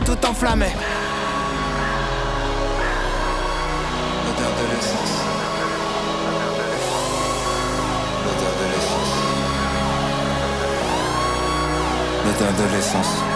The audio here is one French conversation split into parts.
tout enflammé. L'odeur de l'essence. L'odeur de l'essence. L'odeur de l'essence.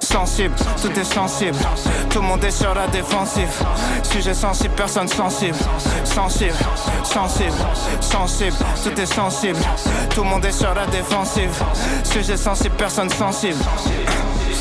sensible, tout est sensible. Tout le monde est sur la défensive. Sujet sensible, personne sensible. Sensible, sensible, sensible. Tout est sensible. Tout le monde est sur la défensive. Sujet sensible, personne sensible.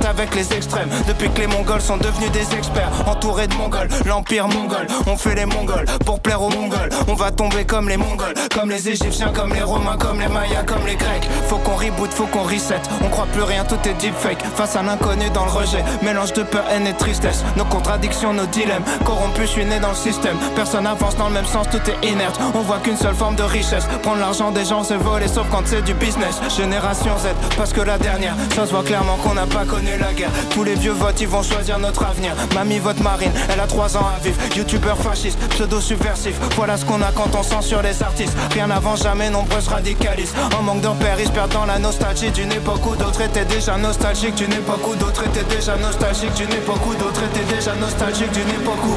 avec les extrêmes. Depuis que les Mongols sont devenus des experts, entourés de Mongols, l'empire mongol. On fait les Mongols pour plaire aux Mongols. On va tomber comme les Mongols, comme les Égyptiens, comme les Romains, comme les Mayas, comme les Grecs. Faut qu'on reboot, faut qu'on reset. On croit plus rien, tout est deepfake. Face à l'inconnu dans le rejet, mélange de peur, haine et tristesse. Nos contradictions, nos dilemmes. Corrompus, je suis né dans le système. Personne avance dans le même sens, tout est inerte. On voit qu'une seule forme de richesse. Prendre l'argent des gens, c'est voler, sauf quand c'est du business. Génération Z, parce que la dernière, ça se voit clairement qu'on n'a pas connu la guerre. Tous les vieux votes, ils vont choisir notre avenir. Mamie vote marine, elle a 3 ans à vivre. Youtubeur fasciste, pseudo subversif. Voilà ce qu'on a quand on censure les artistes. Rien avant jamais, nombreux se radicalisent. En manque de repères, ils se perdent dans la nostalgie d'une époque où d'autres étaient déjà nostalgiques. D'une époque où d'autres étaient déjà nostalgiques. D'une époque où d'autres étaient déjà nostalgiques. D'une époque où.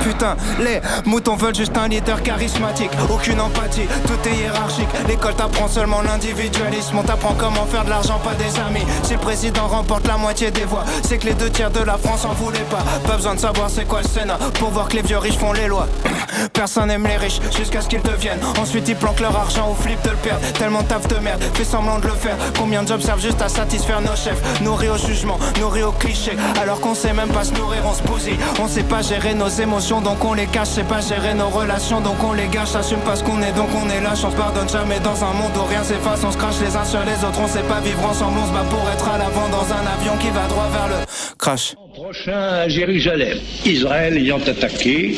Putain, les moutons veulent juste un leader charismatique. Aucune empathie, tout est hiérarchique. L'école t'apprend seulement l'individualisme. On t'apprend comment faire de l'argent, pas des amis. Si le président remporte la moitié des voix, c'est que les deux tiers de la France en voulaient pas. Pas besoin de savoir c'est quoi le Sénat pour voir que les vieux riches font les lois. Personne n'aime les riches jusqu'à ce qu'ils deviennent. Ensuite ils planquent leur argent au flip de le perdre. Tellement taf de merde, fait semblant de le faire. Combien de jobs servent juste à satisfaire nos chefs? Nourris au jugement, nourris au cliché. Alors qu'on sait même pas se nourrir, on se bousille. On sait pas gérer nos émotions donc on les cache. C'est pas gérer nos relations donc on les gâche. Assume pas ce qu'on est donc on est lâche. On se pardonne jamais dans un monde où rien s'efface. On se crache les uns sur les autres. On sait pas vivre ensemble. On se bat pour être à l'avant dans un avion qui va droit vers le crash. Prochain Jérusalem. Israël ayant attaqué,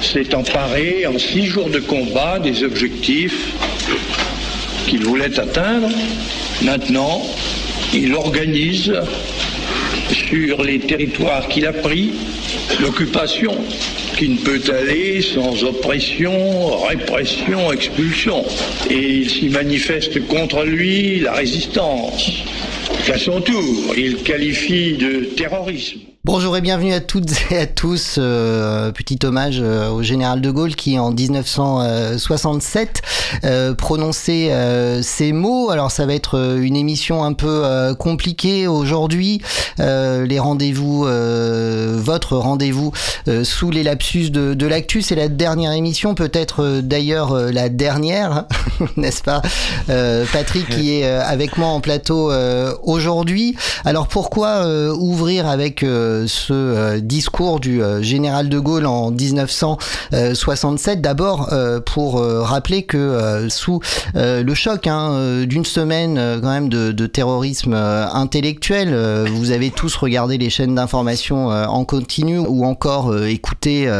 s'est emparé en six jours de combat des objectifs qu'il voulait atteindre. Maintenant, il organise sur les territoires qu'il a pris l'occupation qui ne peut aller sans oppression, répression, expulsion. Et il s'y manifeste contre lui la résistance qu'à son tour, il qualifie de terrorisme. Bonjour et bienvenue à toutes et à tous. Euh, petit hommage euh, au général de Gaulle qui en 1967 euh, prononçait euh, ces mots. Alors ça va être une émission un peu compliquée aujourd'hui. les rendez-vous, votre rendez-vous sous les lapsus de, de l'actu, c'est la dernière émission, peut-être d'ailleurs la dernière, n'est-ce pas Patrick qui est avec moi en plateau aujourd'hui. Alors pourquoi ouvrir avec ce discours du général de Gaulle en 1967. D'abord pour rappeler que sous le choc hein, d'une semaine quand même de, terrorisme intellectuel, vous avez tous regardé les chaînes d'information en continu ou encore écouté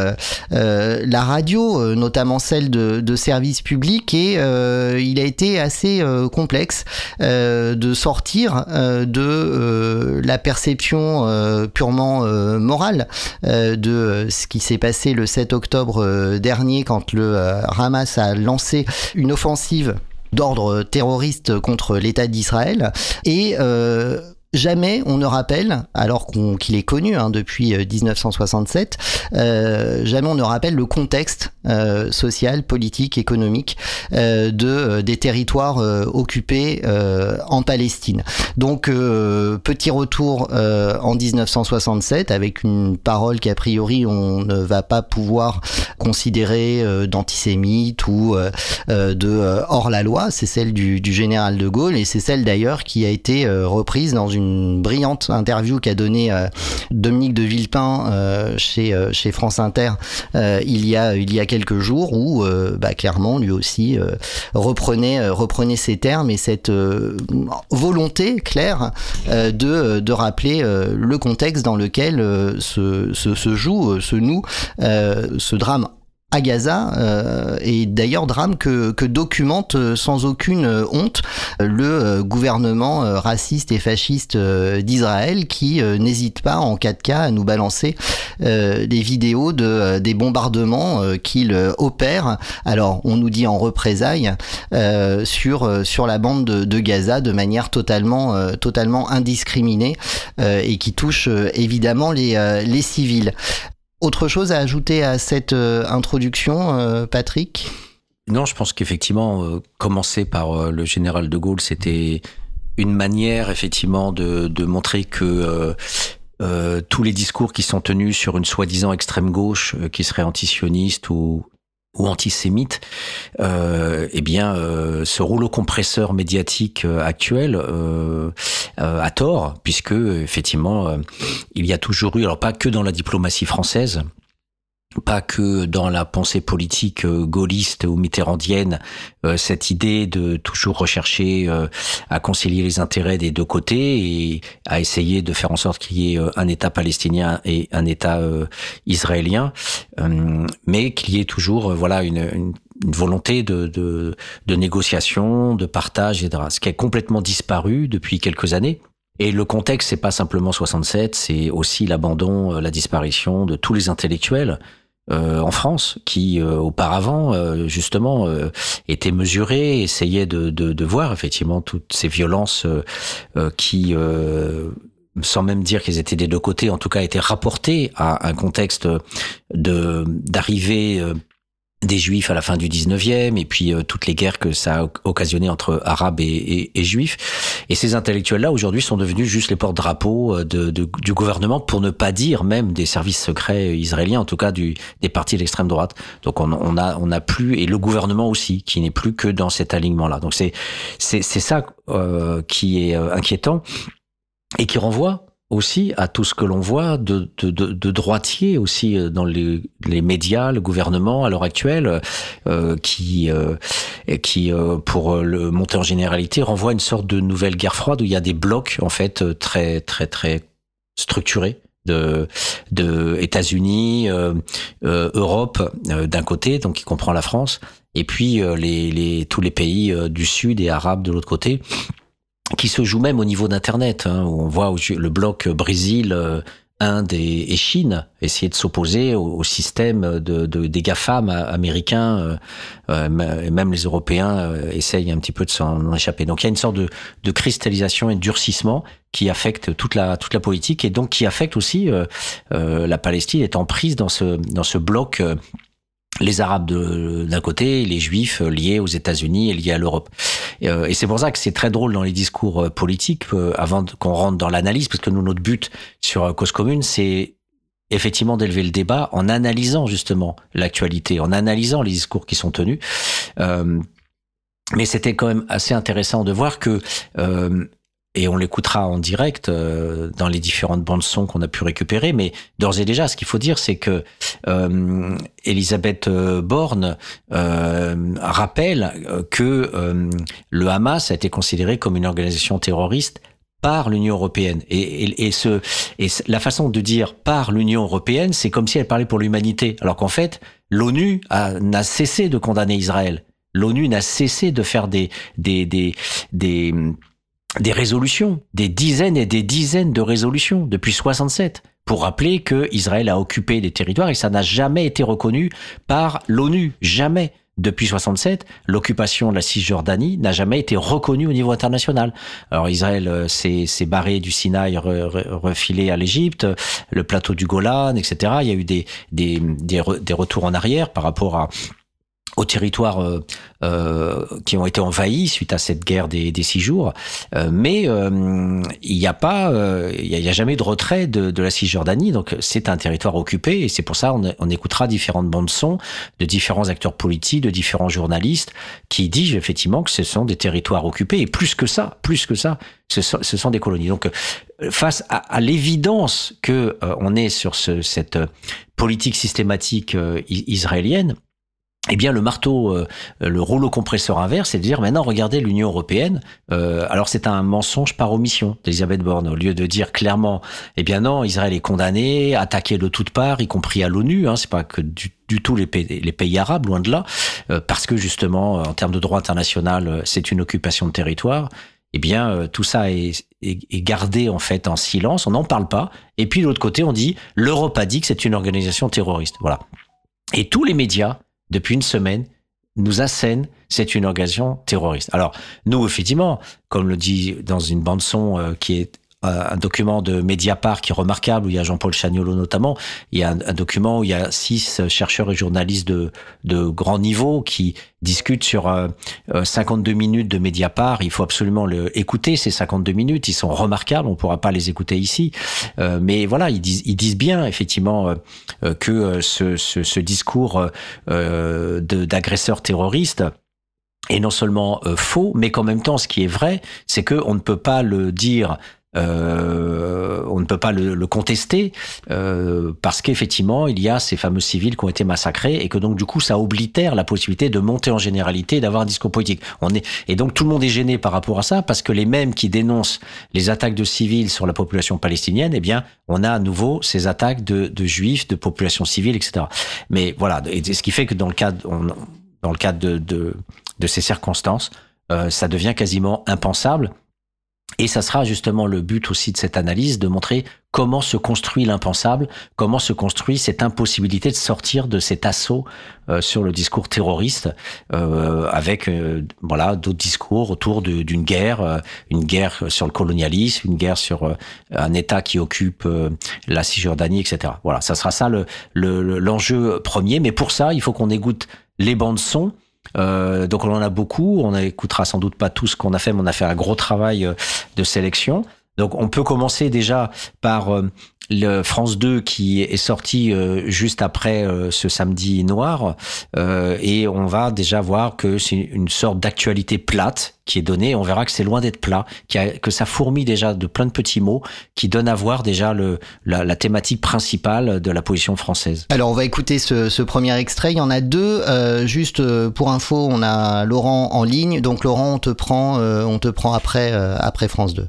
la radio, notamment celle de, de services publics, et il a été assez complexe de sortir de la perception purement morale de ce qui s'est passé le 7 octobre dernier quand le Hamas a lancé une offensive d'ordre terroriste contre l'État d'Israël. Et jamais on ne rappelle, alors qu'il est connu hein, depuis 1967, euh, euh, jamais on ne rappelle le contexte euh, social, politique, économique euh, de euh, des territoires occupés en Palestine. Donc petit retour en 1967 avec une parole qu'a priori on ne va pas pouvoir considérer d'antisémite ou de hors la loi, c'est celle du, du, général de Gaulle et c'est celle d'ailleurs qui a été reprise dans une brillante interview qu'a donnée euh, Dominique de Villepin euh, chez, euh, chez France Inter il, y a, quelques jours où bah, clairement lui aussi reprenait, reprenait ces termes et cette volonté claire de, rappeler le contexte dans lequel se, se, se joue, se noue ce drame à Gaza, euh, et d'ailleurs drame que, que, documente euh, sans aucune honte le gouvernement raciste et fasciste d'Israël qui n'hésite pas en cas de cas à nous balancer des vidéos de, des bombardements qu'il opère. Alors on nous dit en représailles sur, sur la bande de, de, Gaza de manière totalement, totalement indiscriminée et qui touche évidemment les, les civils. Autre chose à ajouter à cette euh, introduction, euh, Patrick? Non, je pense qu'effectivement, euh, commencer par le général de Gaulle, c'était une manière effectivement de, de montrer que tous les discours qui sont tenus sur une soi-disant extrême gauche qui serait antisioniste ou ou antisémite, euh, eh bien, euh, ce rouleau compresseur médiatique euh, actuel euh, euh, a tort, puisque effectivement, il y a toujours eu, alors pas que dans la diplomatie française, pas que dans la pensée politique euh, gaulliste ou mitterrandienne, euh, cette idée de toujours rechercher euh, à concilier les intérêts des deux côtés et à essayer de faire en sorte qu'il y ait un État palestinien et un État israélien, mais qu'il y ait toujours voilà une, une, volonté de, de, de, négociation, de partage, etc. Ce qui est complètement disparu depuis quelques années. Et le contexte, c'est pas simplement 67, c'est aussi l'abandon, la disparition de tous les intellectuels euh, en France, qui euh, auparavant euh, justement étaient mesurés, essayaient de, de, de, voir effectivement toutes ces violences qui sans même dire qu'ils étaient des deux côtés, en tout cas étaient rapportées à un contexte de d'arrivée des juifs à la fin du 19e et puis euh, toutes les guerres que ça a occasionné entre arabes et, et, juifs. Et ces intellectuels-là aujourd'hui sont devenus juste les porte-drapeaux euh, de, de, du gouvernement pour ne pas dire même des services secrets israéliens, en tout cas du, des partis de l'extrême droite. Donc on, on, a on a plus et le gouvernement aussi qui n'est plus que dans cet alignement-là. Donc c'est c'est c'est ça euh, qui est euh, inquiétant et qui renvoie aussi à tout ce que l'on voit de, de, de, de, droitier aussi euh, dans les, les, médias, le gouvernement à l'heure actuelle, euh, qui, euh, qui euh, pour le monter en généralité, renvoie une sorte de nouvelle guerre froide où il y a des blocs en fait très très très structurés de, de États-Unis, euh, Europe d'un côté, donc qui comprend la France, et puis les, les, tous les pays du Sud et arabes de l'autre côté qui se joue même au niveau d'Internet, hein, où on voit le bloc Brésil, euh, Inde et, Chine essayer de s'opposer au, système de, de, des GAFAM américains, euh, euh, et même les Européens essayent un petit peu de s'en échapper. Donc il y a une sorte de, de, cristallisation et de durcissement qui affecte toute la, toute la politique et donc qui affecte aussi la Palestine étant prise dans ce, dans ce bloc les Arabes d'un côté, les Juifs liés aux États-Unis et liés à l'Europe. Et, euh, et c'est pour ça que c'est très drôle dans les discours euh, politiques, euh, avant qu'on rentre dans l'analyse, parce que nous, notre but sur Cause Commune, c'est effectivement d'élever le débat en analysant justement l'actualité, en analysant les discours qui sont tenus. Euh, mais c'était quand même assez intéressant de voir que et on l'écoutera en direct euh, dans les différentes bandes son qu'on a pu récupérer. Mais d'ores et déjà, ce qu'il faut dire, c'est que euh, Elisabeth euh, Borne euh, rappelle que le Hamas a été considéré comme une organisation terroriste par l'Union européenne. Et, et, et, ce, et la façon de dire par l'Union européenne, c'est comme si elle parlait pour l'humanité, alors qu'en fait, l'ONU n'a cessé de condamner Israël. L'ONU n'a cessé de faire des, des, des, des des résolutions, des dizaines et des dizaines de résolutions depuis 67 pour rappeler que Israël a occupé des territoires et ça n'a jamais été reconnu par l'ONU, jamais. Depuis 67, l'occupation de la Cisjordanie n'a jamais été reconnue au niveau international. Alors Israël euh, s'est barré du Sinaï, refilé à l'Égypte, le plateau du Golan, etc. Il y a eu des, des, des, des retours en arrière par rapport à aux territoires euh, euh, qui ont été envahis suite à cette guerre des, des six jours, euh, mais euh, il n'y a pas, euh, il n'y a, jamais de retrait de, de la Cisjordanie, donc c'est un territoire occupé et c'est pour ça on, on, écoutera différentes bandes son de différents acteurs politiques, de différents journalistes qui disent effectivement que ce sont des territoires occupés. Et plus que ça, plus que ça, ce sont, ce sont des colonies. Donc face à, à l'évidence que on est sur ce, cette politique systématique israélienne eh bien, le marteau, euh, le rouleau compresseur inverse, c'est de dire maintenant, regardez l'Union européenne. Euh, alors, c'est un mensonge par omission d'Elisabeth Borne. Au lieu de dire clairement, eh bien non, Israël est condamné, attaqué de toutes parts, y compris à l'ONU. Hein, c'est pas que du, tout les pays, arabes, loin de là, euh, parce que justement, en termes de droit international, c'est une occupation de territoire. Eh bien, tout ça est, est, est, gardé en fait en silence. On n'en parle pas. Et puis, de l'autre côté, on dit l'Europe a dit que c'est une organisation terroriste. Voilà. Et tous les médias depuis une semaine, nous assène c'est une organisation terroriste. Alors, nous, effectivement, comme le dit dans une bande-son euh, qui est un document de Mediapart qui est remarquable, où il y a Jean-Paul Chagnolo notamment. Il y a un, document où il y a six chercheurs et journalistes de, de grand niveau qui discutent sur 52 euh, minutes de Mediapart. Il faut absolument le écouter, ces 52 minutes. Ils sont remarquables, on pourra pas les écouter ici. Euh, mais voilà, ils disent, ils disent bien, effectivement, que ce, ce, ce discours d'agresseurs terroristes est non seulement faux, mais qu'en même temps, ce qui est vrai, c'est qu'on ne peut pas le dire euh, on ne peut pas le, le contester euh, parce qu'effectivement il y a ces fameux civils qui ont été massacrés et que donc du coup ça oblitère la possibilité de monter en généralité d'avoir un discours politique. On est et donc tout le monde est gêné par rapport à ça parce que les mêmes qui dénoncent les attaques de civils sur la population palestinienne, eh bien on a à nouveau ces attaques de, de juifs, de populations civiles, etc. Mais voilà, et ce qui fait que dans le cadre on, dans le cadre de, de, de ces circonstances, euh, ça devient quasiment impensable et ça sera justement le but aussi de cette analyse, de montrer comment se construit l'impensable, comment se construit cette impossibilité de sortir de cet assaut euh, sur le discours terroriste, euh, avec euh, voilà d'autres discours autour d'une guerre, euh, une guerre sur le colonialisme, une guerre sur un État qui occupe la Cisjordanie, etc. Voilà, ça sera ça le l'enjeu le, premier. Mais pour ça, il faut qu'on écoute les bandes son euh, donc on en a beaucoup, on écoutera sans doute pas tout ce qu'on a fait, mais on a fait un gros travail euh, de sélection. Donc on peut commencer déjà par euh, le France 2 qui est sorti euh, juste après euh, ce samedi noir euh, et on va déjà voir que c'est une sorte d'actualité plate qui est donnée. On verra que c'est loin d'être plat, que ça fourmille déjà de plein de petits mots qui donnent à voir déjà le, la, la, thématique principale de la position française. Alors on va écouter ce, ce premier extrait. Il y en a deux. Euh, juste pour info, on a Laurent en ligne. Donc Laurent, on te prend, on te prend après après France 2.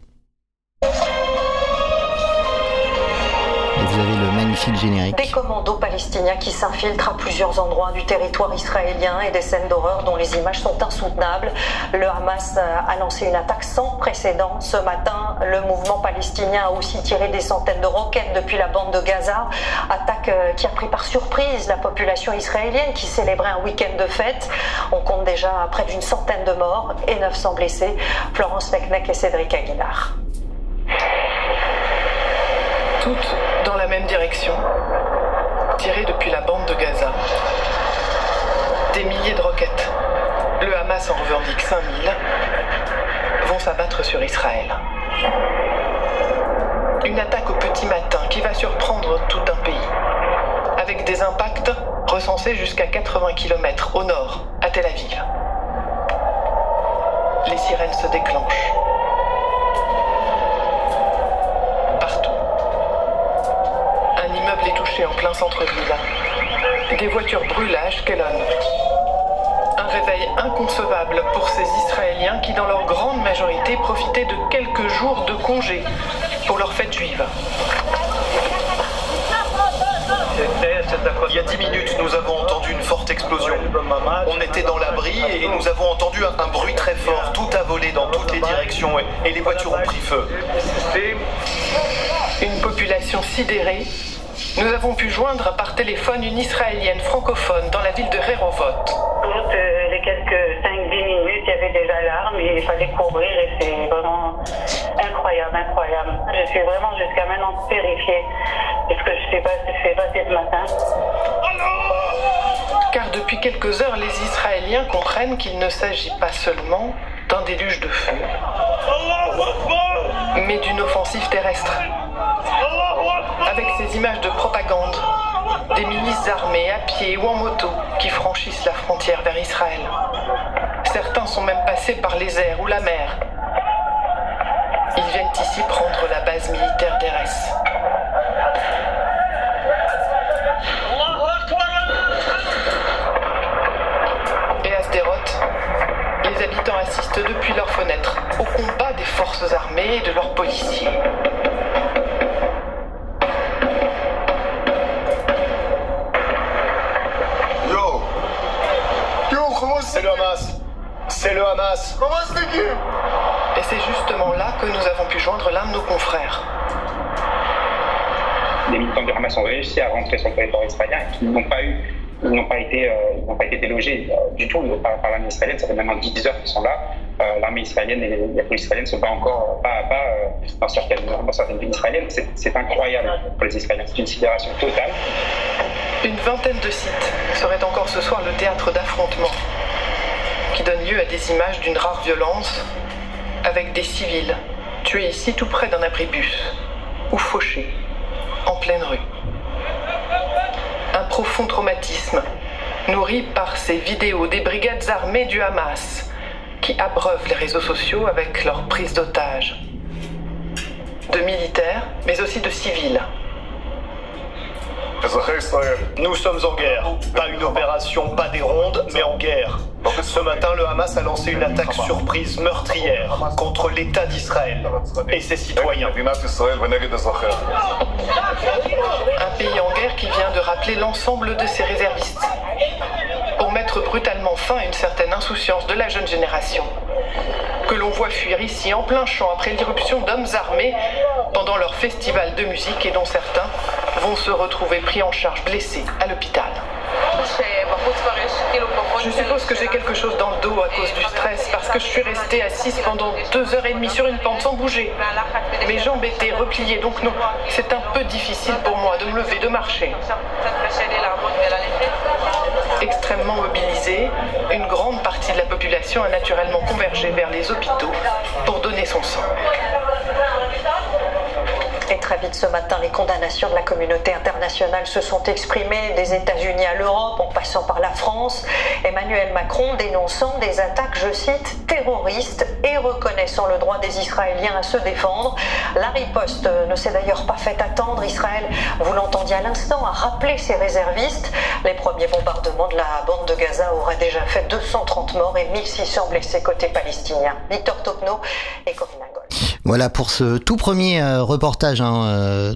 Et vous avez le magnifique générique. Des commandos palestiniens qui s'infiltrent à plusieurs endroits du territoire israélien et des scènes d'horreur dont les images sont insoutenables. Le Hamas a lancé une attaque sans précédent ce matin. Le mouvement palestinien a aussi tiré des centaines de roquettes depuis la bande de Gaza. Attaque euh, qui a pris par surprise la population israélienne qui célébrait un week-end de fête. On compte déjà près d'une centaine de morts et 900 blessés. Florence Meknek et Cédric Aguilar. Toutes la même direction, tirées depuis la bande de Gaza. Des milliers de roquettes, le Hamas en revendique 5000, vont s'abattre sur Israël. Une attaque au petit matin qui va surprendre tout un pays, avec des impacts recensés jusqu'à 80 km au nord, à Tel Aviv. Les sirènes se déclenchent. Accrochés en plein centre-ville. Des voitures brûlent à Ashkelon. Un réveil inconcevable pour ces Israéliens qui, dans leur grande majorité, profitaient de quelques jours de congé pour leur fête juive. Il y a dix minutes, nous avons entendu une forte explosion. On était dans l'abri et nous avons entendu un, un bruit très fort. Tout a volé dans toutes les directions et, et les voitures ont pris feu. Une population sidérée, nous avons pu joindre par téléphone une Israélienne francophone dans la ville de Rehovot. Toutes euh, les quelques 5-10 minutes, il y avait des alarmes et il fallait couvrir et c'est vraiment incroyable, incroyable. Je suis vraiment jusqu'à maintenant terrifiée de ce que je sais pas ce qui s'est passé ce matin. Car depuis quelques heures, les Israéliens comprennent qu'il ne s'agit pas seulement d'un déluge de feu, mais d'une offensive terrestre. Avec ces images de propagande, des milices armées à pied ou en moto qui franchissent la frontière vers Israël. Certains sont même passés par les airs ou la mer. Ils viennent ici prendre la base militaire d'Eres. Et à Sderot, les habitants assistent depuis leurs fenêtres au combat des forces armées et de leurs policiers. Le Hamas C'est le Hamas Comment c'est Et c'est justement là que nous avons pu joindre l'un de nos confrères. les militants du Hamas ont réussi à rentrer sur le territoire israélien et qu'ils n'ont pas eu, ils n'ont pas été, euh, ils n'ont pas été délogés euh, du tout par, par l'armée israélienne. Ça fait maintenant 10 heures qu'ils sont là. Euh, l'armée israélienne et les, les polices israéliennes ne sont pas encore euh, pas à pas euh, dans certaines, dans certaines villes israéliennes. C'est, c'est incroyable pour les Israéliens. C'est une sidération totale. Une vingtaine de sites seraient encore ce soir le théâtre d'affrontements, donne lieu à des images d'une rare violence, avec des civils tués ici tout près d'un abribus, ou fauchés, en pleine rue. Un profond traumatisme, nourri par ces vidéos des brigades armées du Hamas, qui abreuvent les réseaux sociaux avec leur prise d'otages. De militaires, mais aussi de civils. Nous sommes en guerre. Pas une opération, pas des rondes, mais en guerre. Ce matin, le Hamas a lancé une attaque surprise meurtrière contre l'État d'Israël et ses citoyens. Un pays en guerre qui vient de rappeler l'ensemble de ses réservistes pour mettre brutalement fin à une certaine insouciance de la jeune génération que l'on voit fuir ici en plein champ après l'irruption d'hommes armés pendant leur festival de musique et dont certains vont se retrouver pris en charge blessés à l'hôpital. Je suppose que j'ai quelque chose dans le dos à cause du stress parce que je suis restée assise pendant deux heures et demie sur une pente sans bouger. Mes jambes étaient repliées donc non, c'est un peu difficile pour moi de me lever, de marcher. Extrêmement mobilisée, une grande partie de la population a naturellement convergé vers les hôpitaux pour donner son sang. Très vite ce matin, les condamnations de la communauté internationale se sont exprimées, des États-Unis à l'Europe, en passant par la France. Emmanuel Macron dénonçant des attaques, je cite, terroristes et reconnaissant le droit des Israéliens à se défendre. La riposte ne s'est d'ailleurs pas fait attendre. Israël, vous l'entendiez à l'instant, a rappelé ses réservistes. Les premiers bombardements de la bande de Gaza auraient déjà fait 230 morts et 1600 blessés côté palestinien. Victor Topno et Corinna Gol. Voilà pour ce tout premier euh, reportage hein, euh,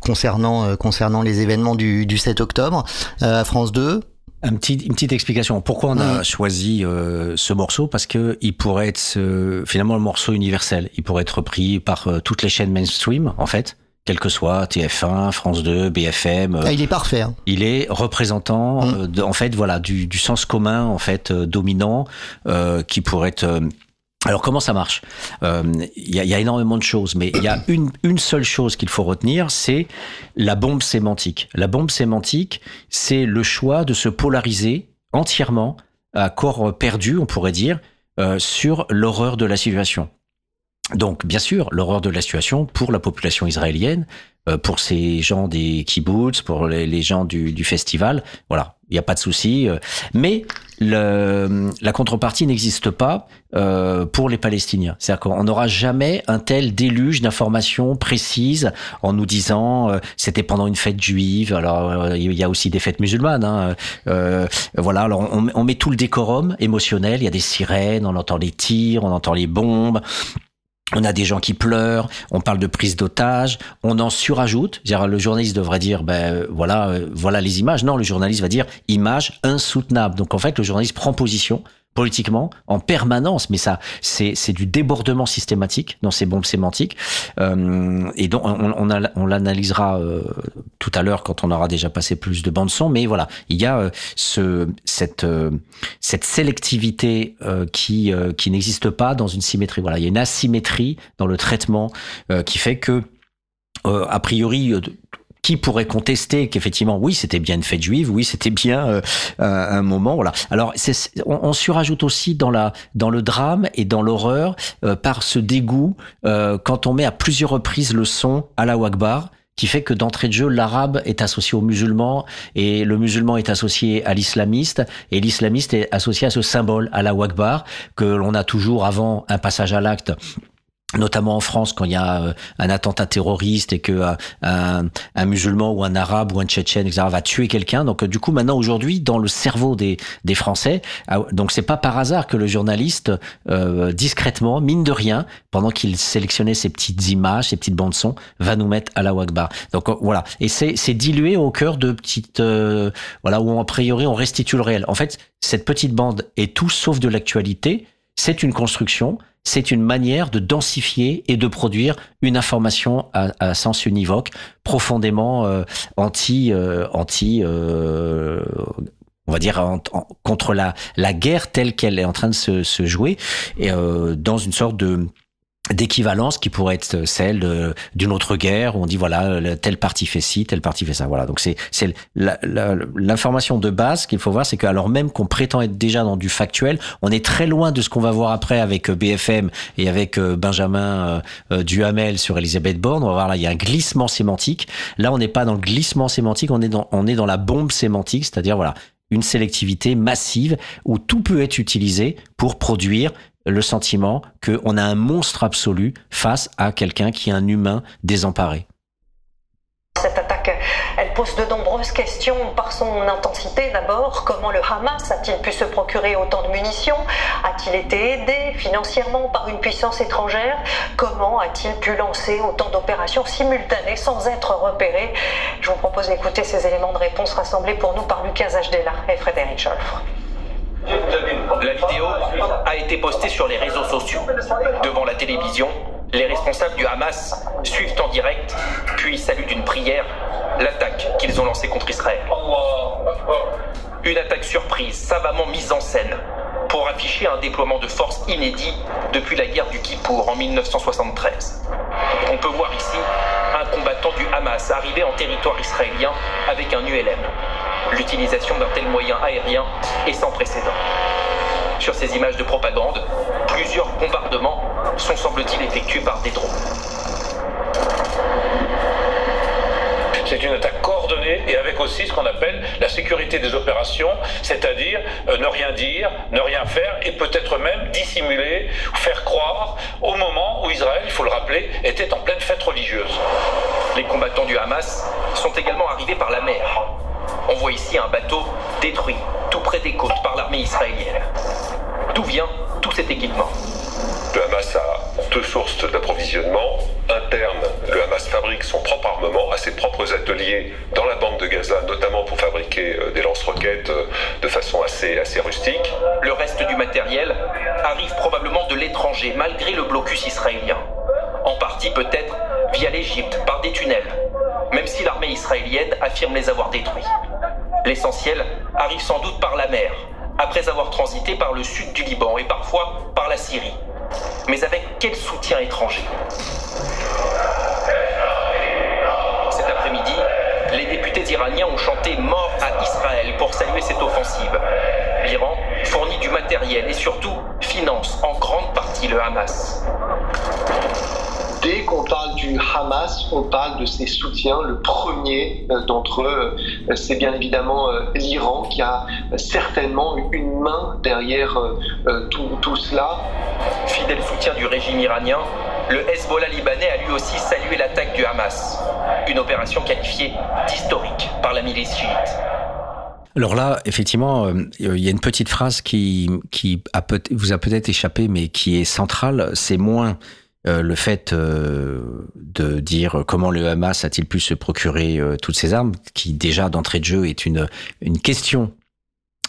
concernant, euh, concernant les événements du, du 7 octobre à France 2. Un petit, une petite explication. Pourquoi on a choisi euh, ce morceau? Parce que il pourrait être euh, finalement le morceau universel. Il pourrait être repris par euh, toutes les chaînes mainstream, en fait, quel que soit TF1, France 2, BFM. Ah, il est parfait. hein. il est représentant, Mm. euh, de- en fait, voilà, du, du sens commun, en fait, dominant, qui pourrait être. Euh, alors comment ça marche? Euh, Il y, a, il y a énormément de choses, mais il y a une, une seule chose qu'il faut retenir, c'est la bombe sémantique. La bombe sémantique, c'est le choix de se polariser entièrement à corps perdu, on pourrait dire, euh, sur l'horreur de la situation. donc, bien sûr, l'horreur de la situation pour la population israélienne, euh, pour ces gens des kibbutz, pour les, gens du, du, festival, voilà, il n'y a pas de souci. Euh. Mais le, la contrepartie n'existe pas euh, pour les Palestiniens. C'est-à-dire qu'on n'aura jamais un tel déluge d'informations précises en nous disant euh, c'était pendant une fête juive. Alors il y a aussi des fêtes musulmanes. Hein, voilà. Alors on, on met tout le décorum émotionnel. Il y a des sirènes, on entend les tirs, on entend les bombes. On a des gens qui pleurent, on parle de prise d'otage, on en surajoute. Le journaliste devrait dire, ben voilà, euh, voilà les images. Non, le journaliste va dire images insoutenables. Donc en fait, le journaliste prend position politiquement en permanence, mais ça, c'est, du débordement systématique dans ces bombes sémantiques. Euh, et donc, on, on, on l'analysera euh, tout à l'heure quand on aura déjà passé plus de bandes son. Mais voilà, il y a euh, ce, cette, euh, cette sélectivité qui, qui n'existe pas dans une symétrie. Voilà, il y a une asymétrie dans le traitement qui fait que, a priori, qui pourrait contester qu'effectivement, oui, c'était bien une fête juive, oui, c'était bien euh, un moment, voilà. Alors, on, on, surajoute aussi dans la dans le drame et dans l'horreur euh, par ce dégoût euh, quand on met à plusieurs reprises le son à la Wagbar qui fait que d'entrée de jeu, l'arabe est associé au musulman et le musulman est associé à l'islamiste et l'islamiste est associé à ce symbole, à la Wagbar, que l'on a toujours avant un passage à l'acte notamment en France quand il y a euh, un attentat terroriste et que euh, un, un, musulman ou un arabe ou un tchétchène etc., va tuer quelqu'un. Donc euh, du coup maintenant aujourd'hui dans le cerveau des, des Français ah, donc c'est pas par hasard que le journaliste euh, discrètement mine de rien pendant qu'il sélectionnait ces petites images ces petites bandes son va nous mettre à la Wagbar donc voilà. Et c'est c'est dilué au cœur de petites euh, voilà où a priori on restitue le réel. En fait cette petite bande est tout sauf de l'actualité c'est une construction c'est une manière de densifier et de produire une information à, sens univoque, profondément euh, anti, euh, anti, euh, on va dire contre la guerre telle qu'elle est en train de se, se jouer, et dans une sorte de d'équivalence qui pourrait être celle d'une autre guerre où on dit voilà telle partie fait ci telle partie fait ça. Voilà. Donc c'est c'est l'information de base qu'il faut voir c'est que alors même qu'on prétend être déjà dans du factuel on est très loin de ce qu'on va voir après avec euh, BFM et avec euh, Benjamin euh, Duhamel sur Elisabeth Borne. On va voir là il y a un glissement sémantique. Là on n'est pas dans le glissement sémantique on est dans on est dans la bombe sémantique c'est-à-dire voilà une sélectivité massive où tout peut être utilisé pour produire le sentiment qu'on a un monstre absolu face à quelqu'un qui est un humain désemparé. Cette attaque, elle pose de nombreuses questions par son intensité d'abord. Comment le Hamas a-t-il pu se procurer autant de munitions? A-t-il été aidé financièrement par une puissance étrangère? Comment a-t-il pu lancer autant d'opérations simultanées sans être repéré? Je vous propose d'écouter ces éléments de réponse rassemblés pour nous par Lucas Hdela et Frédéric Scholfre. La vidéo a été postée sur les réseaux sociaux. Devant la télévision, les responsables du Hamas suivent en direct, puis saluent d'une prière l'attaque qu'ils ont lancée contre Israël. Une attaque surprise, savamment mise en scène, pour afficher un déploiement de force inédit depuis la guerre du Kippour en 1973. On peut voir ici un combattant du Hamas arrivé en territoire israélien avec un ULM. L'utilisation d'un tel moyen aérien est sans précédent. Sur ces images de propagande, plusieurs bombardements sont semble-t-il effectués par des drones. C'est une attaque et avec aussi ce qu'on appelle la sécurité des opérations, c'est-à-dire euh, ne rien dire, ne rien faire et peut-être même dissimuler, faire croire au moment où Israël, il faut le rappeler, était en pleine fête religieuse. Les combattants du Hamas sont également arrivés par la mer. On voit ici un bateau détruit tout près des côtes par l'armée israélienne. D'où vient tout cet équipement? Le Hamas a deux sources d'approvisionnement. Le Hamas fabrique son propre armement à ses propres ateliers dans la bande de Gaza, notamment pour fabriquer euh, des lance-roquettes euh, de façon assez rustique. Le reste du matériel arrive probablement de l'étranger, malgré le blocus israélien. En partie peut-être via l'Égypte, par des tunnels, même si l'armée israélienne affirme les avoir détruits. L'essentiel arrive sans doute par la mer, après avoir transité par le sud du Liban et parfois par la Syrie. Mais avec quel soutien étranger? Les iraniens ont chanté mort à Israël pour saluer cette offensive. L'Iran fournit du matériel et surtout finance en grande partie le Hamas Dès qu'on parle du Hamas, on parle de ses soutiens. Le premier euh, d'entre eux, euh, c'est bien évidemment euh, l'Iran qui a certainement une main derrière tout, tout cela. Fidèle soutien du régime iranien, le Hezbollah libanais a lui aussi salué l'attaque du Hamas, une opération qualifiée d'historique par la milice chiite. Alors là, effectivement, il y a une petite phrase qui, vous a peut-être échappé, mais qui est centrale. C'est moins euh, le fait euh, de dire comment le Hamas a-t-il pu se procurer euh, toutes ces armes, qui déjà d'entrée de jeu est une question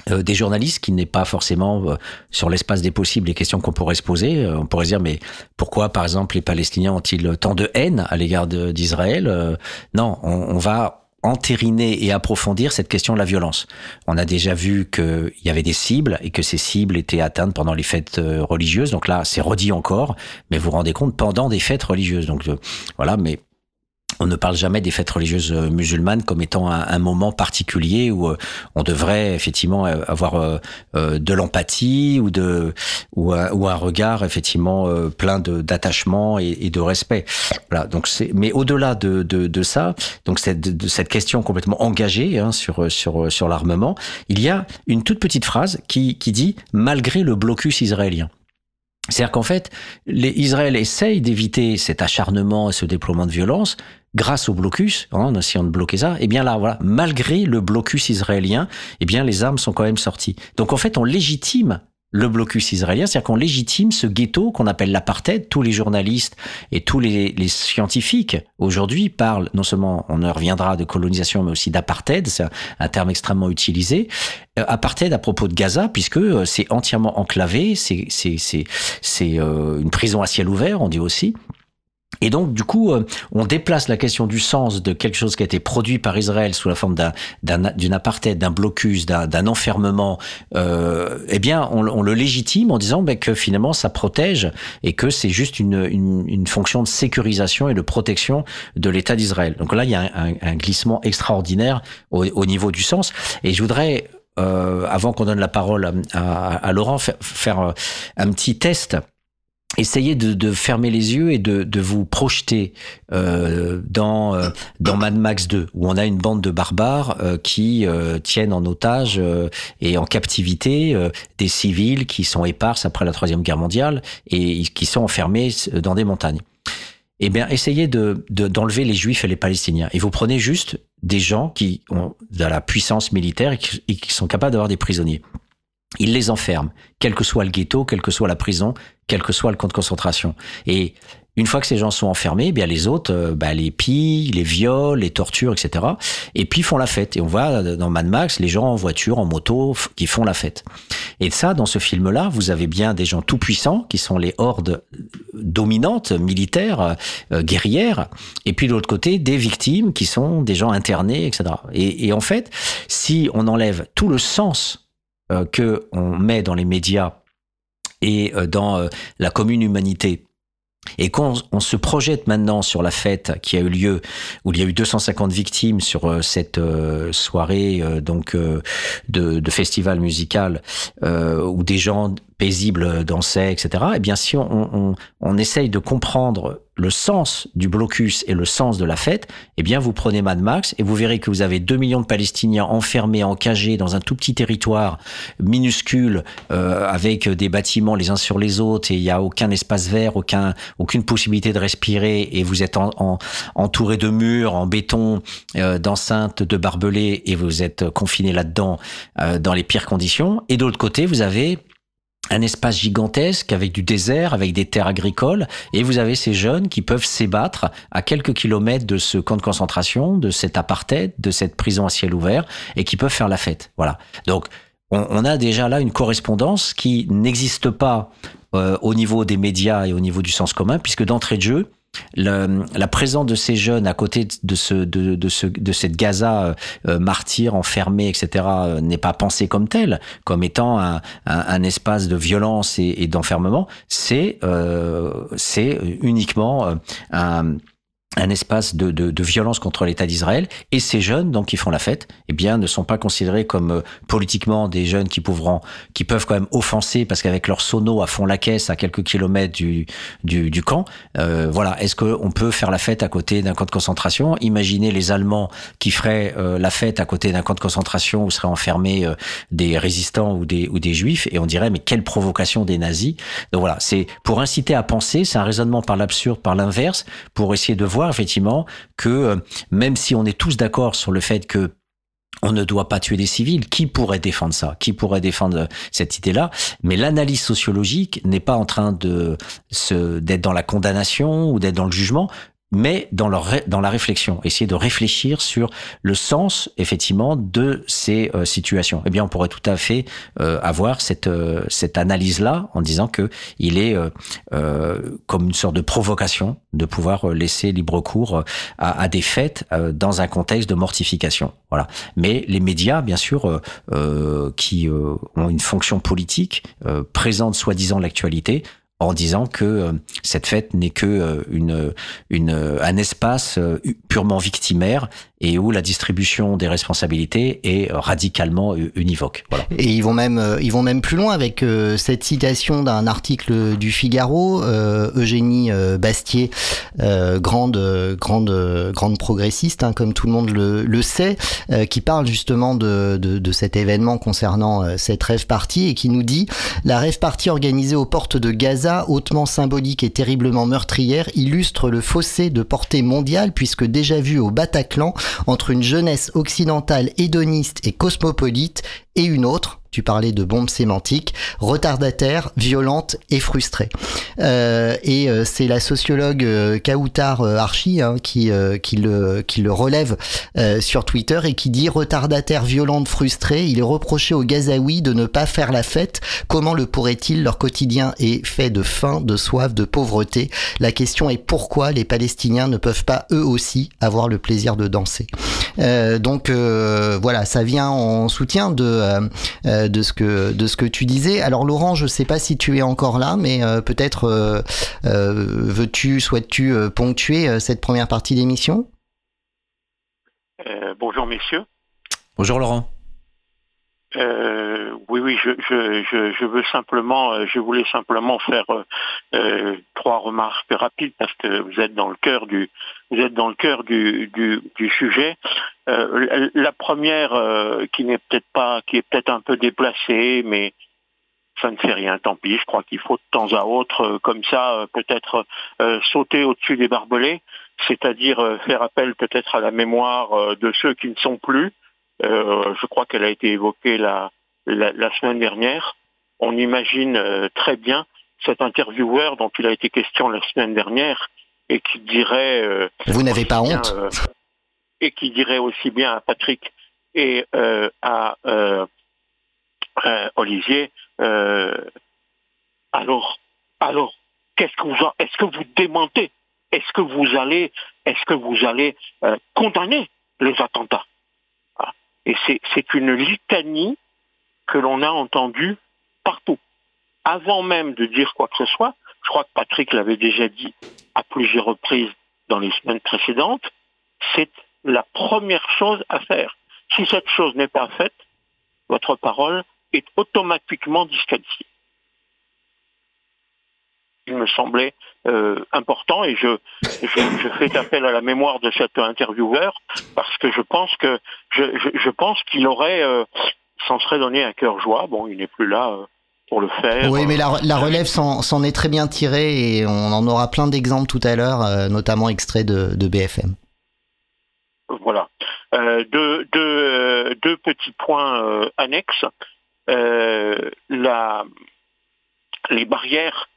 des journalistes qui n'est pas forcément sur l'espace des possibles les questions qu'on pourrait se poser. on pourrait se dire mais pourquoi par exemple les Palestiniens ont-ils tant de haine à l'égard d'Israël Non, on, on va entériner et approfondir cette question de la violence. On a déjà vu qu'il y avait des cibles et que ces cibles étaient atteintes pendant les fêtes euh, religieuses. Donc là, c'est redit encore, mais vous vous rendez compte pendant des fêtes religieuses. Donc euh, voilà, mais on ne parle jamais des fêtes religieuses euh, musulmanes comme étant un, moment particulier où euh, on devrait effectivement euh, avoir de l'empathie ou de ou un, regard effectivement plein de d'attachement et, de respect. Voilà. Donc c'est mais au-delà de, de, ça, donc cette, de cette question complètement engagée hein, sur sur sur l'armement, il y a une toute petite phrase qui qui dit malgré le blocus israélien. C'est-à-dire qu'en fait, les, Israël essaye d'éviter cet acharnement et ce déploiement de violence grâce au blocus, hein, en essayant de bloquer ça. Et eh bien là, voilà, malgré le blocus israélien, eh bien les armes sont quand même sorties. Donc en fait, on légitime le blocus israélien, c'est-à-dire qu'on légitime ce ghetto qu'on appelle l'apartheid. Tous les journalistes et tous les, scientifiques aujourd'hui parlent non seulement, on en reviendra de colonisation, mais aussi d'apartheid, c'est un, terme extrêmement utilisé. Euh, apartheid à propos de Gaza, puisque euh, c'est entièrement enclavé, c'est euh, une prison à ciel ouvert, on dit aussi. Et donc, du coup, euh, on déplace la question du sens de quelque chose qui a été produit par Israël sous la forme d'une apartheid, d'un blocus, d'un enfermement. Euh, eh bien, on, le légitime en disant ben, que finalement, ça protège et que c'est juste une, une, fonction de sécurisation et de protection de l'État d'Israël. Donc là, il y a un, glissement extraordinaire au, niveau du sens. Et je voudrais, euh, avant qu'on donne la parole à, à Laurent, faire euh, un petit test essayez de, de, fermer les yeux et de, de vous projeter euh, dans euh, dans Mad Max 2 où on a une bande de barbares euh, qui euh, tiennent en otage et en captivité des civils qui sont éparses après la troisième guerre mondiale et qui sont enfermés dans des montagnes. Eh bien, essayez de d'enlever les juifs et les palestiniens et vous prenez juste des gens qui ont de la puissance militaire et qui sont capables d'avoir des prisonniers. Il les enferme, quel que soit le ghetto, quelle que soit la prison, quel que soit le camp de concentration. Et une fois que ces gens sont enfermés, eh bien les autres, euh, bah, les pillent, les violent, les torturent, etc. Et puis font la fête. Et on voit dans Mad Max les gens en voiture, en moto, qui font la fête. Et ça, dans ce film-là, vous avez bien des gens tout puissants qui sont les hordes dominantes, militaires, euh, guerrières. Et puis de l'autre côté, des victimes qui sont des gens internés, etc. Et, et en fait, si on enlève tout le sens euh, que on met dans les médias et euh, dans euh, la commune humanité et qu'on on se projette maintenant sur la fête qui a eu lieu, où il y a eu 250 victimes sur cette soirée donc de, festival musical, où des gens paisibles dansaient, etc. Eh bien, si on, on essaye de comprendre le sens du blocus et le sens de la fête, eh bien vous prenez Mad Max et vous verrez que vous avez 2 millions de Palestiniens enfermés, encagés dans un tout petit territoire minuscule euh, avec des bâtiments les uns sur les autres et il n'y a aucun espace vert, aucun, aucune possibilité de respirer et vous êtes en, entouré de murs, en béton, euh, d'enceintes, de barbelés et vous êtes confiné là-dedans euh, dans les pires conditions. Et de l'autre côté, vous avez un espace gigantesque avec du désert, avec des terres agricoles, et vous avez ces jeunes qui peuvent s'ébattre à quelques kilomètres de ce camp de concentration, de cet apartheid, de cette prison à ciel ouvert, et qui peuvent faire la fête. Voilà. Donc, on, a déjà là une correspondance qui n'existe pas euh, au niveau des médias et au niveau du sens commun, puisque d'entrée de jeu, la présence de ces jeunes à côté de ce de, de, ce, de cette Gaza euh, euh, martyr enfermé etc euh, n'est pas pensé comme tel comme étant un, un, espace de violence et, d'enfermement. C'est c'est uniquement un un espace de, de, de, violence contre l'État d'Israël. Et ces jeunes donc qui font la fête eh bien ne sont pas considérés comme euh, politiquement des jeunes qui pourront qui peuvent quand même offenser parce qu'avec leur sono à fond la caisse à quelques kilomètres du du, du camp euh, voilà. Est-ce qu'on peut faire la fête à côté d'un camp de concentration? Imaginez les Allemands qui feraient euh, la fête à côté d'un camp de concentration où seraient enfermés euh, des résistants ou des ou des juifs et on dirait mais quelle provocation des nazis. Donc voilà c'est pour inciter à penser c'est un raisonnement par l'absurde par l'inverse pour essayer de voir effectivement que euh, même si on est tous d'accord sur le fait que on ne doit pas tuer des civils. Qui pourrait défendre ça? Qui pourrait défendre cette idée-là? Mais l'analyse sociologique n'est pas en train d'être dans la condamnation ou d'être dans le jugement mais dans, leur, dans la réflexion, essayer de réfléchir sur le sens, effectivement, de ces euh, situations. Eh bien, on pourrait tout à fait euh, avoir cette, euh, cette analyse-là en disant que il est comme une sorte de provocation de pouvoir laisser libre cours à, à des fêtes dans un contexte de mortification. Voilà. Mais les médias, bien sûr, qui ont une fonction politique, présentent soi-disant l'actualité, en disant que euh, cette fête n'est que euh, une, une, un espace euh, purement victimaire et où la distribution des responsabilités est radicalement univoque. Voilà. Et ils vont même ils vont même plus loin avec cette citation d'un article du Figaro, Eugénie Bastier, grande grande grande progressiste, hein, comme tout le monde le, le sait, qui parle justement de, de, de, cet événement concernant cette rêve partie et qui nous dit la rêve partie organisée aux portes de Gaza hautement symbolique et terriblement meurtrière, illustre le fossé de portée mondiale puisque déjà vu au Bataclan entre une jeunesse occidentale hédoniste et cosmopolite et une autre, tu parlais de bombes sémantiques, retardataire, violente et frustrée. Euh, et euh, c'est la sociologue euh, Kautar euh, Archi hein, qui, qui, le, qui le relève sur Twitter et qui dit retardataire, violente, frustrée, il est reproché aux Gazaouis de ne pas faire la fête. Comment le pourrait-il Leur quotidien est fait de faim, de soif, de pauvreté. La question est pourquoi les Palestiniens ne peuvent pas eux aussi avoir le plaisir de danser. donc voilà, ça vient en soutien de euh, de ce que de ce que tu disais. Alors Laurent, je sais pas si tu es encore là, mais euh, peut-être euh, veux-tu, souhaites-tu ponctuer cette première partie d'émission? Bonjour messieurs. Bonjour Laurent. oui, oui, je, je, je, veux simplement, je voulais simplement faire trois remarques rapides parce que vous êtes dans le cœur du, vous êtes dans le cœur du, du, du sujet. Euh, la première, euh, qui n'est peut-être pas, qui est peut-être un peu déplacée, mais ça ne fait rien, tant pis. Je crois qu'il faut de temps à autre, euh, comme ça, peut-être sauter au-dessus des barbelés, c'est-à-dire faire appel peut-être à la mémoire de ceux qui ne sont plus. je crois qu'elle a été évoquée la, la, la, semaine dernière. On imagine très bien cet intervieweur dont il a été question la semaine dernière et qui dirait... Vous n'avez pas honte et qui dirait aussi bien à Patrick et euh, à euh, euh, Olivier, alors, alors, qu'est-ce que vous, est-ce que vous démentez? Est-ce que vous allez, est-ce que vous allez condamner les attentats? Ah. Et c'est une litanie que l'on a entendue partout. Avant même de dire quoi que ce soit, je crois que Patrick l'avait déjà dit à plusieurs reprises dans les semaines précédentes, c'est la première chose à faire. Si cette chose n'est pas faite, votre parole est automatiquement disqualifiée. Il me semblait euh, important et je, fais appel à la mémoire de cet intervieweur parce que je pense que je, pense qu'il aurait euh, s'en serait donné un cœur joie. Bon, il n'est plus là. Euh, pour le faire. Oui, mais la, relève s'en est très bien tirée et on en aura plein d'exemples tout à l'heure, notamment extraits de BFM. Voilà. Euh, deux, deux, petits points euh, annexes. Euh, les barrières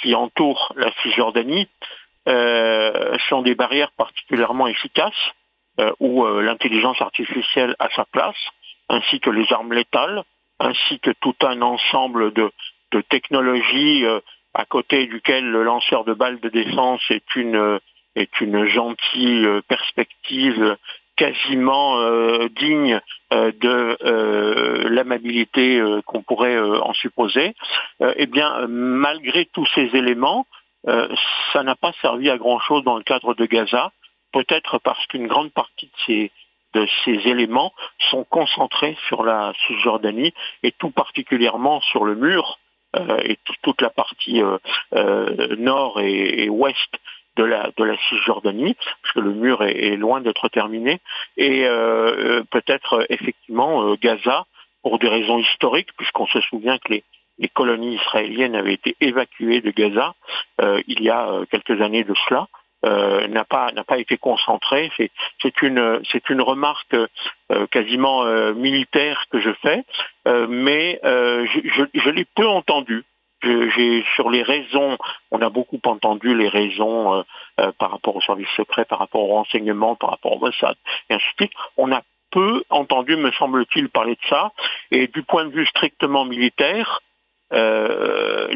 qui entourent la Cisjordanie euh, sont des barrières particulièrement efficaces euh, où euh, l'intelligence artificielle a sa place, ainsi que les armes létales, ainsi que tout un ensemble de technologies à côté duquel le lanceur de balles de défense est une est une gentille euh, perspective quasiment euh, digne euh, de l'amabilité qu'on pourrait en supposer, eh bien, malgré tous ces éléments, ça n'a pas servi à grand-chose dans le cadre de Gaza, peut-être parce qu'une grande partie de ces, éléments sont concentrés sur la Cisjordanie et tout particulièrement sur le mur et toute la partie nord et, ouest de la, de la Cisjordanie, parce que le mur est, loin d'être terminé, et peut-être effectivement Gaza, pour des raisons historiques, puisqu'on se souvient que les, les colonies israéliennes avaient été évacuées de Gaza il y a quelques années de cela, euh, n'a pas n'a pas été concentré. C'est une c'est une remarque euh, quasiment euh, militaire que je fais, mais je, je, l'ai peu entendu. Sur les raisons, on a beaucoup entendu les raisons par rapport au service secret, par rapport au renseignement, par rapport au Mossad, et ainsi de suite. On a peu entendu, me semble-t-il, parler de ça. Et du point de vue strictement militaire, les,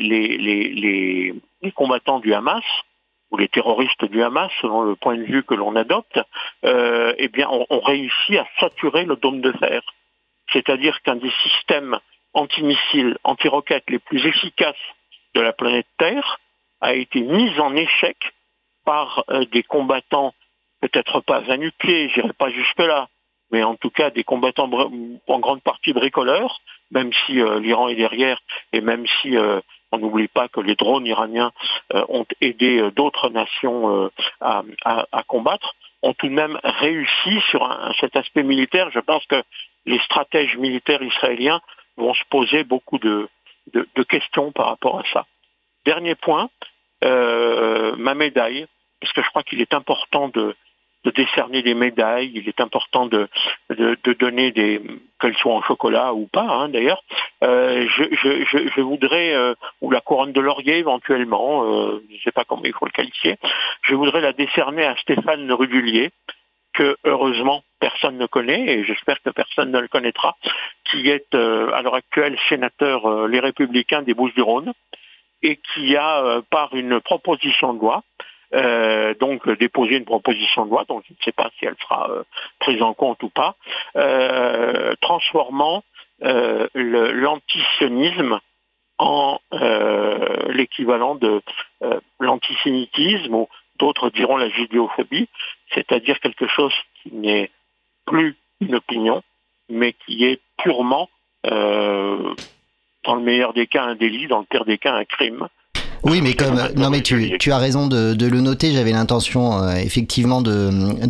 les, les, les combattants du Hamas ou les terroristes du Hamas, selon le point de vue que l'on adopte, euh, eh bien, on, réussit à saturer le dôme de fer. C'est-à-dire qu'un des systèmes antimissiles, anti-roquettes les plus efficaces de la planète Terre a été mis en échec par euh, des combattants, peut-être pas à nu-pied, j'irai pas jusque-là, mais en tout cas des combattants en grande partie bricoleurs, même si euh, l'Iran est derrière et même si on n'oublie pas que les drones iraniens euh, ont aidé euh, d'autres nations euh, à, combattre, ont tout de même réussi sur cet aspect militaire. Je pense que les stratèges militaires israéliens vont se poser beaucoup de, questions par rapport à ça. Dernier point, ma médaille, parce que je crois qu'il est important de, décerner des médailles, il est important de, donner des qu'elles soient en chocolat ou pas hein, d'ailleurs. Euh, je, voudrais euh, ou la couronne de laurier éventuellement, euh, je ne sais pas comment il faut le qualifier. Je voudrais la décerner à Stéphane Rudulier, que heureusement personne ne connaît et j'espère que personne ne le connaîtra, qui est à l'heure actuelle sénateur Les Républicains des Bouches-du-Rhône et qui a par une proposition de loi euh, donc déposer une proposition de loi, dont je ne sais pas si elle sera euh, prise en compte ou pas, euh, transformant l'antisionisme en l'équivalent de l'antisémitisme ou d'autres diront la judéophobie, c'est-à-dire quelque chose qui n'est plus une opinion, mais qui est purement, dans le meilleur des cas, un délit, dans le pire des cas, un crime. Oui, mais comme non, mais tu, tu as raison de, de le noter. J'avais l'intention euh, effectivement de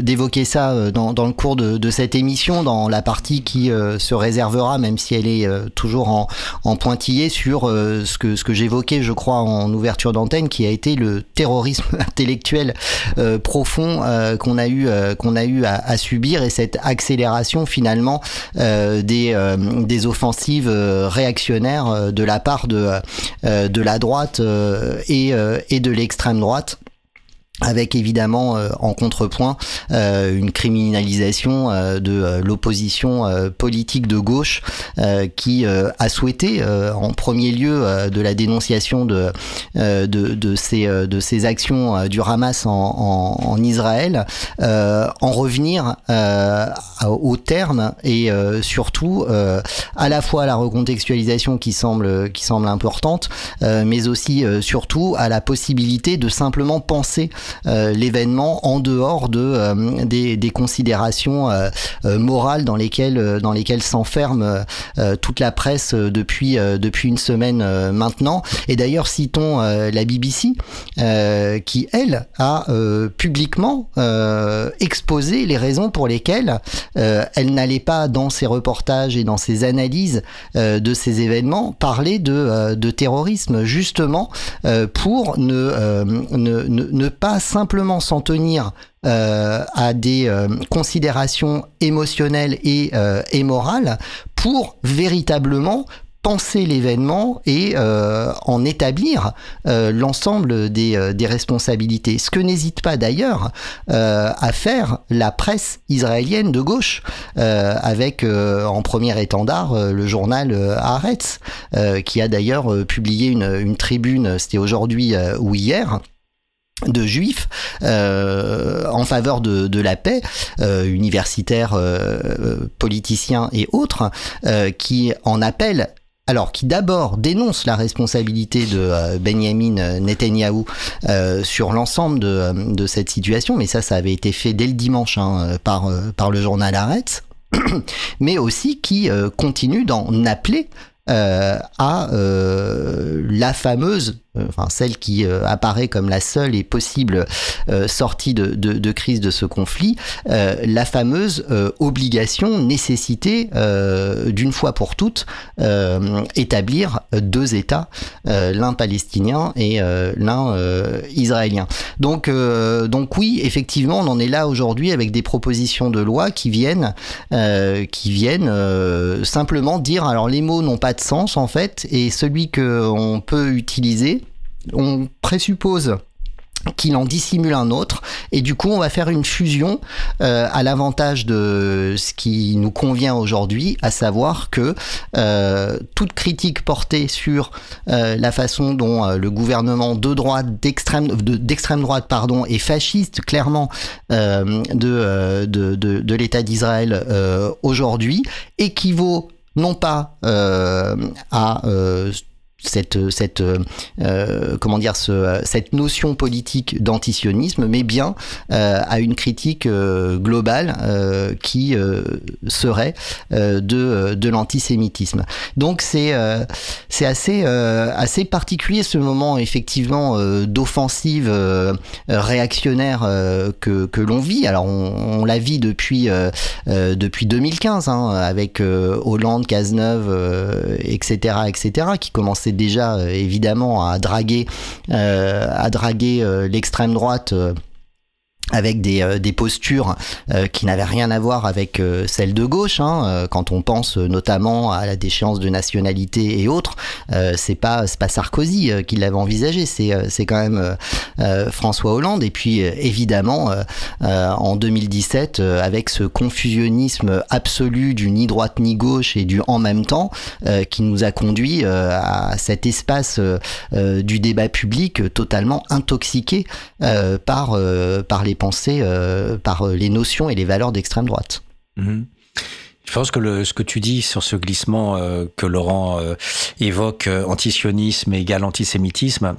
d'évoquer ça euh, dans, dans, le cours de, de, cette émission, dans la partie qui euh, se réservera, même si elle est toujours en, en pointillé sur ce que ce que j'évoquais, je crois, en ouverture d'antenne, qui a été le terrorisme intellectuel profond qu'on a eu qu'on a eu à, à, subir et cette accélération finalement des des offensives réactionnaires de la part de de la droite euh, euh, et de l'extrême droite avec évidemment euh, en contrepoint euh, une criminalisation euh, de l'opposition politique de gauche qui a souhaité en premier lieu de la dénonciation de, de, de, ces, de ces actions du Hamas en, en, en Israël en revenir au terme et surtout à la fois à la recontextualisation qui semble, qui semble importante mais aussi surtout à la possibilité de simplement penser euh, l'événement en dehors de euh, des, des, considérations euh, morales dans lesquelles dans lesquelles s'enferme toute la presse depuis depuis une semaine maintenant. Et d'ailleurs, citons la BBC qui elle a publiquement exposé les raisons pour lesquelles elle n'allait pas dans ses reportages et dans ses analyses de ces événements parler de, de terrorisme justement pour ne, ne, ne, ne pas simplement s'en tenir euh, à des euh, considérations émotionnelles et, euh, et, morales pour véritablement penser l'événement et en établir l'ensemble des, des, responsabilités. Ce que n'hésite pas d'ailleurs à faire la presse israélienne de gauche, avec en premier étendard le journal Haaretz, qui a d'ailleurs publié une, une tribune, c'était aujourd'hui ou hier, de juifs euh, en faveur de, la paix, euh, universitaires, euh, politiciens et autres, qui en appellent alors qui d'abord dénonce la responsabilité de euh, Benjamin Netanyahou euh, sur l'ensemble de, de, cette situation, mais ça, ça avait été fait dès le dimanche hein, par, par le journal Arrête, mais aussi qui continue d'en appeler euh, à euh, la fameuse, euh, enfin celle qui apparaît comme la seule et possible sortie de, de, de, crise de ce conflit, la fameuse obligation, nécessité d'une fois pour toutes établir deux États, l'un palestinien et l'un israélien. Donc, donc oui, effectivement, on en est là aujourd'hui avec des propositions de loi qui viennent, qui viennent simplement dire, alors les mots n'ont pas de sens en fait, et celui qu'on peut utiliser, on présuppose qu'il en dissimule un autre et du coup on va faire une fusion euh, à l'avantage de ce qui nous convient aujourd'hui à savoir que euh, toute critique portée sur euh, la façon dont le gouvernement de droite d'extrême d'extrême droite pardon est fasciste clairement de, l'état d'Israël aujourd'hui équivaut non pas à cette, cette euh, comment dire ce, cette notion politique d'antisionisme, mais bien euh, à une critique euh, globale euh, qui euh, serait de, de l'antisémitisme. Donc c'est c'est assez assez particulier ce moment effectivement d'offensive réactionnaire que, que l'on vit. Alors on, on la vit depuis depuis 2015 hein, avec Hollande, Cazeneuve, etc., etc., qui commençait déjà euh, évidemment à draguer, euh, à draguer euh, l'extrême droite avec des, euh, des postures euh, qui n'avaient rien à voir avec euh, celles de gauche. Hein, quand on pense notamment à la déchéance de nationalité et autres, c'est pas c'est pas Sarkozy qui l'avait envisagé, c'est c'est quand même François Hollande. Et puis évidemment en 2017 avec ce confusionnisme absolu du ni droite ni gauche et du en même temps qui nous a conduit à cet espace du débat public totalement intoxiqué par par les pensées euh, par les notions et les valeurs d'extrême droite. Mhm. Je pense que ce que tu dis sur ce glissement euh, que Laurent euh, évoque, antisionisme égale antisémitisme,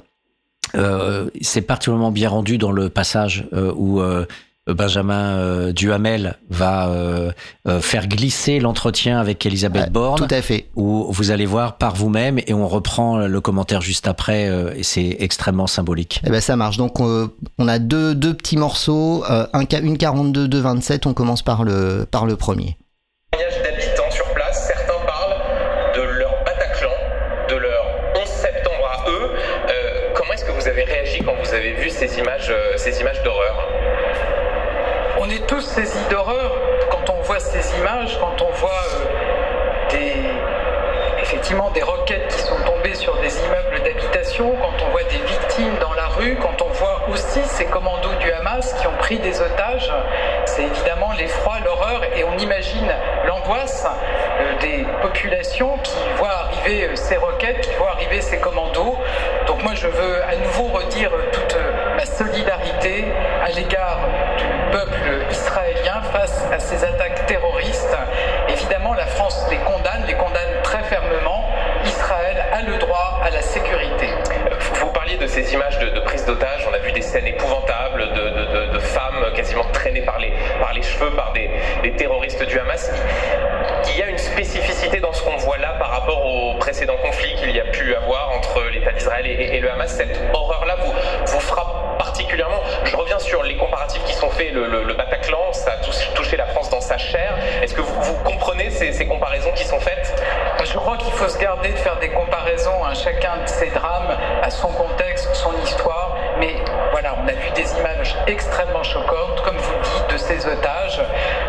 c'est particulièrement bien rendu dans le passage où Benjamin euh, Duhamel va euh, euh, faire glisser l'entretien avec Elisabeth Borne. Tout à fait. Où vous allez voir par vous-même et on reprend le commentaire juste après et c'est extrêmement symbolique. Eh ben ça marche. Donc on a deux, deux petits morceaux, un, une 42, deux 27. On commence par le, par le premier. Quand on voit euh, des, effectivement des roquettes qui sont tombées sur des immeubles d'habitation, quand on voit des victimes dans la rue, quand on voit aussi ces commandos du Hamas qui ont pris des otages. C'est évidemment l'effroi, l'horreur et on imagine l'angoisse euh, des populations qui voient arriver euh, ces roquettes, qui voient arriver ces commandos. Donc moi je veux à nouveau redire toute ma solidarité à l'égard du peuple israélien face à ces attaques terroristes. Évidemment, la France les condamne, les condamne très fermement. Israël a le droit à la sécurité. De ces images de, prise d'otages, on a vu des scènes épouvantables de, femmes quasiment traînées par les, par les cheveux par des, terroristes du Hamas. Il y a une spécificité dans ce qu'on voit là par rapport au précédent conflit qu'il y a pu avoir entre l'État d'Israël et, le Hamas. Cette horreur-là vous, vous frappe particulièrement. Je reviens sur les comparatifs qui sont faits. Le, Bataclan, ça a touché la France dans sa chair. Est-ce que vous, comprenez ces, comparaisons qui sont faites? Je crois qu'il faut se garder de faire des comparaisons à chacun de ces drames, à son contexte, son histoire. Mais voilà, on a vu des images extrêmement choquantes, comme vous dites, de ces otages,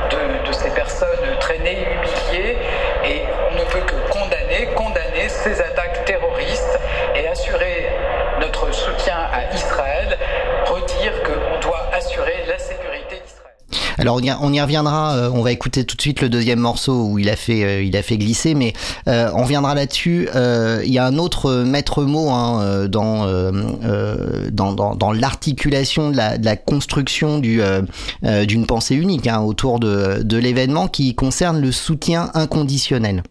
de, de ces personnes traînées, humiliées. Et on ne peut que condamner, condamner ces attaques terroristes et assurer notre soutien à Israël, redire qu'on doit assurer la sécurité. Alors on y, reviendra, euh, on va écouter tout de suite le deuxième morceau où il a fait, euh, il a fait glisser, mais euh, on reviendra là-dessus. Il y a un autre maître mot hein, dans, dans, dans, dans l'articulation de la, de la, construction du, d'une pensée unique hein, autour de, de l'événement qui concerne le soutien inconditionnel.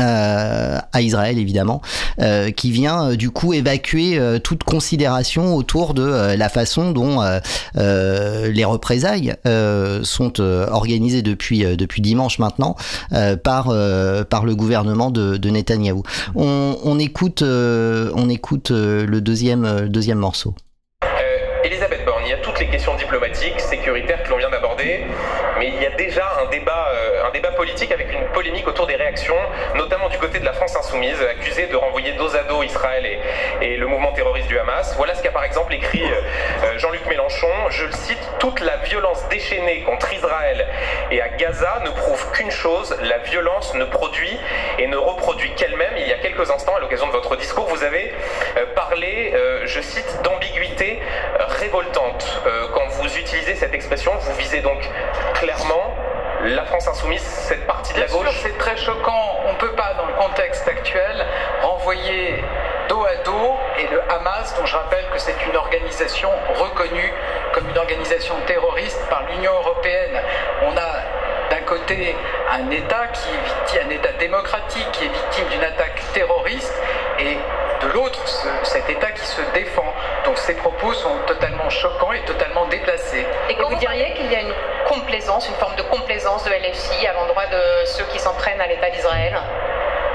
Euh, à Israël évidemment, euh, qui vient euh, du coup évacuer toute considération autour de la façon dont les représailles sont organisées depuis depuis dimanche maintenant par par le gouvernement de, de Netanyahou. On, écoute on écoute le deuxième deuxième morceau. Elisabeth Borne, il y a toutes les questions diplomatiques, sécuritaires que l'on vient d'aborder, mais il y a déjà un débat politique avec une polémique autour des réactions, notamment du côté de la France insoumise, accusée de renvoyer dos à dos Israël et, et le mouvement terroriste du Hamas. Voilà ce qu'a par exemple écrit euh, Jean-Luc Mélenchon. Je le cite Toute la violence déchaînée contre Israël et à Gaza ne prouve qu'une chose la violence ne produit et ne reproduit qu'elle-même. Il y a quelques instants, à l'occasion de votre discours, vous avez euh, parlé, je cite, d'ambiguïté révoltante. Euh, quand vous utilisez cette expression, vous visez donc clairement la France insoumise, cette partie de la gauche C'est très choquant. On ne peut pas, dans le contexte actuel, renvoyer dos à dos et le Hamas, dont je rappelle que c'est une organisation reconnue comme une organisation terroriste par l'Union européenne. On a côté un État qui est un État démocratique qui est victime d'une attaque terroriste et de l'autre cet État qui se défend. Donc ces propos sont totalement choquants et totalement déplacés. Et vous diriez qu'il y a une complaisance, une forme de complaisance de LFI à l'endroit de ceux qui s'en prennent à l'État d'Israël?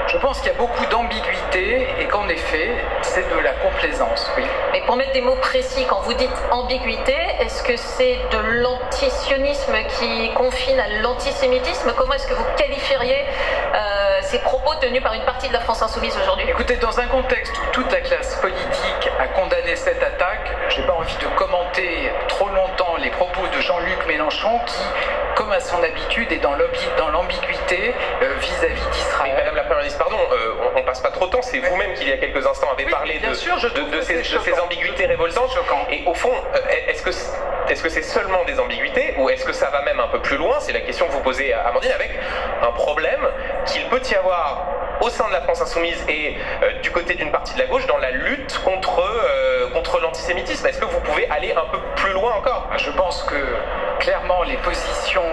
Je pense qu'il y a beaucoup d'ambiguïté et qu'en effet, c'est de la complaisance, oui. Mais pour mettre des mots précis, quand vous dites ambiguïté, est-ce que c'est de l'antisionisme qui confine à l'antisémitisme? Comment est-ce que vous qualifieriez euh, ces propos tenus par une partie de la France insoumise aujourd'hui Écoutez, dans un contexte où toute la classe politique a condamné cette attaque, je n'ai pas envie de commenter trop longtemps les propos de Jean-Luc Mélenchon qui, comme à son habitude, est dans l'ambiguïté euh, vis-à-vis d'Israël. Madame la Première pardon, euh, on, passe pas trop de temps. C'est vous-même qui, il y a quelques instants, avez parlé de, de, ces, ambiguïtés révoltantes. Et au fond, euh, est-ce que est-ce que c'est seulement des ambiguïtés ou est-ce que ça va même un peu plus loin? C'est la question que vous posez à Amandine avec un problème qu'il peut avoir au sein de la France insoumise et euh, du côté d'une partie de la gauche dans la lutte contre, contre l'antisémitisme. Est-ce que vous pouvez aller un peu plus loin encore? Je pense que clairement les positions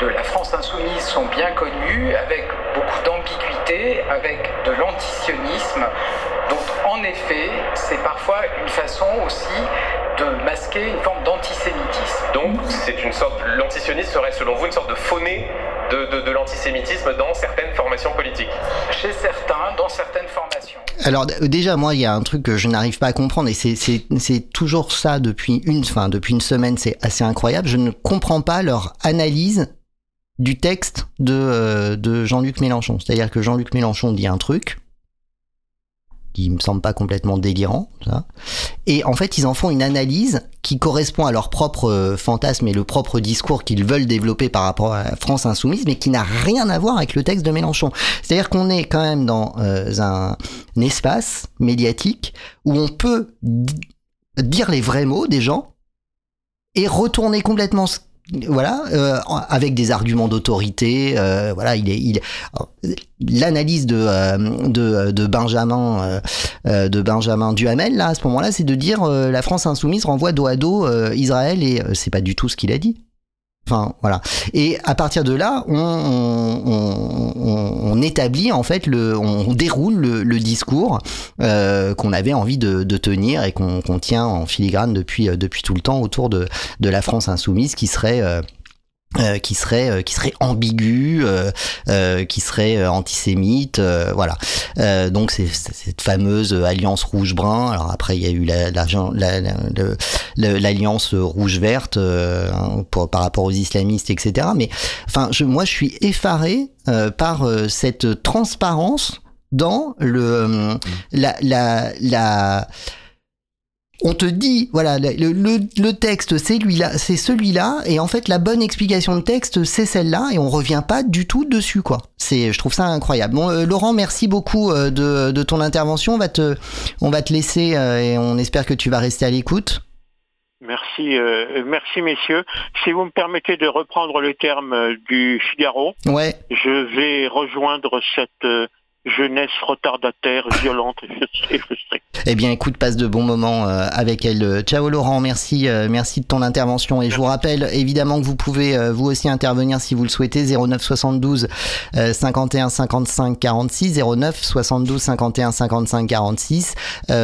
de la France insoumise sont bien connues, avec beaucoup d'ambiguïté, avec de l'antisionisme. Donc en effet, c'est parfois une façon aussi de masquer une forme d'antisémitisme. Donc c'est une sorte, l'antisionisme serait selon vous une sorte de fauné de, de, l'antisémitisme dans certaines formations politiques Chez certains, dans certaines formations. Alors déjà, moi, il y a un truc que je n'arrive pas à comprendre, et c'est toujours ça depuis une, fin, depuis une semaine, c'est assez incroyable. Je ne comprends pas leur analyse du texte de, euh, de Jean-Luc Mélenchon. C'est-à-dire que Jean-Luc Mélenchon dit un truc qui me semble pas complètement délirant, ça. et en fait ils en font une analyse qui correspond à leur propre euh, fantasme et le propre discours qu'ils veulent développer par rapport à France insoumise, mais qui n'a rien à voir avec le texte de Mélenchon. C'est-à-dire qu'on est quand même dans euh, un, un espace médiatique où on peut dire les vrais mots des gens et retourner complètement ce voilà, euh, avec des arguments d'autorité. Euh, voilà, il est, il, l'analyse de, euh, de, de Benjamin de Benjamin Duhamel là à ce moment-là, c'est de dire la France insoumise renvoie dos à dos Israël et c'est pas du tout ce qu'il a dit. Enfin voilà. Et à partir de là, on, établit en fait le, on déroule le, discours euh, qu'on avait envie de, tenir et qu'on tient en filigrane depuis depuis tout le temps autour de de la France insoumise qui serait euh, euh, qui serait euh, qui serait ambigu, euh, qui serait antisémite, voilà. donc c'est cette fameuse alliance rouge-brun. Alors après il y a eu l'alliance la, la, rouge-verte par rapport aux islamistes, etc. Mais enfin, je, moi je suis effaré par cette transparence dans le la la, la on te dit, voilà, le, le, texte c'est lui-là, c'est celui-là, et en fait la bonne explication de texte c'est celle-là, et on revient pas du tout dessus, quoi. C'est, je trouve ça incroyable. Bon, euh, Laurent, merci beaucoup euh, de, de, ton intervention. On va te, on va te laisser euh, et on espère que tu vas rester à l'écoute. Merci, merci messieurs. Si vous me permettez de reprendre le terme du Figaro, ouais. je vais rejoindre cette jeunesse retardataire, violente et frustrée. Eh bien, écoute, passe de bons moments euh, avec elle. Ciao Laurent, merci, euh, merci de ton intervention. Et je vous rappelle évidemment que vous pouvez euh, vous aussi intervenir si vous le souhaitez. 09 72 51 55 46 09 72 51 55 46. vous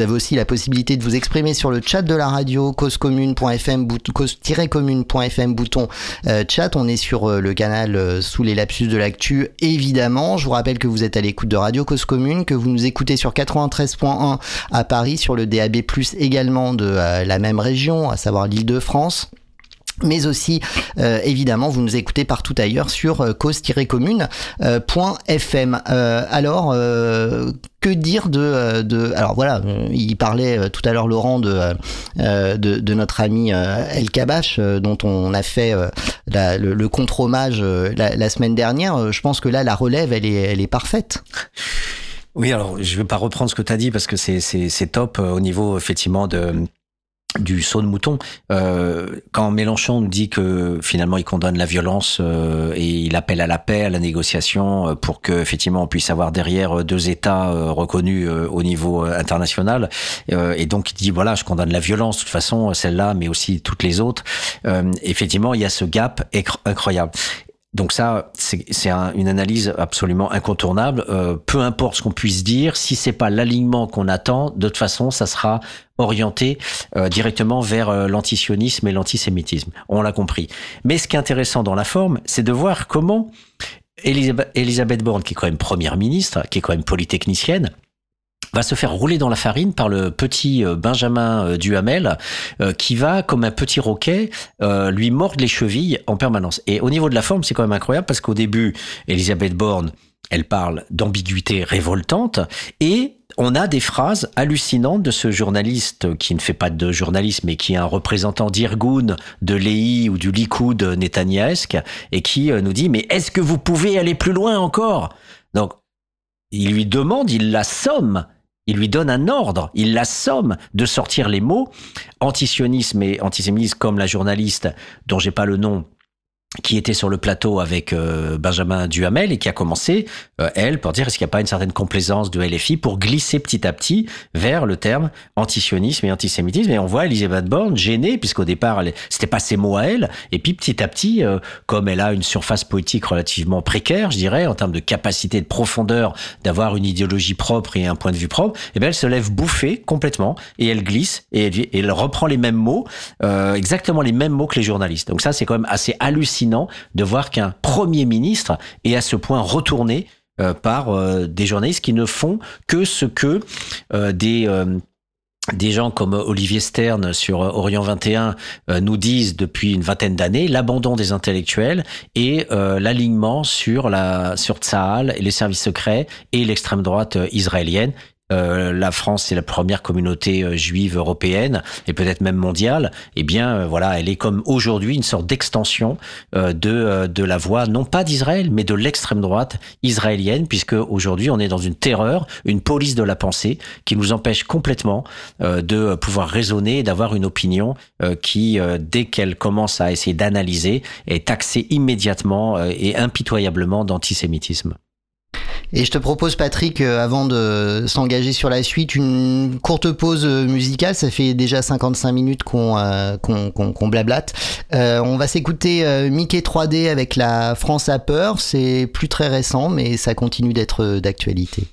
avez aussi la possibilité de vous exprimer sur le chat de la radio causecommune.fm cause-commune.fm bouton chat. On est sur le canal sous les lapsus de l'actu évidemment. Je vous rappelle que vous êtes à l'écoute de Radio Cause Commune, que vous nous écoutez sur 93.1 à Paris, sur le DAB+, également de euh, la même région, à savoir l'Île-de-France mais aussi euh, évidemment vous nous écoutez partout ailleurs sur euh, cause-commune.fm. alors que dire de, de alors voilà il parlait tout à l'heure Laurent de, de, notre ami El Kabash dont on a fait le, contre-hommage la, semaine dernière. Je pense que là la relève elle est elle est parfaite. Oui, alors je vais pas reprendre ce que tu as dit parce que c'est top euh, au niveau effectivement de du saut de mouton. Euh, quand Mélenchon dit que finalement il condamne la violence euh, et il appelle à la paix, à la négociation, euh, pour que effectivement on puisse avoir derrière deux États reconnus au niveau international, et donc il dit voilà je condamne la violence de toute façon celle-là, mais aussi toutes les autres. effectivement il y a ce gap incroyable. Donc ça, c'est une analyse absolument incontournable. Euh, peu importe ce qu'on puisse dire, si c'est pas l'alignement qu'on attend, de toute façon, ça sera orienté euh, directement vers euh, l'antisionisme et l'antisémitisme. On l'a compris. Mais ce qui est intéressant dans la forme, c'est de voir comment Elisabeth Borne, qui est quand même première ministre, qui est quand même polytechnicienne, va se faire rouler dans la farine par le petit euh, Benjamin euh, Duhamel euh, qui va, comme un petit roquet, lui mordre les chevilles en permanence. Et au niveau de la forme, c'est quand même incroyable parce qu'au début, Elisabeth Borne, elle parle d'ambiguïté révoltante et on a des phrases hallucinantes de ce journaliste qui ne fait pas de journalisme mais qui est un représentant d'Irgun, de l'EI ou du Likoud netanyahesque et qui nous dit mais est-ce que vous pouvez aller plus loin encore? Donc il lui demande, il l'assomme il lui donne un ordre, il l'assomme de sortir les mots. Antisionisme et antisémitisme comme la journaliste dont j'ai pas le nom qui était sur le plateau avec euh, Benjamin Duhamel et qui a commencé, euh, elle, pour dire est-ce qu'il n'y a pas une certaine complaisance de LFI pour glisser petit à petit vers le terme antisionisme et antisémitisme? Et on voit Elisabeth Borne gênée, puisqu'au départ, c'était pas ses mots à elle. Et puis petit à petit, euh, comme elle a une surface politique relativement précaire, je dirais, en termes de capacité de profondeur, d'avoir une idéologie propre et un point de vue propre, et eh bien elle se lève bouffée complètement et elle glisse et elle reprend les mêmes mots, exactement les mêmes mots que les journalistes. Donc ça, c'est quand même assez hallucinant de voir qu'un Premier ministre est à ce point retourné euh, par euh, des journalistes qui ne font que ce que euh, des gens comme Olivier Stern sur Orient 21 nous disent depuis une vingtaine d'années, l'abandon des intellectuels et l'alignement sur la sur et les services secrets et l'extrême droite israélienne euh, la France est la première communauté euh, juive européenne et peut-être même mondiale, eh bien euh, voilà, elle est comme aujourd'hui une sorte d'extension de de la voix non pas d'Israël mais de l'extrême droite israélienne puisque aujourd'hui on est dans une terreur, une police de la pensée qui nous empêche complètement de pouvoir raisonner et d'avoir une opinion qui dès qu'elle commence à essayer d'analyser est taxée immédiatement et impitoyablement d'antisémitisme. Et je te propose, Patrick, euh, avant de s'engager sur la suite, une courte pause euh, musicale. Ça fait déjà 55 minutes qu'on euh, blablate. on va s'écouter Mickey 3D avec la France à peur. C'est plus très récent, mais ça continue d'être d'actualité.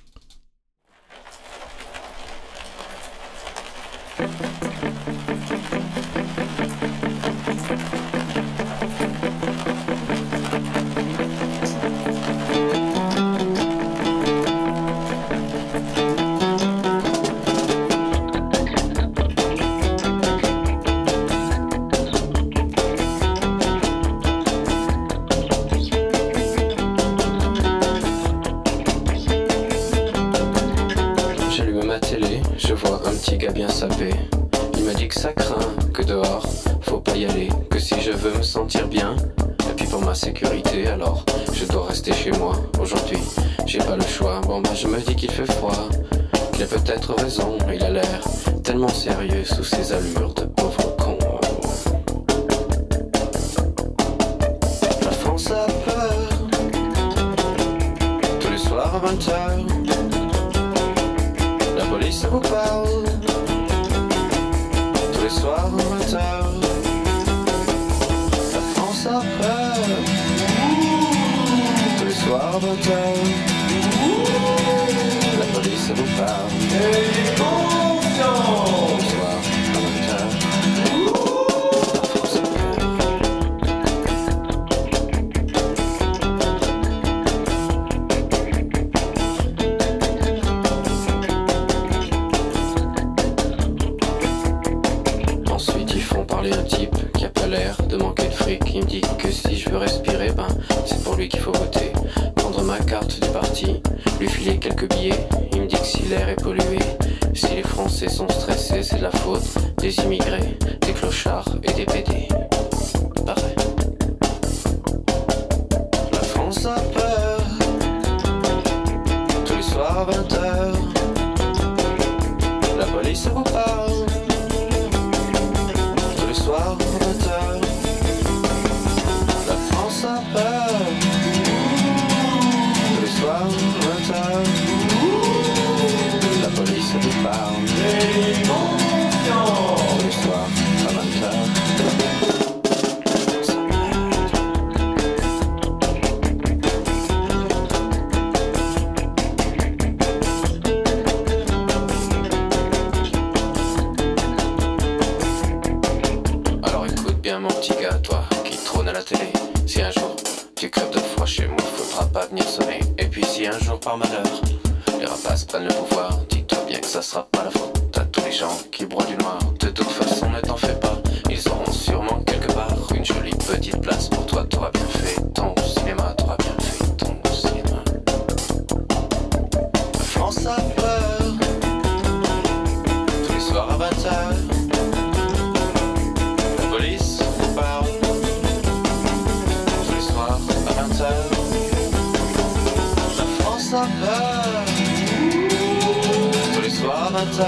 Les soirs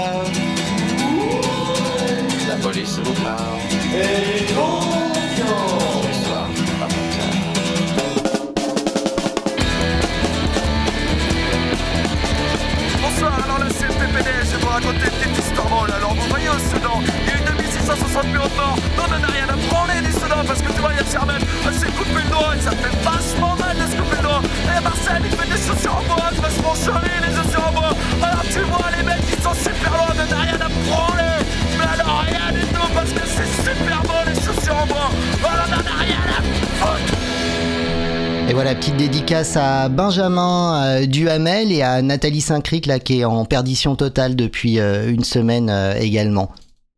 à 20h. La police vous parle et soirs à 20h. Bonsoir, alors là c'est le PPD, je vais vous raconter 360 murs de mort. Non, on n'a rien à branler des Soudan parce que tu vois, il y a Sherman, elle s'est coupé le doigt et ça fait vachement mal de se couper le doigt. Eh, et à Marseille, il fait des chaussures en bois, tu vas vachement joli les chaussures en bois. Alors tu vois, les mecs qui sont super loin, on n'a rien à branler. Mais alors rien du tout parce que c'est super beau les chaussures en bois. Alors on n'a rien à foutre. Et voilà, petite dédicace à Benjamin euh, Duhamel et à Nathalie Saint-Cric, là, qui est en perdition totale depuis euh, une semaine euh, également.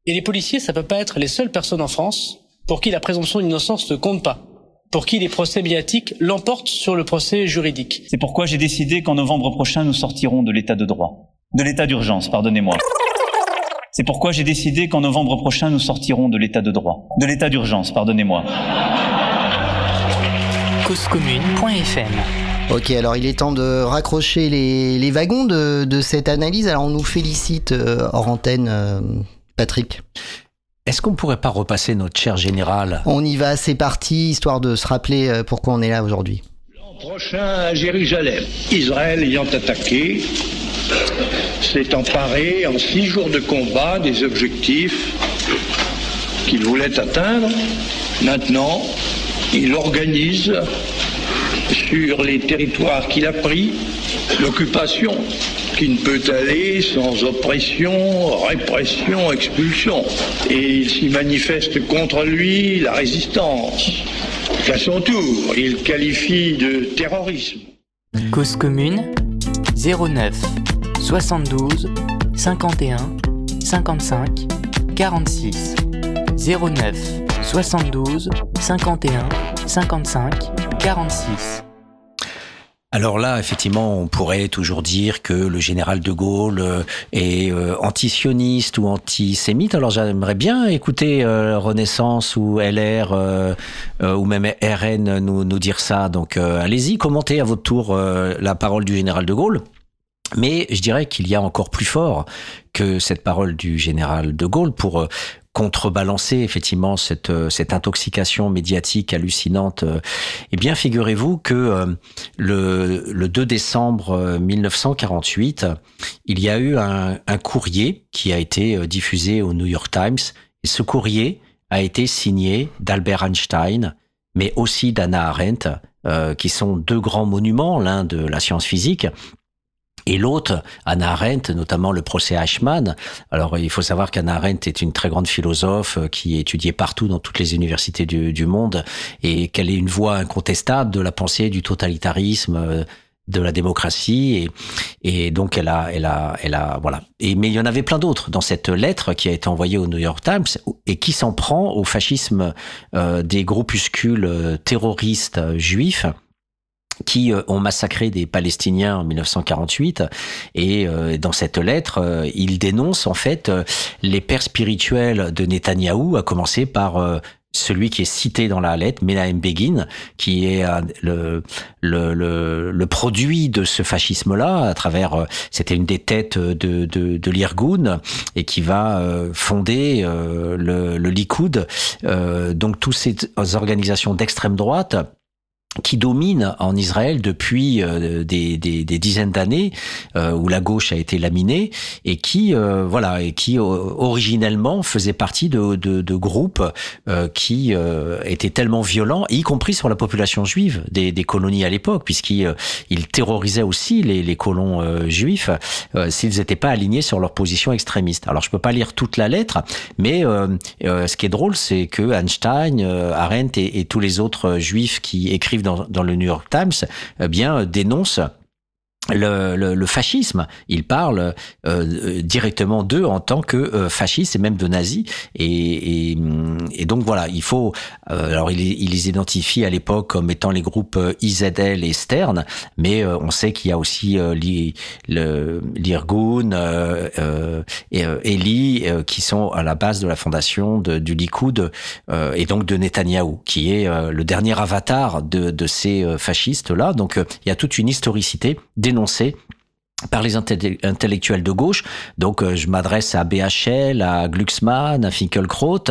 Et les policiers, ça peut pas être les seules personnes en France pour qui la présomption d'innocence ne compte pas, pour qui les procès médiatiques l'emportent sur le procès juridique. C'est pourquoi j'ai décidé qu'en novembre prochain, nous sortirons de l'état de droit. De l'état d'urgence, pardonnez-moi. C'est pourquoi j'ai décidé qu'en novembre prochain, nous sortirons de l'état de droit. De l'état d'urgence, pardonnez-moi. causecommune.fm Ok, alors il est temps de raccrocher les, les wagons de, de cette analyse. Alors on nous félicite euh, hors antenne, euh, Patrick. Est-ce qu'on pourrait pas repasser notre cher général? On y va, c'est parti, histoire de se rappeler euh, pourquoi on est là aujourd'hui. prochain à Jérusalem. Israël ayant attaqué, s'est emparé en six jours de combat des objectifs qu'il voulait atteindre. Maintenant, il organise sur les territoires qu'il a pris l'occupation qui ne peut aller sans oppression, répression, expulsion. Et il s'y manifeste contre lui la résistance. Qu'à son tour, il qualifie de terrorisme. Cause commune 09 72 51 55 46 09 72 51 55 46 Alors là, effectivement, on pourrait toujours dire que le général de Gaulle euh, est euh, antisioniste ou antisémite. Alors j'aimerais bien écouter euh, Renaissance ou LR ou même RN nous, dire ça. Donc allez-y, commentez à votre tour la parole du général de Gaulle. Mais je dirais qu'il y a encore plus fort que cette parole du général de Gaulle pour contrebalancer effectivement cette, cette intoxication médiatique hallucinante, eh bien figurez-vous que le, le 2 décembre 1948, il y a eu un, un courrier qui a été diffusé au New York Times. Et ce courrier a été signé d'Albert Einstein, mais aussi d'Anna Arendt, euh, qui sont deux grands monuments, l'un de la science physique et l'autre, Anna Arendt, notamment le procès Eichmann. Alors, il faut savoir qu'Anna Arendt est une très grande philosophe euh, qui est étudiée partout dans toutes les universités du, du monde et qu'elle est une voix incontestable de la pensée du totalitarisme, euh, de la démocratie et, et donc elle a elle a elle a voilà et mais il y en avait plein d'autres dans cette lettre qui a été envoyée au New York Times et qui s'en prend au fascisme euh, des groupuscules euh, terroristes juifs qui ont massacré des Palestiniens en 1948 et dans cette lettre il dénonce en fait les pères spirituels de Netanyahou à commencer par celui qui est cité dans la lettre, Menahem Begin, qui est euh, le, le, le, le produit de ce fascisme-là, à travers, euh, c'était une des têtes de, de, de l'Irgun, et qui va euh, fonder le, le Likoud. Donc, toutes ces organisations d'extrême droite qui domine en Israël depuis euh, des, dizaines d'années, euh, où la gauche a été laminée, et qui euh, voilà et qui originellement faisait partie de, de, de groupes qui étaient tellement violents, y compris sur la population juive des, des colonies à l'époque, puisqu'ils ils terrorisaient aussi les, les colons juifs s'ils n'étaient pas alignés sur leur position extrémiste. Alors je peux pas lire toute la lettre, mais ce qui est drôle, c'est que Einstein, Arendt et tous les autres juifs qui écrivent dans, le New York Times, eh bien, dénonce le, le, le, fascisme. Il parle euh, directement d'eux en tant que euh, fascistes et même de nazis. Et, et, et donc voilà, il faut. Euh, alors il, il, les identifie à l'époque comme étant les groupes euh, IZL et Stern, mais euh, on sait qu'il y a aussi l'Irgun et Eli qui sont à la base de la fondation de, du Likoud et donc de Netanyahou, qui est le dernier avatar de, de ces fascistes là. Donc il y a toute une historicité dénoncée par les intellectuels de gauche. Donc, euh, je m'adresse à BHL, à Glucksmann, à Finkelkraut,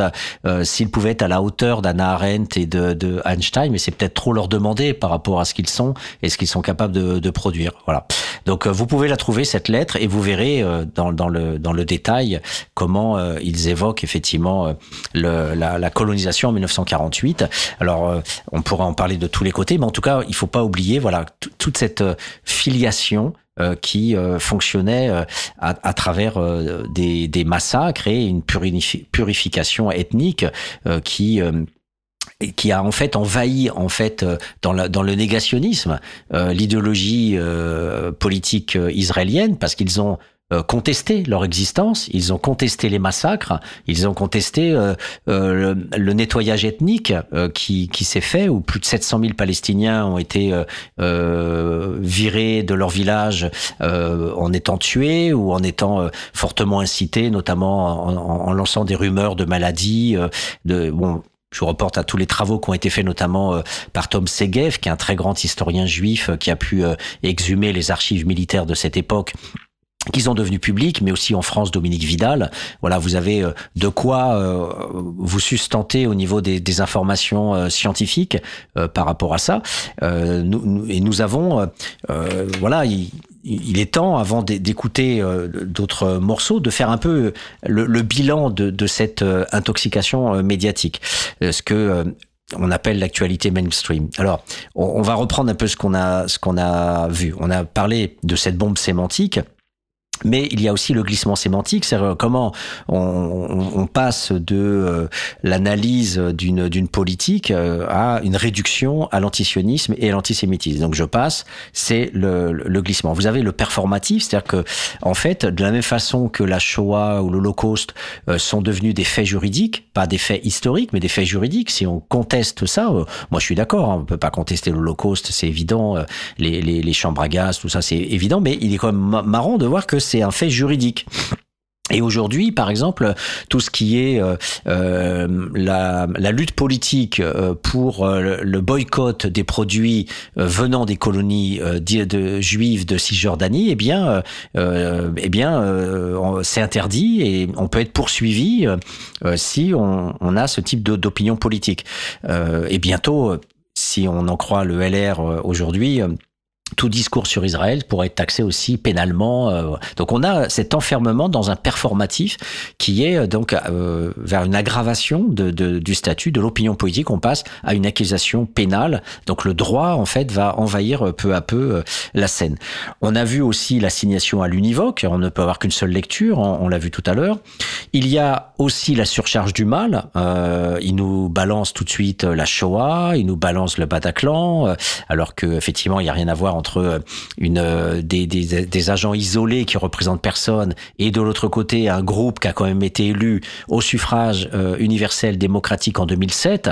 euh, s'ils pouvaient être à la hauteur d'Anna Arendt et de, de Einstein, mais c'est peut-être trop leur demander par rapport à ce qu'ils sont et ce qu'ils sont capables de, de produire. Voilà. Donc, euh, vous pouvez la trouver cette lettre et vous verrez euh, dans, dans, le dans le détail comment euh, ils évoquent effectivement le, la, la, colonisation en 1948. Alors, on pourra en parler de tous les côtés, mais en tout cas, il faut pas oublier voilà toute cette filiation euh, qui euh, fonctionnait euh, à, à, travers des, massacres et une purification ethnique qui qui a en fait envahi en fait dans, le négationnisme l'idéologie politique israélienne parce qu'ils ont euh, contesté leur existence, ils ont contesté les massacres, ils ont contesté euh, euh, le, nettoyage ethnique euh, qui, qui s'est fait, où plus de 700 000 Palestiniens ont été euh, virés de leur village en étant tués ou en étant fortement incités, notamment en, en, lançant des rumeurs de maladies. de, bon, je vous reporte à tous les travaux qui ont été faits notamment par Tom Segev, qui est un très grand historien juif qui a pu exhumer les archives militaires de cette époque qui sont devenus publics, mais aussi en France, Dominique Vidal. Voilà, vous avez euh, de quoi euh, vous sustenter au niveau des, des informations euh, scientifiques par rapport à ça. Et nous avons, voilà, il, il, est temps, avant d'écouter d'autres morceaux, de faire un peu le, le bilan de, de, cette intoxication médiatique. Ce que on appelle l'actualité mainstream. Alors, on, on, va reprendre un peu ce qu'on a, ce qu'on a vu. On a parlé de cette bombe sémantique mais il y a aussi le glissement sémantique, c'est comment on, on, passe de euh, l'analyse d'une d'une politique euh, à une réduction à l'antisionisme et à l'antisémitisme. Donc je passe, c'est le, le, glissement. Vous avez le performatif, c'est-à-dire que en fait, de la même façon que la Shoah ou l'Holocauste euh, sont devenus des faits juridiques, pas des faits historiques, mais des faits juridiques. Si on conteste ça, moi je suis d'accord, hein, on peut pas contester l'Holocauste, c'est évident. Les, les, les chambres à gaz, tout ça, c'est évident, mais il est quand même marrant de voir que c'est un fait juridique. Et aujourd'hui, par exemple, tout ce qui est euh, euh la, lutte politique euh, pour le boycott des produits venant des colonies de, juives de Cisjordanie, eh bien, eh bien, c'est interdit et on peut être poursuivi si on, a ce type d'opinion politique. et bientôt, si on en croit le LR aujourd'hui, tout discours sur Israël pourrait être taxé aussi pénalement. Euh, donc on a cet enfermement dans un performatif qui est euh, donc euh, vers une aggravation du statut de l'opinion politique. On passe à une accusation pénale. Donc le droit en fait va envahir peu à peu la scène. On a vu aussi l'assignation à l'univoque. On ne peut avoir qu'une seule lecture. On, on l'a vu tout à l'heure. Il y a aussi la surcharge du mal. Euh, il nous balance tout de suite la Shoah. Il nous balance le Bataclan, alors que effectivement il y a rien à voir entre euh, une, euh, des, des, agents isolés qui représentent personne et de l'autre côté un groupe qui a quand même été élu au suffrage euh, universel démocratique en 2007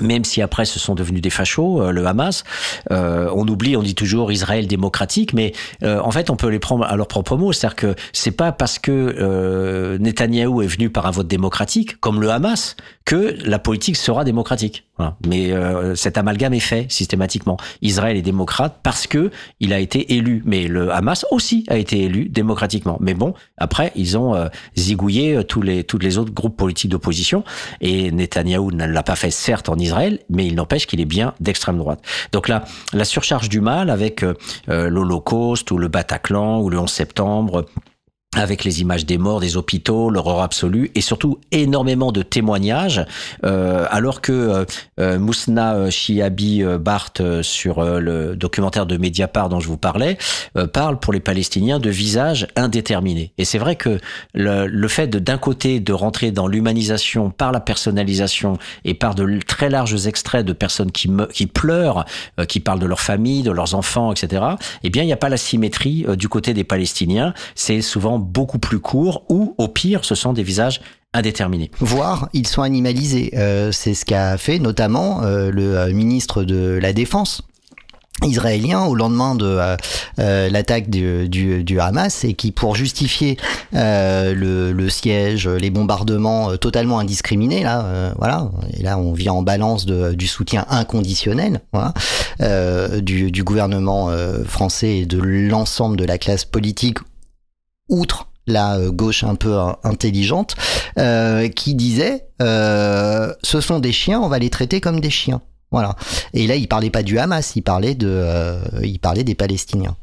même si après ce sont devenus des fachos, le Hamas, euh, on oublie, on dit toujours Israël démocratique, mais euh, en fait on peut les prendre à leurs propres mots, c'est-à-dire que c'est pas parce que euh, Netanyahou est venu par un vote démocratique, comme le Hamas, que la politique sera démocratique. Mais euh, cet amalgame est fait systématiquement. Israël est démocrate parce que il a été élu, mais le Hamas aussi a été élu démocratiquement. Mais bon, après ils ont euh, zigouillé euh, tous les tous les autres groupes politiques d'opposition et Netanyahou ne l'a pas fait certes en Israël, mais il n'empêche qu'il est bien d'extrême droite. Donc là, la surcharge du mal avec euh, l'Holocauste ou le Bataclan ou le 11 septembre avec les images des morts, des hôpitaux, l'horreur absolue et surtout énormément de témoignages, euh, alors que euh, euh Mousna Chiabi euh, Barth sur le documentaire de Mediapart dont je vous parlais parle pour les Palestiniens de visages indéterminés. Et c'est vrai que le, le fait d'un côté de rentrer dans l'humanisation par la personnalisation et par de très larges extraits de personnes qui, me, qui pleurent, qui parlent de leur famille, de leurs enfants, etc. Eh bien, il n'y a pas la symétrie du côté des Palestiniens. C'est souvent beaucoup plus courts ou au pire ce sont des visages indéterminés. Voire ils sont animalisés. Euh, c'est ce qu'a fait notamment euh, le euh, ministre de la Défense israélien au lendemain de l'attaque du, Hamas et qui pour justifier le, siège, les bombardements totalement indiscriminés là, voilà, et là on vient en balance du soutien inconditionnel du, gouvernement français et de l'ensemble de la classe politique outre la euh, gauche un peu euh, intelligente, euh, qui disait euh, ce sont des chiens, on va les traiter comme des chiens. Voilà. Et là, il parlait pas du Hamas, il parlait de, euh, il parlait des Palestiniens.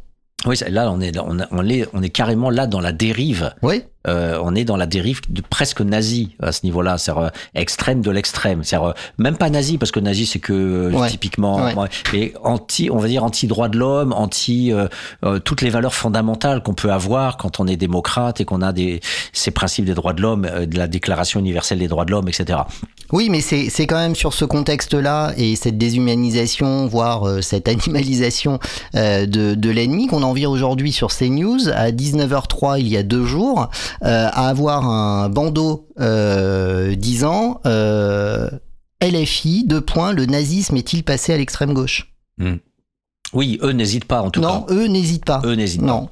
Oui, là, on est, on, on, est, on est carrément là dans la dérive. Oui. Euh, on est dans la dérive de presque nazi à ce niveau-là, c'est euh, extrême de l'extrême. C'est euh, même pas nazi parce que nazi c'est que ouais. typiquement, ouais. mais anti, on va dire anti droit de l'homme, anti toutes les valeurs fondamentales qu'on peut avoir quand on est démocrate et qu'on a des ces principes des droits de l'homme, de la Déclaration universelle des droits de l'homme, etc. Oui, mais c'est c'est quand même sur ce contexte-là et cette déshumanisation, voire cette animalisation de de l'ennemi qu'on en vient aujourd'hui sur CNews à 19h03 il y a deux jours euh, à avoir un bandeau euh, disant euh, LFI, deux points, le nazisme est-il passé à l'extrême gauche? Mmh. Oui, eux n'hésitent pas en tout non, cas. Non, eux n'hésitent pas. Eux n'hésitent pas.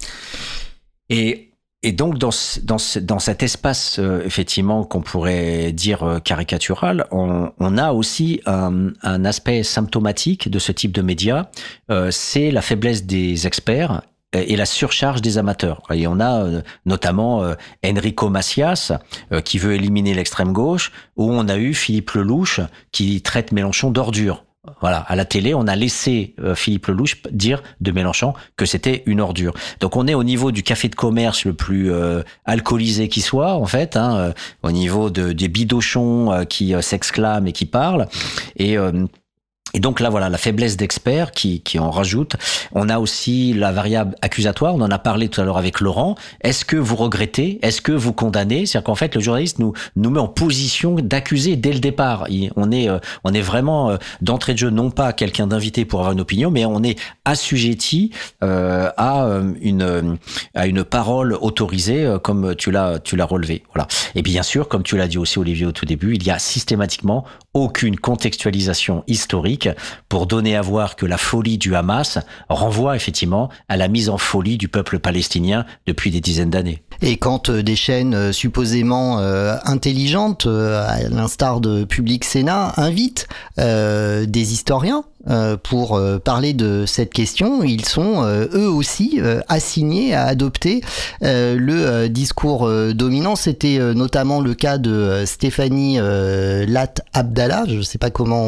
Et et donc dans, dans, dans cet espace euh, effectivement qu'on pourrait dire euh, caricatural, on, on, a aussi un, un, aspect symptomatique de ce type de médias, euh, c'est la faiblesse des experts et la surcharge des amateurs. Et on a euh, notamment euh, Enrico Macias euh, qui veut éliminer l'extrême gauche, ou on a eu Philippe Lelouch qui traite Mélenchon d'ordure. Voilà, à la télé, on a laissé Philippe Lelouch dire de Mélenchon que c'était une ordure. Donc on est au niveau du café de commerce le plus alcoolisé qui soit, en fait, hein, au niveau de, des bidochons qui s'exclament et qui parlent. Et et donc là, voilà, la faiblesse d'experts qui, qui en rajoute. On a aussi la variable accusatoire. On en a parlé tout à l'heure avec Laurent. Est-ce que vous regrettez? Est-ce que vous condamnez? C'est-à-dire qu'en fait, le journaliste nous nous met en position d'accuser dès le départ. On est euh, on est vraiment euh, d'entrée de jeu non pas quelqu'un d'invité pour avoir une opinion, mais on est assujetti euh, à une à une parole autorisée, comme tu l'as tu l'as relevé. Voilà. Et bien sûr, comme tu l'as dit aussi Olivier au tout début, il y a systématiquement aucune contextualisation historique pour donner à voir que la folie du Hamas renvoie effectivement à la mise en folie du peuple palestinien depuis des dizaines d'années. Et quand euh, des chaînes euh, supposément euh, intelligentes, à l'instar de Public Sénat, invitent des historiens pour parler de cette question, ils sont eux aussi assignés à adopter le discours dominant. C'était notamment le cas de Stéphanie Lat Abdallah, je ne sais pas comment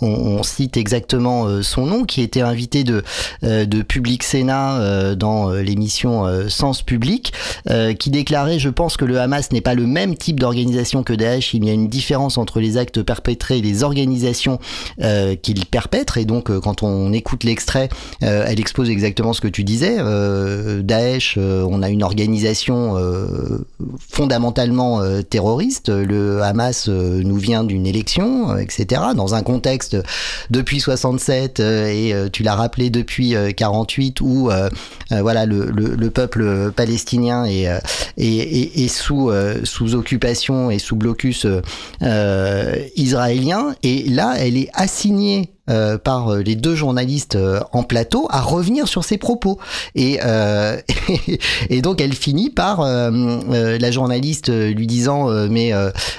on, cite exactement son nom, qui était invitée de, de Public Sénat dans l'émission Sens Public, qui déclarait, je pense que le Hamas n'est pas le même type d'organisation que Daesh, il y a une différence entre les actes perpétrés et les organisations qu'il perpètre. Et donc, euh, quand on écoute l'extrait, euh, elle expose exactement ce que tu disais. Euh, Daesh, on a une organisation fondamentalement terroriste. Le Hamas nous vient d'une élection, etc. Dans un contexte depuis 67 et tu l'as rappelé depuis 48 où voilà le, peuple palestinien est, est, est, sous occupation et sous blocus israélien. Et là, elle est assignée euh, par euh, les deux journalistes euh, en plateau à revenir sur ses propos. Et, et donc elle finit par la journaliste lui disant mais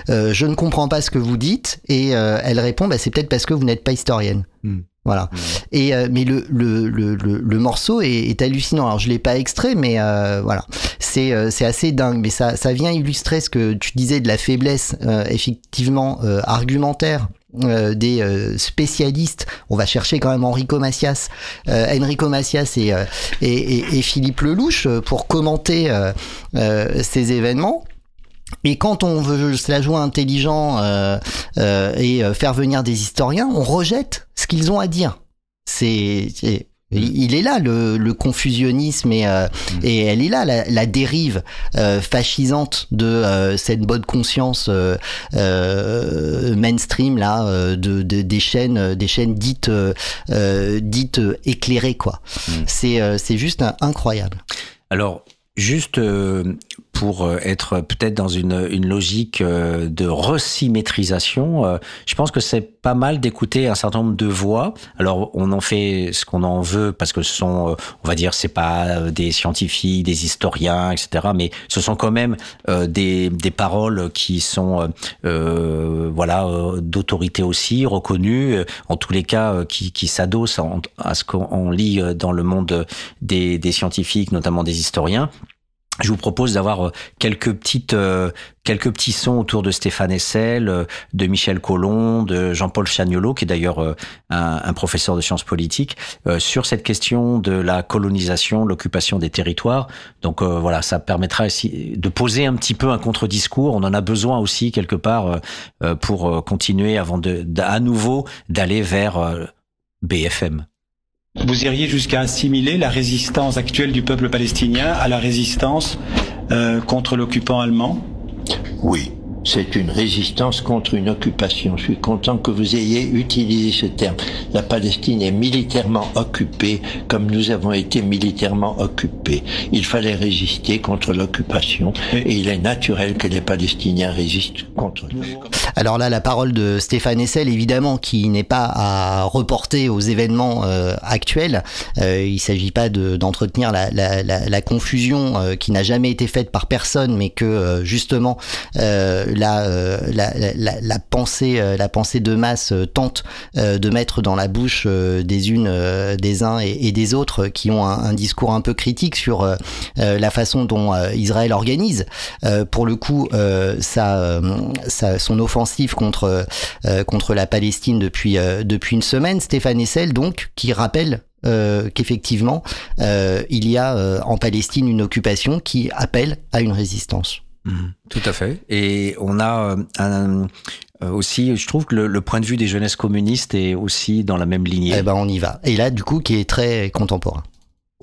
je ne comprends pas ce que vous dites et elle répond bah, c'est peut-être parce que vous n'êtes pas historienne. Hmm. Voilà. Hmm. Et mais le le, le, le, morceau est, est, hallucinant. Alors je l'ai pas extrait, mais voilà, c'est c'est assez dingue. Mais ça ça vient illustrer ce que tu disais de la faiblesse effectivement argumentaire euh, des euh, spécialistes. On va chercher quand même Enrico Macias, euh, Enrico Macias et, et, et, Philippe Lelouch pour commenter ces événements. Et quand on veut se la jouer intelligent et faire venir des historiens, on rejette ce qu'ils ont à dire. C'est il est là le, confusionnisme et, euh, mm. et elle est là la, dérive euh, fascisante de euh, cette bonne conscience mainstream là de, des chaînes des chaînes dites dites éclairées quoi. Mm. C'est c'est juste incroyable. Alors juste pour euh, être peut-être dans une, une logique euh, de resymétrisation, euh, je pense que c'est pas mal d'écouter un certain nombre de voix. Alors, on en fait ce qu'on en veut parce que ce sont, on va dire, c'est pas des scientifiques, des historiens, etc. Mais ce sont quand même des, des paroles qui sont, euh, voilà, d'autorité aussi reconnues. En tous les cas, qui, qui s'adossent à ce qu'on lit dans le monde des, des scientifiques, notamment des historiens je vous propose d'avoir euh, quelques petites euh, quelques petits sons autour de Stéphane Hessel, euh, de Michel Collomb, de Jean-Paul Chagnolo, qui est d'ailleurs un, un, professeur de sciences politiques, sur cette question de la colonisation, l'occupation des territoires. Donc voilà, ça permettra de poser un petit peu un contre-discours. On en a besoin aussi quelque part pour continuer avant de, à nouveau d'aller vers BFM. Vous iriez jusqu'à assimiler la résistance actuelle du peuple palestinien à la résistance euh, contre l'occupant allemand? Oui, c'est une résistance contre une occupation. Je suis content que vous ayez utilisé ce terme. La Palestine est militairement occupée comme nous avons été militairement occupés. Il fallait résister contre l'occupation et il est naturel que les Palestiniens résistent contre Alors là, la parole de Stéphane Essel, évidemment, qui n'est pas à reporter aux événements euh, actuels. Euh, il ne s'agit pas d'entretenir la, la, la, la, confusion euh, qui n'a jamais été faite par personne, mais que justement euh, la, pensée, euh, la pensée de masse euh, tente de mettre dans la bouche des unes, des uns et, des autres qui ont un, discours un peu critique sur la façon dont Israël organise, pour le coup, son offensive contre contre la Palestine depuis depuis une semaine. Stéphane Essel, donc, qui rappelle qu'effectivement, il y a en Palestine une occupation qui appelle à une résistance. Mhm. tout à fait. Et on a euh, un, euh, aussi, je trouve que le, point de vue des jeunesses communistes est aussi dans la même lignée. Eh ben, on y va. Et là, du coup, qui est très contemporain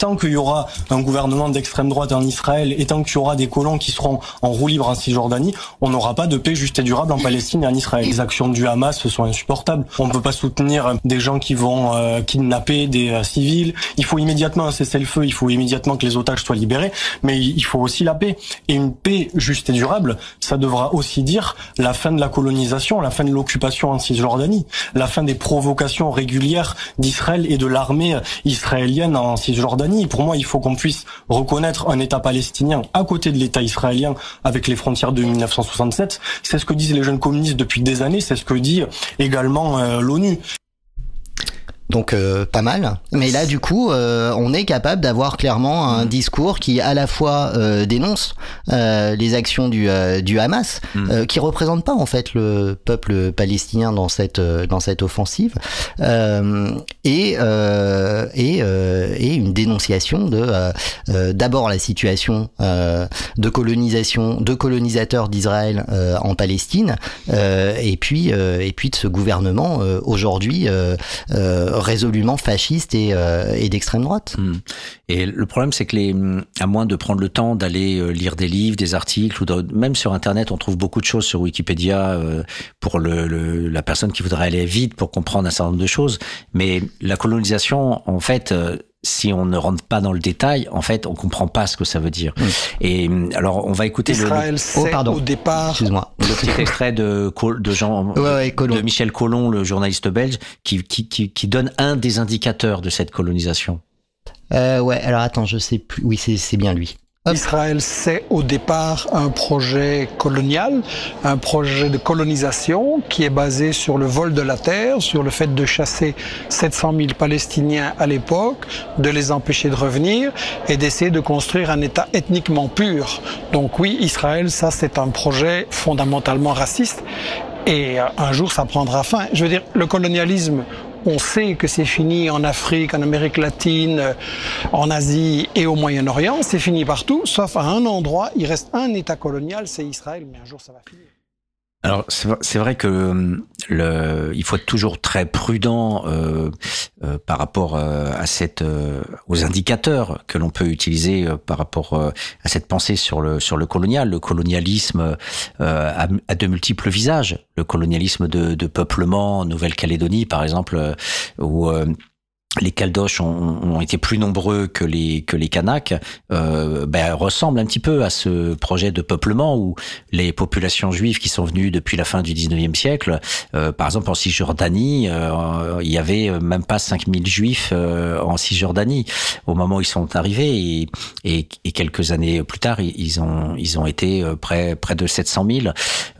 tant qu'il y aura un gouvernement d'extrême droite en Israël et tant qu'il y aura des colons qui seront en roue libre en Cisjordanie, on n'aura pas de paix juste et durable en Palestine et en Israël. Les actions du Hamas sont insupportables. On ne peut pas soutenir des gens qui vont euh, kidnapper des euh, civils. Il faut immédiatement un cessez-le-feu, il faut immédiatement que les otages soient libérés, mais il faut aussi la paix. Et une paix juste et durable, ça devra aussi dire la fin de la colonisation, la fin de l'occupation en Cisjordanie, la fin des provocations régulières d'Israël et de l'armée israélienne en Cisjordanie Pour moi, il faut qu'on puisse reconnaître un État palestinien à côté de l'État israélien avec les frontières de 1967. C'est ce que disent les jeunes communistes depuis des années, c'est ce que dit également euh, l'ONU. Donc euh, pas mal. Mais là, du coup, euh, on est capable d'avoir clairement un discours qui à la fois euh, dénonce les actions du, du Hamas, Mm. qui représente pas en fait le peuple palestinien dans cette dans cette offensive, et et, et une dénonciation de d'abord la situation de colonisation de colonisateurs d'Israël en Palestine, et puis et puis de ce gouvernement aujourd'hui résolument fasciste et, euh, et d'extrême droite. Hmm. Et le problème, c'est que les, à moins de prendre le temps d'aller euh, lire des livres, des articles, ou même sur Internet, on trouve beaucoup de choses sur Wikipédia euh, pour le, le, la personne qui voudrait aller vite pour comprendre un certain nombre de choses. Mais la colonisation, en fait, euh, si on ne rentre pas dans le détail, en fait, on comprend pas ce que ça veut dire. Et hum, alors, on va écouter Israël le, sait au départ. Excuse-moi. le petit extrait de, Col- de Jean, Ouais, ouais, Colomb. de Michel Collomb, le journaliste belge, qui, qui, qui, qui donne un des indicateurs de cette colonisation. Euh, ouais, alors attends, je sais plus. Oui, c'est c'est bien lui. Israël, c'est au départ un projet colonial, un projet de colonisation qui est basé sur le vol de la terre, sur le fait de chasser 700 000 Palestiniens à l'époque, de les empêcher de revenir et d'essayer de construire un État ethniquement pur. Donc oui, Israël, ça c'est un projet fondamentalement raciste et euh, un jour ça prendra fin. Je veux dire, le colonialisme, on sait que c'est fini en Afrique, en Amérique latine, en Asie et au Moyen-Orient. C'est fini partout, sauf à un endroit. Il reste un État colonial, c'est Israël, mais un jour ça va finir. Alors c'est vrai- que hum, le, il faut être toujours très prudent euh, euh, par rapport euh, à cette, euh, aux indicateurs que l'on peut utiliser euh, par rapport euh, à cette pensée sur le sur le colonial. Le colonialisme a, a de multiples visages. Le colonialisme de, de peuplement en Nouvelle-Calédonie, par exemple, où les Caldoches ont, ont été plus nombreux que les que les Kanaks, euh, ben, ressemble un petit peu à ce projet de peuplement où les populations juives qui sont venues depuis la fin du 19e siècle, euh, par exemple en Cisjordanie, euh, il y avait même pas 5000 juifs euh, en Cisjordanie au moment où ils sont arrivés et, et, et quelques années plus tard, ils- ont ils ont été euh, près près de 700 000.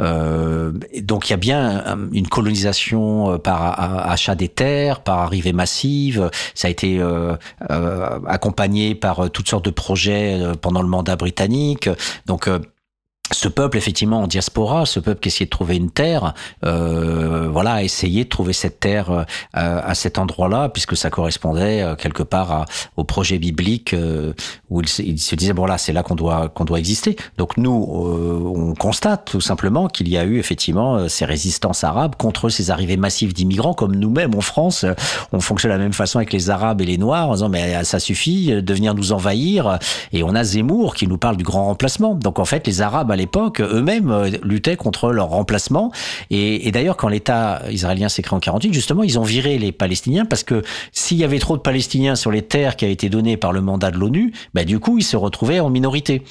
Euh, donc il y a bien une colonisation par achat des terres, par arrivée massive. Ça a été euh, euh, accompagné par euh, toutes sortes de projets euh, pendant le mandat britannique. Donc euh, ce peuple, effectivement, en diaspora, ce peuple qui essayait de trouver une terre, euh, voilà, a essayé de trouver cette terre euh, à, cet endroit-là, puisque ça correspondait euh, quelque part à- au projet biblique euh, où il, se- disait bon là, c'est là qu'on doit qu'on doit exister. Donc nous, euh, on constate tout simplement qu'il y a eu effectivement euh, ces résistances arabes contre ces arrivées massives d'immigrants, comme nous-mêmes en France, on fonctionne de la même façon avec les Arabes et les Noirs, en disant mais ça suffit de venir nous envahir. Et on a Zemmour qui nous parle du grand remplacement. Donc en fait, les Arabes l'époque eux-mêmes euh, luttaient contre leur remplacement. Et, d'ailleurs, quand l'État israélien s'est créé en 48, justement, ils ont viré les Palestiniens parce que s'il y avait trop de Palestiniens sur les terres qui avaient été données par le mandat de l'ONU, bah, du coup, ils se retrouvaient en minorité.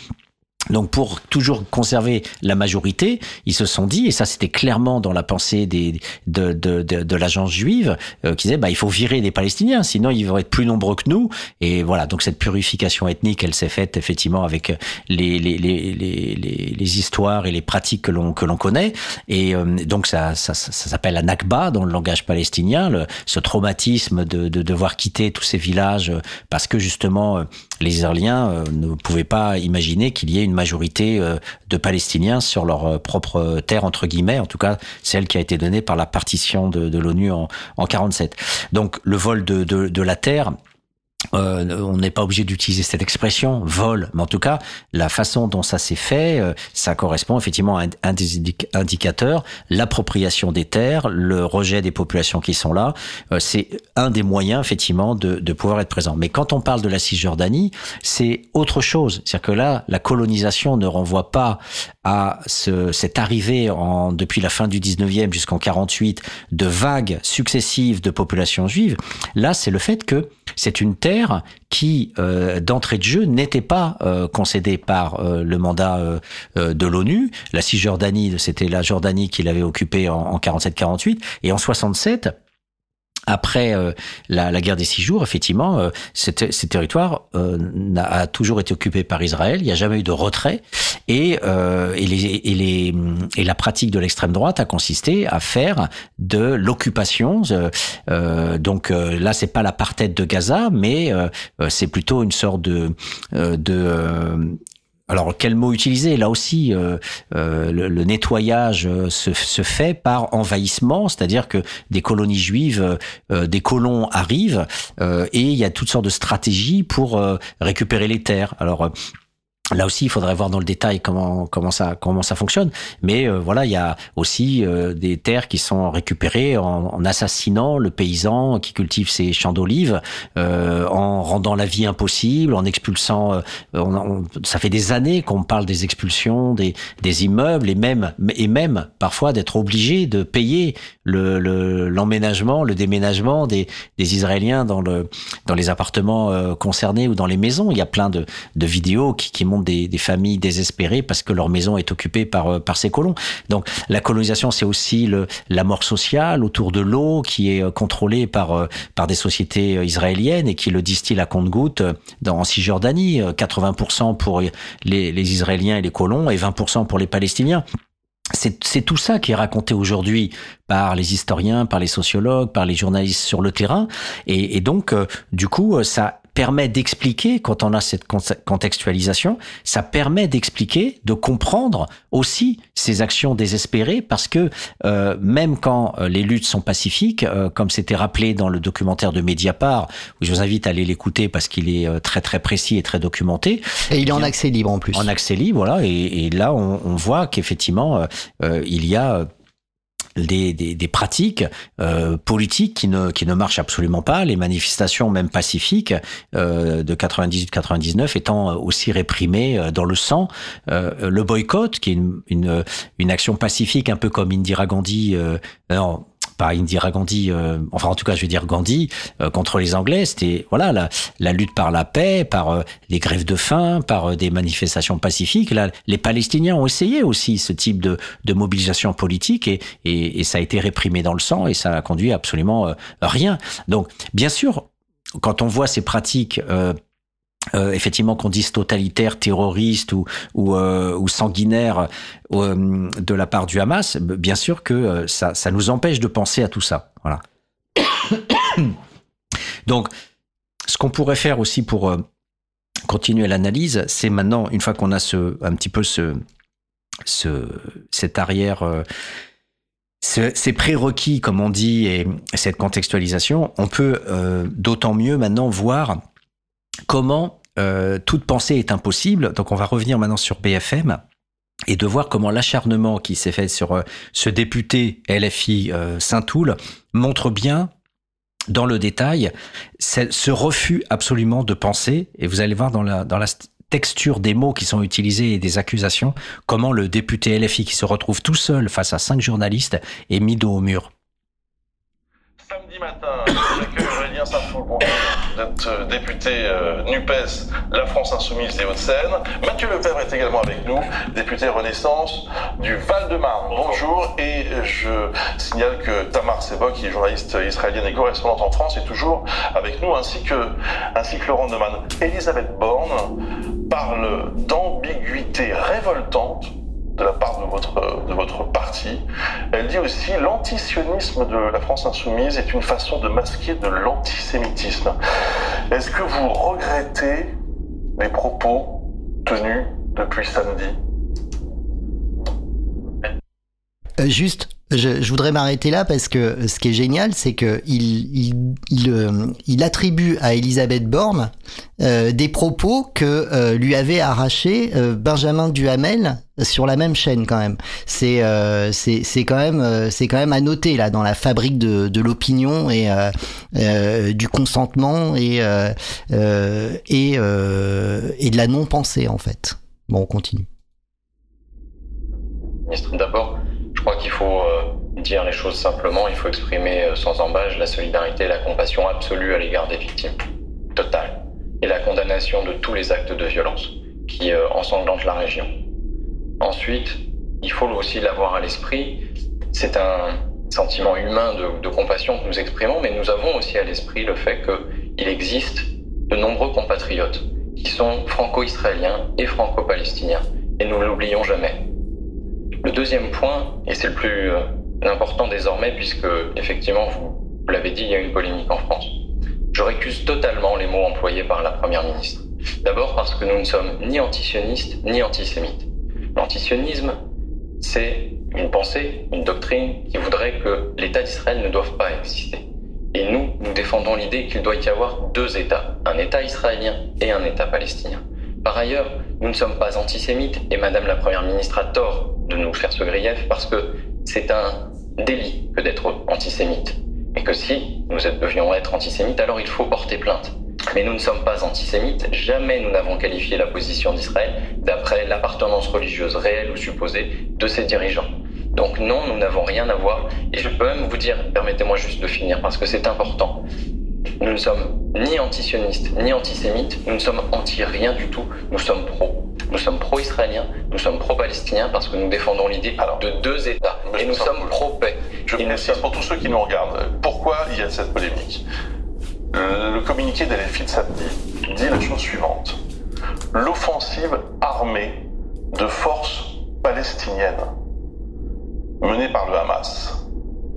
Donc pour toujours conserver la majorité, ils se sont dit, et ça c'était clairement dans la pensée des, de, de, de, de l'agence juive, euh, qui disait bah, il faut virer les Palestiniens, sinon ils vont être plus nombreux que nous. Et voilà, donc cette purification ethnique, elle s'est faite effectivement avec les, les, les, les, les, histoires et les pratiques que l'on que l'on connaît. Et euh, donc ça, ça, ça, s'appelle la Nakba dans le langage palestinien, le, ce traumatisme de, de devoir quitter tous ces villages parce que justement euh, les Israéliens euh, ne pouvaient pas imaginer qu'il y ait une majorité euh, de Palestiniens sur leur euh, propre terre entre guillemets, en tout cas celle qui a été donnée par la partition de, l'ONU en, en 47. Donc le vol de la terre. Euh, on n'est pas obligé d'utiliser cette expression vol, mais en tout cas, la façon dont ça s'est fait, euh, ça correspond effectivement à un, des indic- indicateurs, l'appropriation des terres, le rejet des populations qui sont là. Euh, c'est un des moyens effectivement de, pouvoir être présent. Mais quand on parle de la Cisjordanie, c'est autre chose. C'est-à-dire que là, la colonisation ne renvoie pas à ce, cette arrivée en, depuis la fin du 19e jusqu'en 48 de vagues successives de populations juives. Là, c'est le fait que c'est une terre qui, euh, d'entrée de jeu, n'était pas euh, concédée par euh, le mandat euh, euh, de l'ONU. La Cisjordanie, c'était la Jordanie qui l'avait occupée en, en 47-48. Et en 67, après euh, la, la, guerre des six jours, effectivement, euh, ces, territoires euh, a, toujours été occupés par Israël. Il n'y a jamais eu de retrait, et, euh, et, les, et, les, et la pratique de l'extrême droite a consisté à faire de l'occupation. donc là, c'est pas l'apartheid de Gaza, mais c'est plutôt une sorte de, de alors quel mot utiliser? Là aussi, euh, euh, le, nettoyage euh, se, se, fait par envahissement, c'est-à-dire que des colonies juives, des colons arrivent et il y a toutes sortes de stratégies pour récupérer les terres. Alors Là aussi, il faudrait voir dans le détail comment comment ça comment ça fonctionne. Mais euh, voilà, il y a aussi euh, des terres qui sont récupérées en, en, assassinant le paysan qui cultive ses champs d'olives, euh, en rendant la vie impossible, en expulsant. Euh, on, ça fait des années qu'on parle des expulsions des, des immeubles et même et même parfois d'être obligé de payer le l'emménagement, le, déménagement des, des Israéliens dans le dans les appartements concernés ou dans les maisons. Il y a plein de, de vidéos qui, qui montrent des, familles désespérées parce que leur maison est occupée par, euh, par ces colons. Donc la colonisation, c'est aussi la mort sociale autour de l'eau qui est euh, contrôlée par, euh, par des sociétés israéliennes et qui le distille à compte-gouttes en Cisjordanie. 80% pour les, Israéliens et les colons et 20% pour les Palestiniens. C'est tout ça qui est raconté aujourd'hui par les historiens, par les sociologues, par les journalistes sur le terrain. Et donc, du coup, ça permet d'expliquer, quand on a cette contextualisation, ça permet d'expliquer, de comprendre aussi ces actions désespérées, parce que euh, même quand euh, les luttes sont pacifiques, euh, comme c'était rappelé dans le documentaire de Mediapart, où je vous invite à aller l'écouter parce qu'il est euh, très très précis et très documenté. Et il est en accès libre en plus. En accès libre, voilà. Et, et là, on, on voit qu'effectivement, il y a des, pratiques euh, politiques qui ne, marchent absolument pas, les manifestations même pacifiques euh, de 98-99 étant aussi réprimées euh, dans le sang, euh, le boycott qui est une, action pacifique un peu comme Indira Gandhi, euh, pas Indira Gandhi, euh, enfin en tout cas je veux dire Gandhi euh, contre les Anglais, c'était voilà la, la, lutte par la paix, par euh, les grèves de faim, par des manifestations pacifiques. Là, les Palestiniens ont essayé aussi ce type de, de mobilisation politique et, et, et, ça a été réprimé dans le sang et ça a conduit à absolument rien. Donc bien sûr, quand on voit ces pratiques euh, effectivement qu'on dise totalitaire, terroriste ou, ou, euh, sanguinaire euh, de la part du Hamas, bien sûr que ça, ça nous empêche de penser à tout ça. Voilà. Donc, ce qu'on pourrait faire aussi pour continuer l'analyse, c'est maintenant, une fois qu'on a ce, un petit peu ce, ce, cet arrière, ces prérequis, comme on dit, et cette contextualisation, on peut d'autant mieux maintenant voir comment euh, toute pensée est impossible. Donc on va revenir maintenant sur BFM et de voir comment l'acharnement qui s'est fait sur euh, ce député LFI euh, Saint-Toul montre bien dans le détail ce refus absolument de penser. Et vous allez voir dans la, dans la texture des mots qui sont utilisés et des accusations, comment le député LFI qui se retrouve tout seul face à cinq journalistes est mis dos au mur. Samedi matin, d'être euh, député euh, NUPES, la France Insoumise des Hauts-de-Seine. Mathieu Lepebvre est également avec nous, député Renaissance du Val-de-Marne. Bonjour, et je signale que Tamar Seba, qui est journaliste israélienne et correspondante en France, est toujours avec nous, ainsi que, ainsi que Laurent Neumann. Elisabeth Borne parle d'ambiguïté révoltante de la part de votre, de votre parti. Elle dit aussi l'antisionisme de la France insoumise est une façon de masquer de l'antisémitisme. Est-ce que vous regrettez les propos tenus depuis samedi? Euh, Juste, je, voudrais m'arrêter là parce que ce qui est génial, c'est que il, il, euh, attribue à Elisabeth Borne euh, des propos que euh, lui avait arraché euh, Benjamin Duhamel sur la même chaîne quand même. C'est c'est quand même c'est quand même à noter là dans la fabrique de, de l'opinion et du consentement et et et de la non pensée en fait. Bon, on continue. D'abord, je crois qu'il faut dire les choses simplement, il faut exprimer euh, sans embâche la solidarité la compassion absolue à l'égard des victimes. Totale. Et la condamnation de tous les actes de violence qui euh, ensanglantent la région. Ensuite, il faut aussi l'avoir à l'esprit, c'est un, sentiment humain de, de compassion que nous exprimons, mais nous avons aussi à l'esprit le fait qu'il existe de nombreux compatriotes qui sont franco-israéliens et franco-palestiniens, et nous ne l'oublions jamais. Le deuxième point, et c'est le plus euh, important désormais, puisque effectivement, vous l'avez dit, il y a une polémique en France. Je récuse totalement les mots employés par la Première ministre. D'abord parce que nous ne sommes ni antisionistes ni antisémites. L'antisionisme, c'est une pensée, une doctrine qui voudrait que l'État d'Israël ne doive pas exister. Et nous, nous défendons l'idée qu'il doit y avoir deux États, un État israélien et un État palestinien. Par ailleurs, nous ne sommes pas antisémites et Madame la Première ministre a tort de nous faire ce grief parce que c'est un délit que d'être antisémite. Et que si nous devions être antisémites, alors il faut porter plainte. Mais nous ne sommes pas antisémites, jamais nous n'avons qualifié la position d'Israël d'après l'appartenance religieuse réelle ou supposée de ses dirigeants. Donc non, nous n'avons rien à voir. Et je peux même vous dire, permettez-moi juste de finir, parce que c'est important. Nous ne sommes ni antisionistes, ni antisémites, nous ne sommes anti-rien du tout, nous sommes pro. Nous sommes pro-israéliens, nous sommes pro-palestiniens parce que nous défendons l'idée de deux États. Et nous sommes pro-paix. Je précise pour tous ceux qui nous regardent, pourquoi il y a cette polémique Le communiqué d'Alefit samedi dit la chose suivante. L'offensive armée de forces palestiniennes menée par le Hamas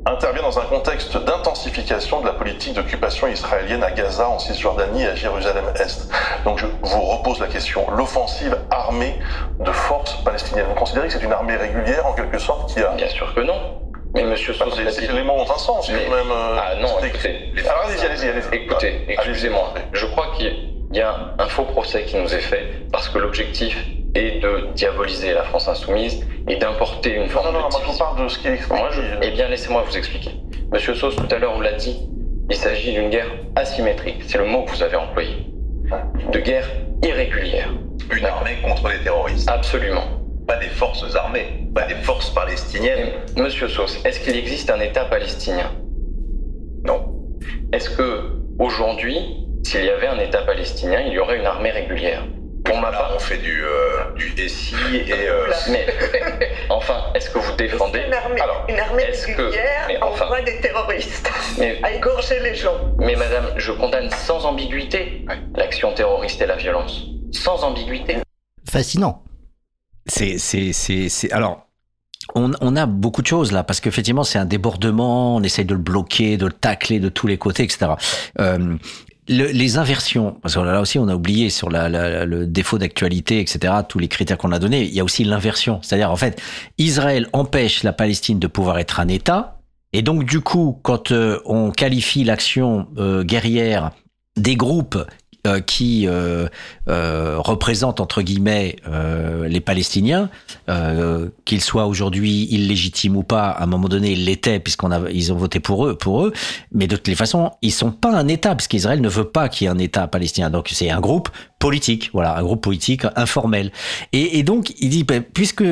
intervient dans un contexte d'intensification de la politique d'occupation israélienne à Gaza, en Cisjordanie et à Jérusalem-Est. Donc je vous repose la question. L'offensive armée de forces palestiniennes, vous considérez que c'est une armée régulière en quelque sorte qui a... Bien sûr que non. Mais monsieur bah, Les mots ont un sens mais... quand même. Euh, ah non, écoutez. Alors allez-y, allez-y, allez-y. Écoutez, excusez-moi. Je crois qu'il y a un faux procès qui nous est fait parce que l'objectif est de diaboliser la France insoumise et d'importer une forme non, non, de non, moi je vous parle de ce qui est. Moi, je... Eh bien, laissez-moi vous expliquer. Monsieur Sauce, tout à l'heure, vous l'a dit, il s'agit d'une guerre asymétrique. C'est le mot que vous avez employé. De guerre irrégulière. Une armée contre les terroristes. Absolument. Pas des forces armées, pas des forces palestiniennes. Et, Monsieur Sauce, est-ce qu'il existe un État palestinien? Non. Est-ce que, aujourd'hui, s'il y avait un État palestinien, il y aurait une armée régulière? Pour ma part, on fait du, euh, du SI et. Euh... Mais enfin, est-ce que vous défendez une armée, Alors, une armée est-ce que- régulière mais enfin- envoie des terroristes Mais- à égorger les gens. Mais madame, je condamne sans ambiguïté l'action terroriste et la violence. Sans ambiguïté. Fascinant. C'est, c'est, c'est, c'est. Alors, on, on a beaucoup de choses là, parce qu'effectivement, c'est un débordement. On essaye de le bloquer, de le tacler de tous les côtés, etc. Euh, le- les inversions, parce que là aussi on a oublié sur le défaut d'actualité, etc., tous les critères qu'on a donnés, il y a aussi l'inversion. C'est-à-dire, en fait, Israël empêche la Palestine de pouvoir être un État, et donc du coup, quand euh, on qualifie l'action euh, guerrière des groupes euh, qui euh, euh, représentent entre guillemets euh, les Palestiniens, euh, qu'ils soient aujourd'hui illégitimes ou pas, à un moment donné ils l'étaient puisqu'on a ils ont voté pour eux, pour eux, mais de toutes les façons ils sont pas un État puisqu'Israël ne veut pas qu'il y ait un État palestinien, donc c'est un groupe politique, voilà, un groupe politique informel. Et, donc il dit ben, puisque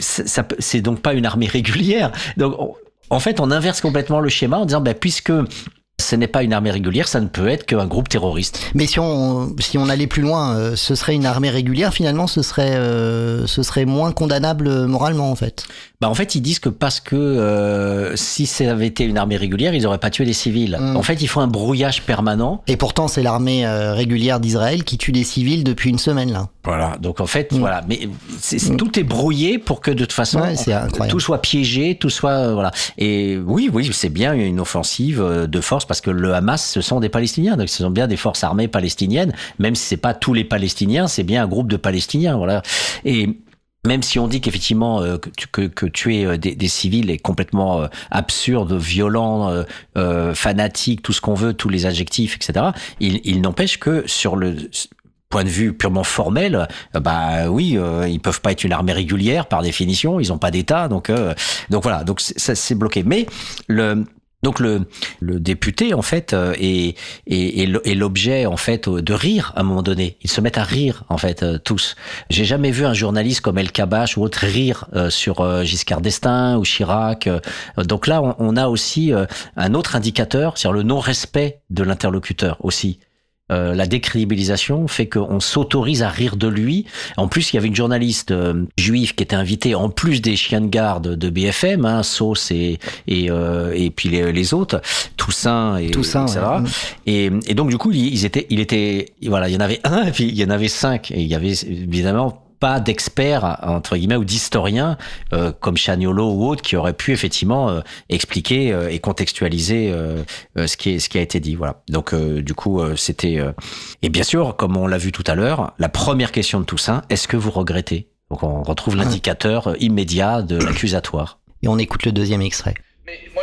ça, c'est donc pas une armée régulière, donc on- en fait on inverse complètement le schéma en disant ben, puisque ce n'est pas une armée régulière, ça ne peut être qu'un groupe terroriste. Mais si on, si on allait plus loin, euh, ce serait une armée régulière, finalement, ce serait, euh, ce serait moins condamnable moralement, en fait. Bah en fait, ils disent que parce que euh, si ça avait été une armée régulière, ils n'auraient pas tué des civils. Mm. En fait, il faut un brouillage permanent. Et pourtant, c'est l'armée euh, régulière d'Israël qui tue des civils depuis une semaine, là. Voilà. Donc en fait, voilà. Mais c'est- c'est- tout est brouillé pour que de toute façon. Ouais, tout soit piégé, tout soit euh, voilà. Et oui, oui, c'est bien une offensive euh, de force parce que le Hamas, ce sont des Palestiniens. Donc ce sont bien des forces armées palestiniennes, même si c'est pas tous les Palestiniens, c'est bien un groupe de Palestiniens. Voilà. Et même si on dit qu'effectivement euh, que, tu- que, que tuer euh, des, civils est complètement euh, absurde, violent, fanatique, tout ce qu'on veut, tous les adjectifs, etc. Il, n'empêche que sur le point de vue purement formel, bah oui, euh, ils peuvent pas être une armée régulière par définition, ils ont pas d'État, donc donc voilà, donc ça c'est bloqué. Mais le donc le, le député en fait euh, est, est, est l'objet en fait euh, de rire à un moment donné. Ils se mettent à rire en fait euh, tous. J'ai jamais vu un journaliste comme El Kabash ou autre rire sur Giscard d'Estaing ou Chirac. Donc là on, on a aussi un autre indicateur, c'est-à-dire le non-respect de l'interlocuteur aussi. Euh, la décrédibilisation fait qu'on s'autorise à rire de lui. En plus, il y avait une journaliste euh, juive qui était invitée, en plus des chiens de garde de BFM, hein, Sauce et et, euh, et puis les, les, autres, Toussaint et Toussaint, etc. Ouais. Et, et, donc du coup, ils étaient, il était, voilà, il y en avait un et puis il y en avait cinq et il y avait évidemment pas d'experts entre guillemets ou d'historiens euh, comme Chaniolo ou autres qui auraient pu effectivement euh, expliquer euh, et contextualiser ce qui est ce qui a été dit. Voilà. Donc du coup c'était et bien sûr comme on l'a vu tout à l'heure la première question de Toussaint est-ce que vous regrettez? Donc on retrouve l'indicateur immédiat de l'accusatoire. Et on écoute le deuxième extrait. Mais moi.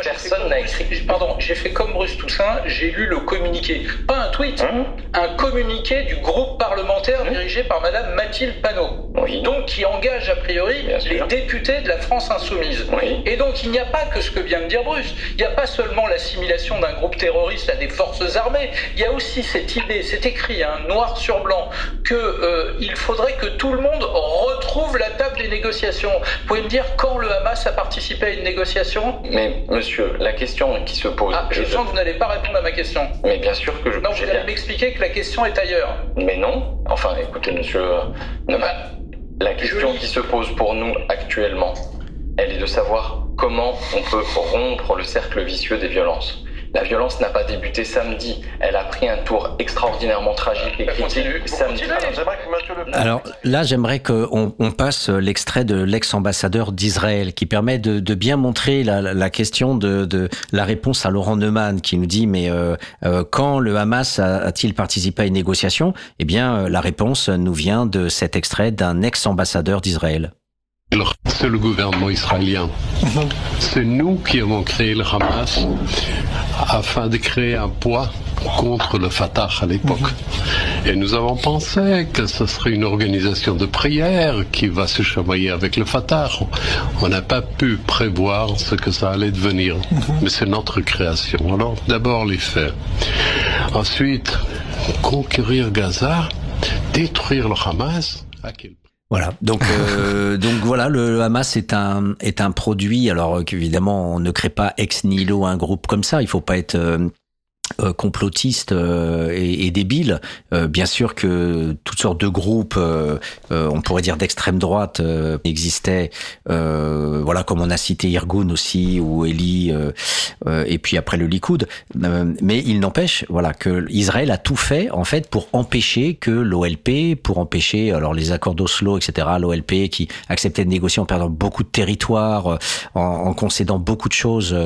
Pardon, j'ai fait comme Bruce Toussaint, j'ai lu le communiqué. Pas un tweet, hein un communiqué du groupe parlementaire hein dirigé par Madame Mathilde Panot. Oui. Donc, qui engage a priori Bien les sûr. députés de la France Insoumise. Oui. Et donc, il n'y a pas que ce que vient de dire Bruce. Il n'y a pas seulement l'assimilation d'un groupe terroriste à des forces armées. Il y a aussi cette idée, c'est écrit, hein, noir sur blanc, que euh, il faudrait que tout le monde retrouve la table des négociations. Vous pouvez me dire quand le Hamas a participé à une négociation? Mais monsieur, la question qui se pose. Ah, je sens que vous n'allez pas répondre à ma question. Mais bien sûr que je. Non, vous allez m'expliquer que la question est ailleurs. Mais non. Enfin, écoutez, monsieur. Non, bah, la question qui se pose pour nous actuellement, elle est de savoir comment on peut rompre le cercle vicieux des violences. La violence n'a pas débuté samedi. Elle a pris un tour extraordinairement tragique et critique samedi. Alors là, j'aimerais qu'on on passe l'extrait de l'ex-ambassadeur d'Israël qui permet de, de, bien montrer la, la question de, de, la réponse à Laurent Neumann qui nous dit mais euh, euh, quand le Hamas a-t-il participé à une négociation? Eh bien, la réponse nous vient de cet extrait d'un ex-ambassadeur d'Israël. C'est le gouvernement israélien. C'est nous qui avons créé le Hamas afin de créer un poids contre le Fatah à l'époque. Et nous avons pensé que ce serait une organisation de prière qui va se chamailler avec le Fatah. On n'a pas pu prévoir ce que ça allait devenir. Mais c'est notre création. Alors, d'abord les faits. Ensuite, conquérir Gaza, détruire le Hamas. Voilà, donc euh, donc voilà, le Hamas est un est un produit. Alors qu'évidemment, on ne crée pas ex nihilo un groupe comme ça. Il faut pas être euh, euh, complotistes euh, et, et débiles. Euh, bien sûr que toutes sortes de groupes, on pourrait dire d'extrême droite, existaient. voilà, comme on a cité Irgun aussi ou Eli, et puis après le Likoud. mais il n'empêche, voilà, que Israël a tout fait en fait pour empêcher que l'OLP, pour empêcher alors les accords d'Oslo, etc. L'OLP qui acceptait de négocier en perdant beaucoup de territoire, en, en concédant beaucoup de choses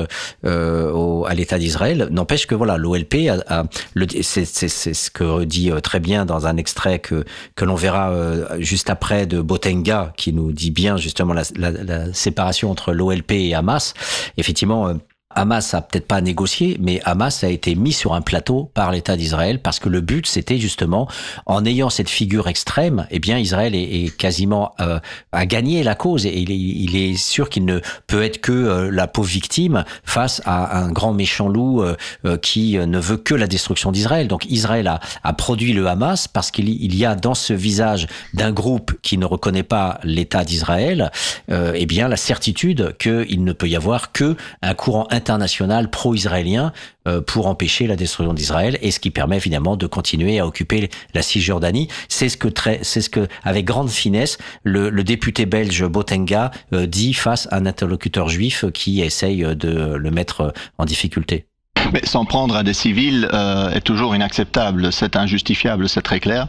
au, à l'État d'Israël, n'empêche que voilà l'OLP a c'est ce que dit très bien dans un extrait que que l'on verra juste après de Botenga qui nous dit bien justement la, la, la séparation entre l'OLP et Hamas. Effectivement. Hamas a peut-être pas négocié, mais Hamas a été mis sur un plateau par l'État d'Israël parce que le but c'était justement, en ayant cette figure extrême, eh bien Israël est, quasiment euh, a gagné la cause et il est, il est sûr qu'il ne peut être que euh, la pauvre victime face à un grand méchant loup euh, qui ne veut que la destruction d'Israël. Donc Israël a, a, produit le Hamas parce qu'il il y a dans ce visage d'un groupe qui ne reconnaît pas l'État d'Israël, eh bien la certitude qu'il ne peut y avoir que un courant international pro-israélien pour empêcher la destruction d'Israël et ce qui permet finalement de continuer à occuper la Cisjordanie. C'est ce que très, c'est ce que avec grande finesse le, le député belge Botenga euh, dit face à un interlocuteur juif qui essaye de le mettre en difficulté. Mais s'en prendre à des civils euh, est toujours inacceptable, c'est injustifiable, c'est très clair.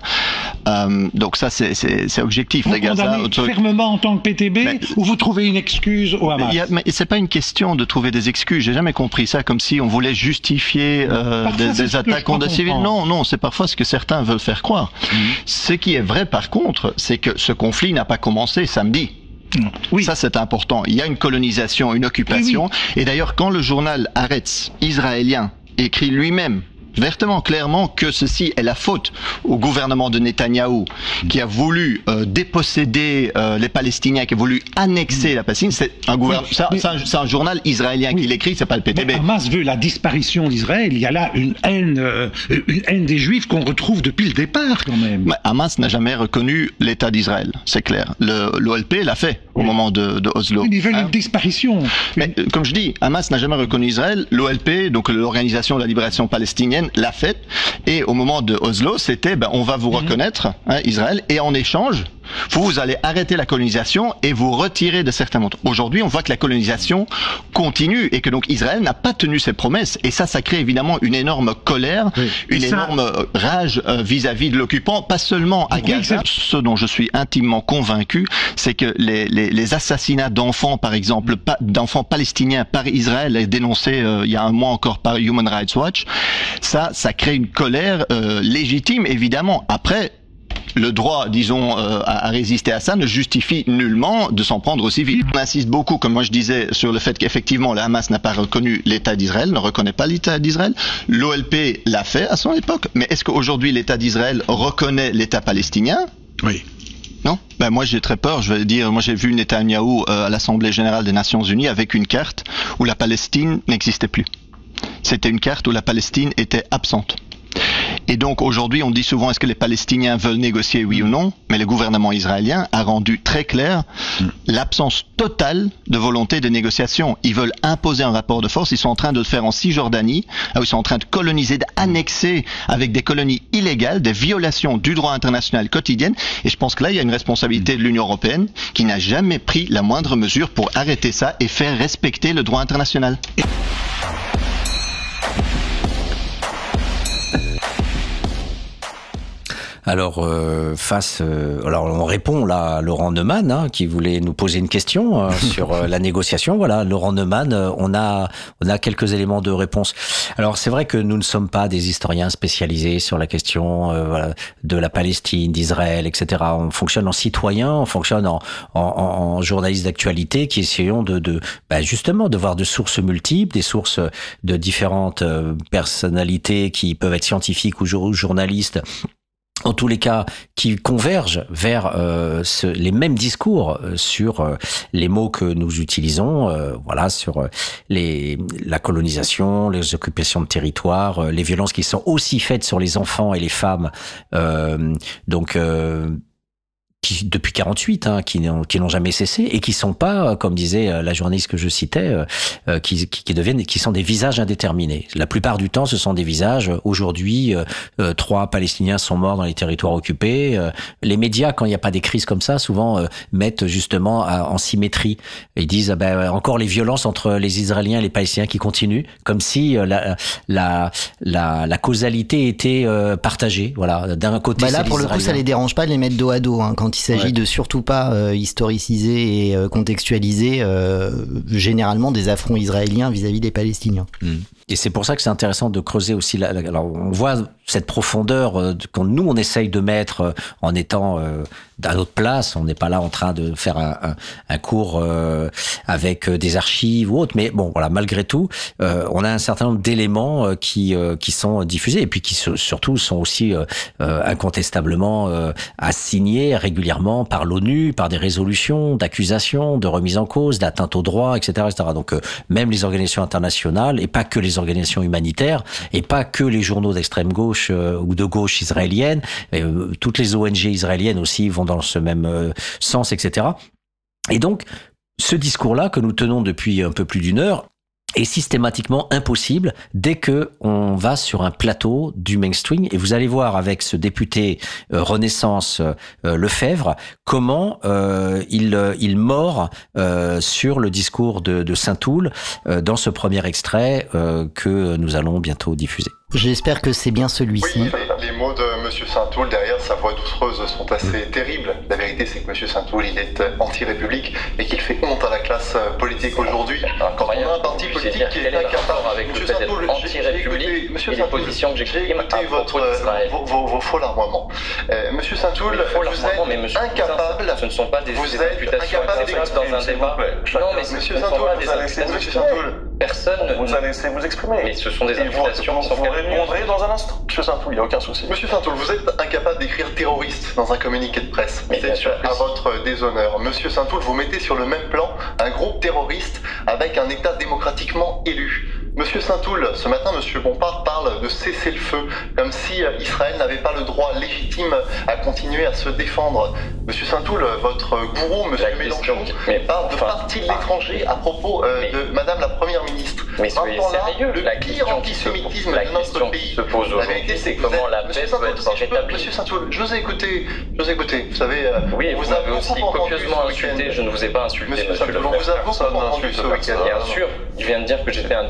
Euh, donc ça, c'est objectif. Vous condamnez autre... fermement en tant que PTB mais, ou vous trouvez une excuse au Hamas a, Mais c'est pas une question de trouver des excuses. J'ai jamais compris ça comme si on voulait justifier euh, des, des attaques contre des civils. Non, non, c'est parfois ce que certains veulent faire croire. Mmh. Ce qui est vrai, par contre, c'est que ce conflit n'a pas commencé samedi. Oui. Ça, c'est important. Il y a une colonisation, une occupation. Oui, oui. Et d'ailleurs, quand le journal Haaretz israélien écrit lui-même vertement, clairement, que ceci est la faute au gouvernement de Netanyahou, qui a voulu euh, déposséder euh, les Palestiniens, qui a voulu annexer la Palestine. C'est un, gouvernement, oui, c'est un, un, journal israélien oui. qui l'écrit, c'est pas le PTB. Hamas veut la disparition d'Israël. Il y a là une haine, euh, une haine des Juifs qu'on retrouve depuis le départ, quand même. Mais Hamas n'a jamais reconnu l'État d'Israël, c'est clair. L'OLP l'a fait au moment de, de Oslo. Ils veulent hein? une disparition. Mais comme je dis, Hamas n'a jamais reconnu Israël. L'OLP, donc l'Organisation de la libération palestinienne, l'a fait. Et au moment de Oslo, c'était ben, on va vous reconnaître, hein, Israël, et en échange, vous, vous allez arrêter la colonisation et vous retirer de certains mondes. Aujourd'hui, on voit que la colonisation continue et que donc Israël n'a pas tenu ses promesses. Et ça, ça crée évidemment une énorme colère, une ça- énorme euh, rage euh, vis-à-vis de l'occupant, pas seulement à Gaza. Ce dont je suis intimement convaincu, c'est que les, les, les assassinats d'enfants, par exemple, pa- d'enfants palestiniens par Israël, est dénoncé euh, il y a un mois encore par Human Rights Watch, ça, ça crée une colère euh, légitime, évidemment. Après, le droit, disons, euh, à, à résister à ça ne justifie nullement de s'en prendre aux civils. On insiste beaucoup, comme moi je disais, sur le fait qu'effectivement le Hamas n'a pas reconnu l'État d'Israël, ne reconnaît pas l'État d'Israël. L'OLP l'a fait à son époque, mais est-ce qu'aujourd'hui l'État d'Israël reconnaît l'État palestinien? Oui. Non? Ben Moi j'ai très peur, je vais dire, moi j'ai vu Netanyahou euh, à l'Assemblée Générale des Nations Unies avec une carte où la Palestine n'existait plus. C'était une carte où la Palestine était absente. Et donc aujourd'hui, on dit souvent est-ce que les Palestiniens veulent négocier, oui ou non? Mais le gouvernement israélien a rendu très clair l'absence totale de volonté de négociation. Ils veulent imposer un rapport de force. Ils sont en train de le faire en Cisjordanie, où ils sont en train de coloniser, d'annexer avec des colonies illégales, des violations du droit international quotidiennes. Et je pense que là, il y a une responsabilité de l'Union européenne qui n'a jamais pris la moindre mesure pour arrêter ça et faire respecter le droit international. Alors euh, face, euh, alors on répond là à Laurent Neumann hein, qui voulait nous poser une question euh, sur euh, la négociation. Voilà, Laurent Neumann, euh, on a on a quelques éléments de réponse. Alors c'est vrai que nous ne sommes pas des historiens spécialisés sur la question euh, voilà, de la Palestine, d'Israël, etc. On fonctionne en citoyen, on fonctionne en, en, en journaliste d'actualité qui essayons de, de bah, justement de voir de sources multiples, des sources de différentes euh, personnalités qui peuvent être scientifiques ou jour- journalistes en tous les cas, qui convergent vers euh, ce- les mêmes discours euh, sur euh, les mots que nous utilisons, euh, voilà, sur euh, les, la colonisation, les occupations de territoire, euh, les violences qui sont aussi faites sur les enfants et les femmes. donc qui, depuis 48, hein, qui n'ont qui n'ont jamais cessé et qui sont pas, euh, comme disait euh, la journaliste que je citais, euh, euh, qui, qui, qui deviennent, qui sont des visages indéterminés. La plupart du temps, ce sont des visages. Aujourd'hui, euh, trois Palestiniens sont morts dans les territoires occupés. Les médias, quand il n'y a pas des crises comme ça, souvent euh, mettent justement à- en symétrie. Ils disent ah ben, encore les violences entre les Israéliens et les Palestiniens qui continuent, comme si euh, la, la, la, la causalité était euh, partagée. Voilà, d'un côté, Bah là, pour le coup, ça les dérange pas de les mettre dos à dos. Hein, quand il s'agit Ouais. de surtout pas euh, historiciser et euh, contextualiser euh, généralement des affronts israéliens vis-à-vis des Palestiniens. Mm. Et c'est pour ça que c'est intéressant de creuser aussi. La, alors, on voit cette profondeur euh, quand nous on essaye de mettre euh, en étant euh, à notre place. On n'est pas là en train de faire un, un, un cours euh, avec euh, des archives ou autre. Mais bon, voilà, malgré tout, euh, on a un certain nombre d'éléments qui qui sont diffusés et puis qui surtout sont aussi incontestablement assignés régulièrement par l'ONU, par des résolutions d'accusations, de remise en cause, d'atteinte aux droits, etc., etc. Donc même les organisations internationales et pas que les organisations humanitaires et pas que les journaux d'extrême gauche euh, ou de gauche israélienne, euh, toutes les ONG israéliennes aussi vont dans ce même euh, sens, etc. Et donc ce discours-là que nous tenons depuis un peu plus d'une heure est systématiquement impossible dès que on va sur un plateau du mainstream et vous allez voir avec ce député euh, Renaissance euh, Lefebvre comment euh, il euh, il mord euh, sur le discours de, de Saint-Toul euh, dans ce premier extrait euh, que nous allons bientôt diffuser. J'espère que c'est bien celui-ci. Les mots de Monsieur Saint-Toul derrière sa voix doucereuse sont assez terribles. La vérité, c'est que Monsieur Saint-Toul, il est euh, anti-république et qu'il fait honte à la classe euh, politique aujourd'hui. Quand on a un parti politique qui est incapable. avec le Monsieur fait d'être Saint-Toul, j'ai- j'ai anti-république Monsieur et les Saint-Toul, positions que j'exprime à votre, d'Israël vos, vos- vos faux larmoiements. Euh, Monsieur faux vous larmoiements, mais êtes monsieur incapable. ce ne sont pas des, vous êtes imputations dans un débat. vous. Non, mais ce Monsieur ne sont Saint-Toul, pas vous. Monsieur Saint-Toul. Personne ne Vous allez laisser vous exprimer. Mais ce sont des vous- imputations sont vous faites. répondrez dans un instant. Monsieur Saint-Toul, il n'y a aucun souci. Monsieur Saint-Toul, vous êtes incapable d'écrire terroriste dans un communiqué de presse. Que à votre déshonneur. Monsieur Saint-Toul, vous mettez sur le même plan un groupe terroriste avec un État démocratiquement élu. Monsieur Saint-Toul, ce matin, Monsieur Bompard parle de cesser le feu, comme si euh, Israël n'avait pas le droit légitime à continuer à se défendre. Monsieur Saint-Toul, votre gourou, Monsieur La Mélenchon, mais parle de enfin, partie de l'étranger à propos euh, de Madame la Première ministre. Mais soyez sérieux, le la pire antisémitisme de notre pays. se pose La vérité, c'est comment la paix peut être rétablie. Monsieur Saint-Toul, je vous ai écouté, je vous ai écouté. Vous savez, euh, Oui, vous a m'avez beaucoup aussi copieusement insulté, je ne vous ai pas insulté, Monsieur monsieur, Saint-Toul, on vous a beaucoup entendu ce week-end. Bien sûr, il vient de dire que j'étais un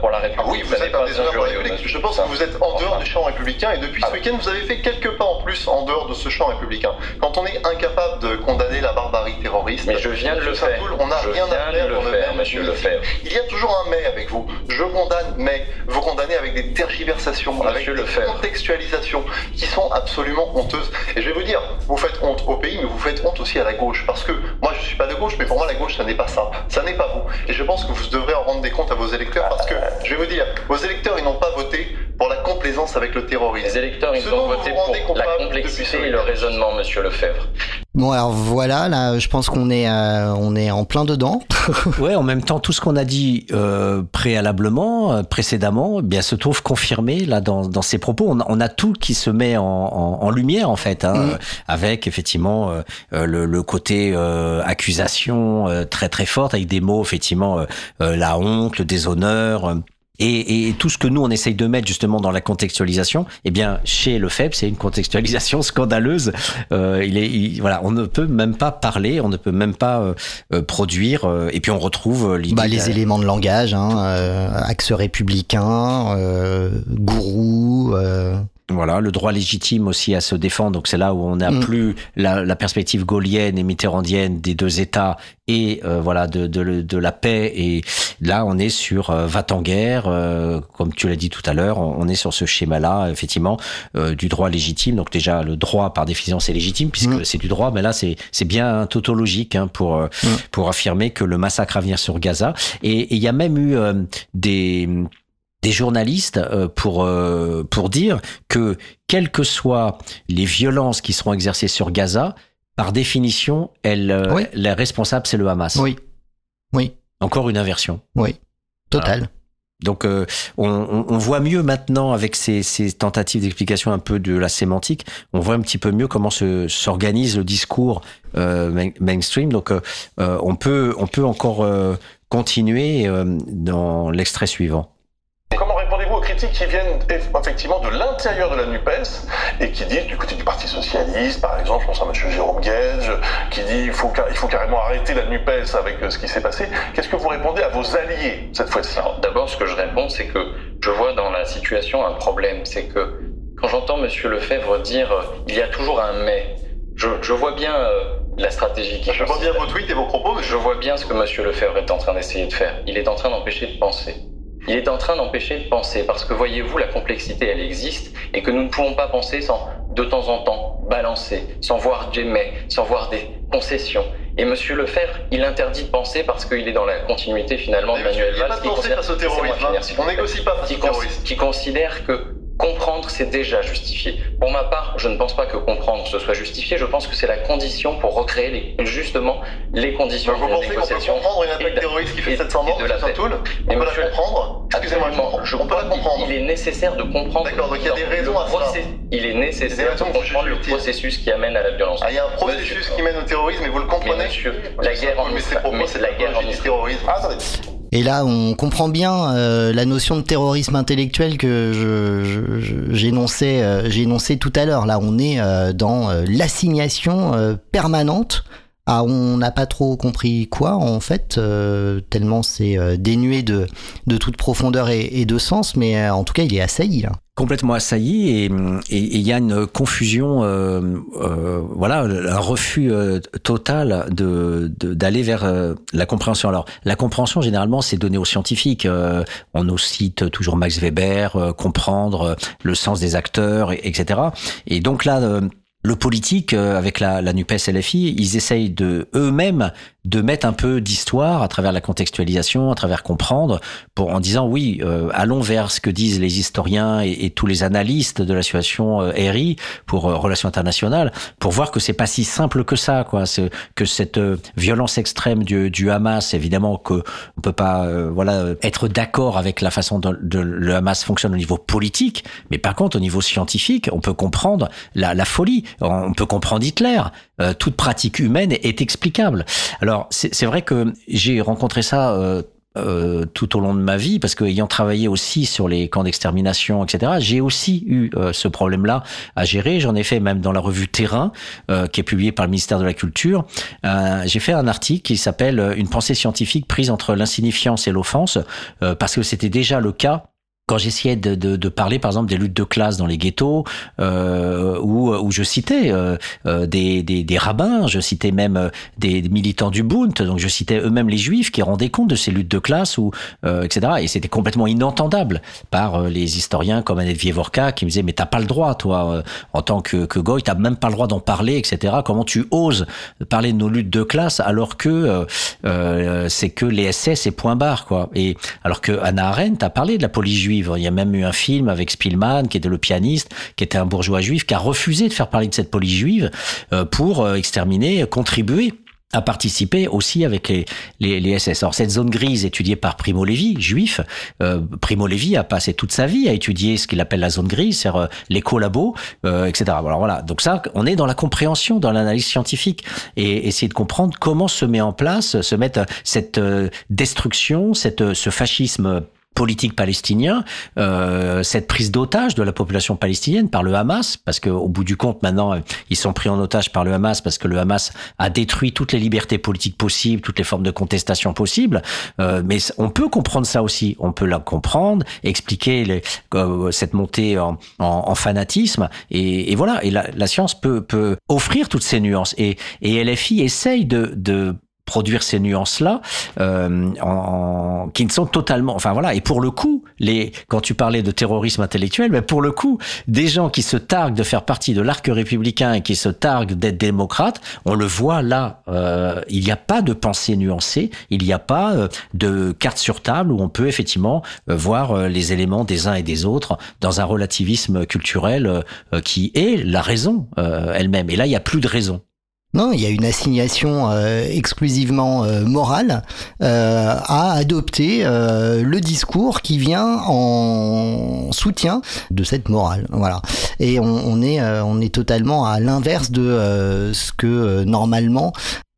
pour la République. Ah oui, vous êtes un pas déshonneur pour la République. Je pense que vous êtes en dehors du champ républicain et depuis ce week-end, vous avez fait quelques pas en plus en dehors de ce champ républicain. Quand on est incapable de condamner la barbarie terroriste, Mais je viens de le faire. On n'a rien à faire le faire, monsieur. Lefebvre. Il y a toujours un mais avec vous. Je condamne, mais vous condamnez avec des tergiversations, avec des contextualisations qui sont absolument honteuses. Et je vais vous dire, vous faites honte au pays, mais vous faites honte aussi à la gauche. Parce que moi, je suis pas de gauche, mais pour moi, la gauche, ça n'est pas ça. Ça n'est pas vous. Et je pense que vous devrez en rendre des comptes à vos électeurs parce que, je vais vous dire, vos électeurs, ils n'ont pas voté pour la complaisance avec le terrorisme. Les électeurs, ils ont voté pour la complexité et le raisonnement, monsieur Lefebvre. Bon alors voilà, là je pense qu'on est euh, on est en plein dedans. Ouais, en même temps, tout ce qu'on a dit euh, préalablement, euh, précédemment, eh bien se trouve confirmé là dans, dans ces propos. On, a- on a tout qui se met en, en, en lumière en fait, hein, Mm. euh, avec effectivement euh, euh, le, le côté euh, accusation euh, très très forte, avec des mots effectivement la honte, le déshonneur. Et, et tout ce que nous on essaye de mettre justement dans la contextualisation, eh bien chez le FEB c'est une contextualisation scandaleuse. Euh, il est, il- voilà, on ne peut même pas parler, on ne peut même pas euh, euh, produire. euh, et puis on retrouve euh. Bah, les éléments de langage, hein, euh, axe républicain, euh, gourou. Voilà, le droit légitime aussi à se défendre. Donc c'est là où on n'a Mm. plus la, la perspective gaulienne et mitterrandienne des deux États et euh, voilà de, de, de la paix. Et là, on est sur euh, va en guerre, euh, comme tu l'as dit tout à l'heure. On on est sur ce schéma-là, effectivement, euh, du droit légitime. Donc déjà, le droit par définition c'est légitime puisque c'est du droit, mais là c'est c'est bien tautologique hein, pour euh, pour affirmer que le massacre à venir sur Gaza. Et et il y a même eu euh, des des journalistes euh, pour euh, pour dire que quelles que soient les violences qui seront exercées sur Gaza, par définition, elle, euh, Oui. la responsable c'est le Hamas. Oui. Oui. Encore une inversion. Oui. Total. Donc euh, on, on- voit mieux maintenant avec ces, ces tentatives d'explication un peu de la sémantique, on voit un petit peu mieux comment se- s'organise le discours euh, main- mainstream. Donc euh, euh, on peut on peut encore euh, continuer euh, dans l'extrait suivant. Critiques qui viennent effectivement de l'intérieur de la NUPES et qui disent du côté du Parti Socialiste, par exemple, je pense à M. Jérôme Guedge, qui dit il faut, il faut carrément arrêter la NUPES avec euh, ce qui s'est passé. Qu'est-ce que vous répondez à vos alliés cette fois-ci? Alors, D'abord, ce que je réponds, c'est que je vois dans la situation un problème. C'est que quand j'entends Monsieur Lefebvre dire euh, il y a toujours un mais, je, je vois bien euh, la stratégie qui Je vois bien vos tweets et vos propos, Je vois bien ce que Monsieur Lefebvre est en train d'essayer de faire. Il est en train d'empêcher de penser. Il est en train d'empêcher de penser parce que voyez-vous, la complexité, elle existe et que nous ne pouvons pas penser sans, de temps en temps, balancer, sans voir des mais, sans voir des concessions. Et Monsieur Lefebvre, il interdit de penser parce qu'il est dans la continuité finalement de Mais Manuel il a Valls pas de pensée considère- face au terrorisme, hein. On négocie pas face au terrorisme. qui considère que comprendre, c'est déjà justifié. Pour ma part, je ne pense pas que comprendre ce soit justifié. Je pense que c'est la condition pour recréer les- justement les conditions Donc vous de la pensez qu'on peut comprendre une attaque terroriste qui fait et- 700 morts, de la paix. On peut monsieur- la comprendre Excusez-moi, je on peut la comprendre. Il est nécessaire de comprendre. D'accord, donc il y a des le raisons à process- Il est nécessaire de comprendre le processus qui amène à la violence. Ah, il y a un processus qui mène au terrorisme et vous le comprenez Mais monsieur, la guerre en mais c'est la guerre en terrorisme. Ah, attendez. Et là, on comprend bien euh, la notion de terrorisme intellectuel que je- je- je- j'énonçais euh, énoncé tout à l'heure. Là, on est euh, dans l'assignation permanente à on n'a pas trop compris quoi en fait, euh, tellement c'est euh, dénué de, de toute profondeur et, de sens, mais euh, en tout cas, il est assailli là. complètement assailli et il y a une confusion, voilà, un refus total de d'aller vers la compréhension. Alors la compréhension généralement c'est donné aux scientifiques. On nous cite toujours Max Weber, comprendre le sens des acteurs, et- etc. Et donc là. Le politique, euh, avec la, la NUPES LFI, ils essayent de eux-mêmes de mettre un peu d'histoire à travers la contextualisation, à travers comprendre, pour en disant oui, euh, allons vers ce que disent les historiens et, tous les analystes de la situation euh, RI pour euh, relations internationales, pour voir que c'est pas si simple que ça, quoi. Que cette euh, violence extrême du, du Hamas, évidemment que on peut pas, euh, voilà, être d'accord avec la façon dont le Hamas fonctionne au niveau politique, mais par contre au niveau scientifique, on peut comprendre la, la folie, on peut comprendre Hitler. Euh, toute pratique humaine est explicable. Alors c'est c'est vrai que j'ai rencontré ça. euh, euh, tout au long de ma vie, parce que ayant travaillé aussi sur les camps d'extermination, etc., j'ai aussi eu euh, ce problème-là à gérer. J'en ai fait même dans la revue Terrain, euh, qui est publiée par le ministère de la Culture. Euh, j'ai fait un article qui s'appelle Une pensée scientifique prise entre l'insignifiance et l'offense, parce que c'était déjà le cas quand j'essayais de, de, de, parler, par exemple, des luttes de classe dans les ghettos, euh, où, où je citais euh, euh des, des, des, rabbins, je citais même euh, des, militants du Bund, donc je citais eux-mêmes les juifs qui rendaient compte de ces luttes de classe, ou euh, etc. Et c'était complètement inentendable par euh, les historiens comme Annette Vievorka qui me disaient mais t'as pas le droit, toi, en tant que, que goy, t'as même pas le droit d'en parler, etc. Comment tu oses parler de nos luttes de classe alors que c'est que les SS et point barre, quoi. Et alors que Anna Arendt a parlé de la police juive il y a même eu un film avec Spielman, qui était le pianiste, qui était un bourgeois juif, qui a refusé de faire parler de cette police juive euh, pour euh, exterminer, contribuer à participer aussi avec les, SS. Alors cette zone grise étudiée par Primo Levi, juif, euh, Primo Levi a passé toute sa vie à étudier ce qu'il appelle la zone grise, c'est-à-dire les collabos, etc. Alors voilà, donc ça, on est dans la compréhension, dans l'analyse scientifique et essayer de comprendre comment se met en place, se met cette destruction, cette, ce fascisme politique palestinien, euh, cette prise d'otage de la population palestinienne par le Hamas, parce qu'au bout du compte, maintenant, ils sont pris en otage par le Hamas parce que le Hamas a détruit toutes les libertés politiques possibles, toutes les formes de contestation possibles. Euh, mais on peut comprendre ça aussi, on peut la comprendre, expliquer les, euh, cette montée en, en, en fanatisme, et, et, voilà. Et la, la, science peut, peut offrir toutes ces nuances. Et, et LFI essaye de, de produire ces nuances-là, euh, en, qui ne sont totalement, enfin voilà. Et pour le coup, les, quand tu parlais de terrorisme intellectuel, mais pour le coup, des gens qui se targuent de faire partie de l'arc républicain et qui se targuent d'être démocrates, on le voit là. Euh, il n'y a pas de pensée nuancée, il n'y a pas euh, de carte sur table où on peut effectivement euh, voir euh, les éléments des uns et des autres dans un relativisme culturel qui est la raison elle-même. Et là, il n'y a plus de raison. Non, il y a une assignation euh, exclusivement euh, morale euh, à adopter le discours qui vient en soutien de cette morale. Voilà. Et on, est on est totalement à l'inverse de ce que normalement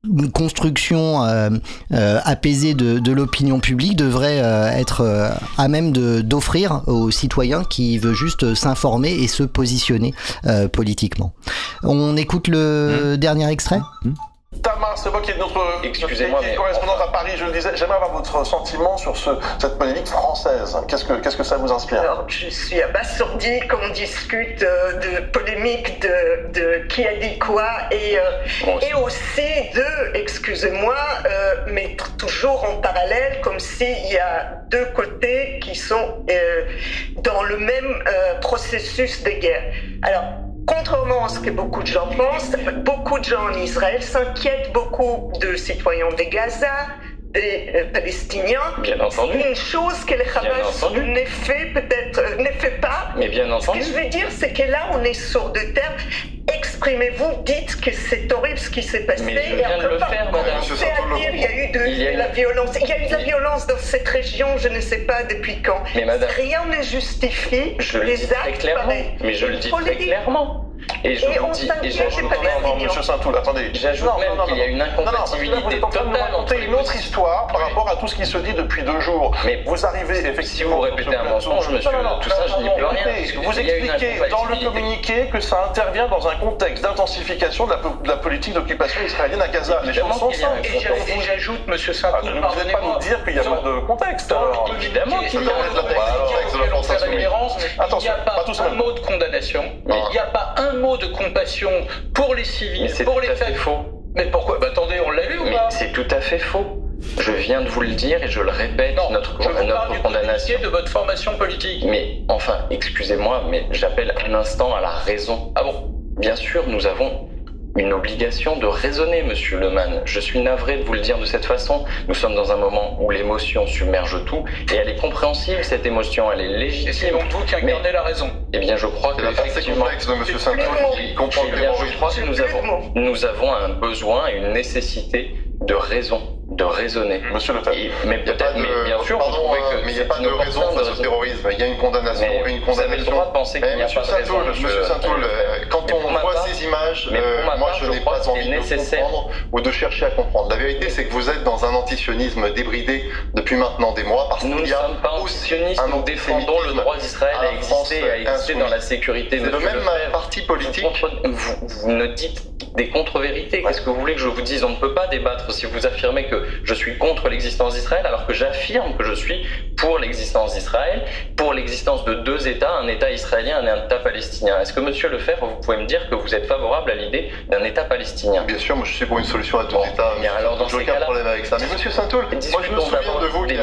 une construction euh, euh, apaisée de, de l'opinion publique devrait euh, être euh, à même d'offrir aux citoyens qui veut juste s'informer et se positionner euh, politiquement. On écoute le mmh. dernier extrait? Mmh. Tamar Sebo, qui est notre, Excusez-moi, correspondante à Paris, je le disais, j'aimerais avoir votre sentiment sur ce, cette polémique française. Qu'est-ce que, qu'est-ce que ça vous inspire Alors, Je suis abasourdi qu'on discute euh, de polémique de, de, qui a dit quoi et, euh, bon, et aussi de, excusez-moi, euh, mettre toujours en parallèle comme s'il y a deux côtés qui sont euh, dans le même euh, processus de guerre. Alors, Contrairement à ce que beaucoup de gens pensent, beaucoup de gens en Israël s'inquiètent beaucoup de citoyens de Gaza, des euh, Palestiniens. Bien entendu. Une chose que le Hamas ne fait peut-être, euh, ne fait pas. Mais bien entendu. Ce que je veux dire, c'est que là, on est sur de terre. Exprimez-vous, dites que c'est horrible ce qui s'est passé. Mais je viens de le faire, madame. C'est à dire, il y a eu de, il y a eu... la violence. Il y a eu de la violence dans cette région, je ne sais pas depuis quand. Mais madame. Rien ne justifie je les le actes clairement. Mais je le dis très clairement. Et je et vous dis, et j'ajoute non, non, monsieur Saint-Toul, attendez. J'ajoute même qu'il y a une incompatibilité non, non, totale vous raconter une autre histoire par rapport à tout ce qui se dit depuis deux jours. Mais vous arrivez effectivement. Si vous répétez un mensonge, monsieur, non, non, tout ça, je n'y peux rien. Vous expliquez dans le communiqué que ça intervient dans un contexte d'intensification de, de, la politique d'occupation israélienne à Gaza. Les choses sont simples. Et j'ajoute, monsieur Saint-Toul, ah, pardonnez pas nous dire qu'il n'y a pas de contexte. Évidemment qu'il y a un référence. Il n'y a pas un mot de condamnation, mais il n'y a pas un mot de compassion pour les civils, pour les femmes. faux. Mais pourquoi? Bah, Attendez, on l'a lu ou mais pas? C'est tout à fait faux. Je viens de vous le dire et je le répète, non, notre, je vous notre parle condamnation. de votre formation politique. Mais enfin, excusez-moi, mais j'appelle un instant à la raison. Ah bon? Bien sûr, nous avons une obligation de raisonner, monsieur Leman. Je suis navré de vous le dire de cette façon. Nous sommes dans un moment où l'émotion submerge tout et elle est compréhensible, cette émotion, elle est légitime. Et c'est donc vous qui incarnez Mais, la raison. Eh bien, je crois que la effectivement, complexe de monsieur Saint-Paul qui comprend eh bien, je crois que nous avons, nous avons un besoin et une nécessité de raison. De raisonner. Monsieur Le Pen. mais peut-être, mais bien sûr, pardon, vous que mais il n'y a pas de raison face au terrorisme. Il y a une condamnation. Mais une vous avez le condamnation. droit de penser qu'il Mais n'y a monsieur pas de raison, Saintoul, monsieur- monsieur Saintoul, euh, quand Mais on voit part- ces images, euh, moi part, je je n'ai pas envie de comprendre ou de chercher à comprendre. La vérité, c'est que vous êtes dans un antisionisme débridé depuis maintenant des mois parce Nous qu'il ne y a sommes pas antisionistes, nous défendons le droit d'Israël à exister, à exister dans la sécurité. C'est le même parti politique. Vous, vous ne dites des contre-vérités. Qu'est-ce que vous voulez que je vous dise On ne peut pas débattre si vous affirmez que je suis contre l'existence d'Israël, alors que j'affirme que je suis pour l'existence d'Israël, pour l'existence de deux États, un État israélien et un État palestinien. Est-ce que, Monsieur Lefebvre, vous pouvez me dire que vous êtes favorable à l'idée d'un État palestinien? Bien sûr, moi je suis pour une solution à deux États. Bien alors dans aucun problème avec ça. Mais Monsieur Saintoul, moi je me discutons souviens de vous des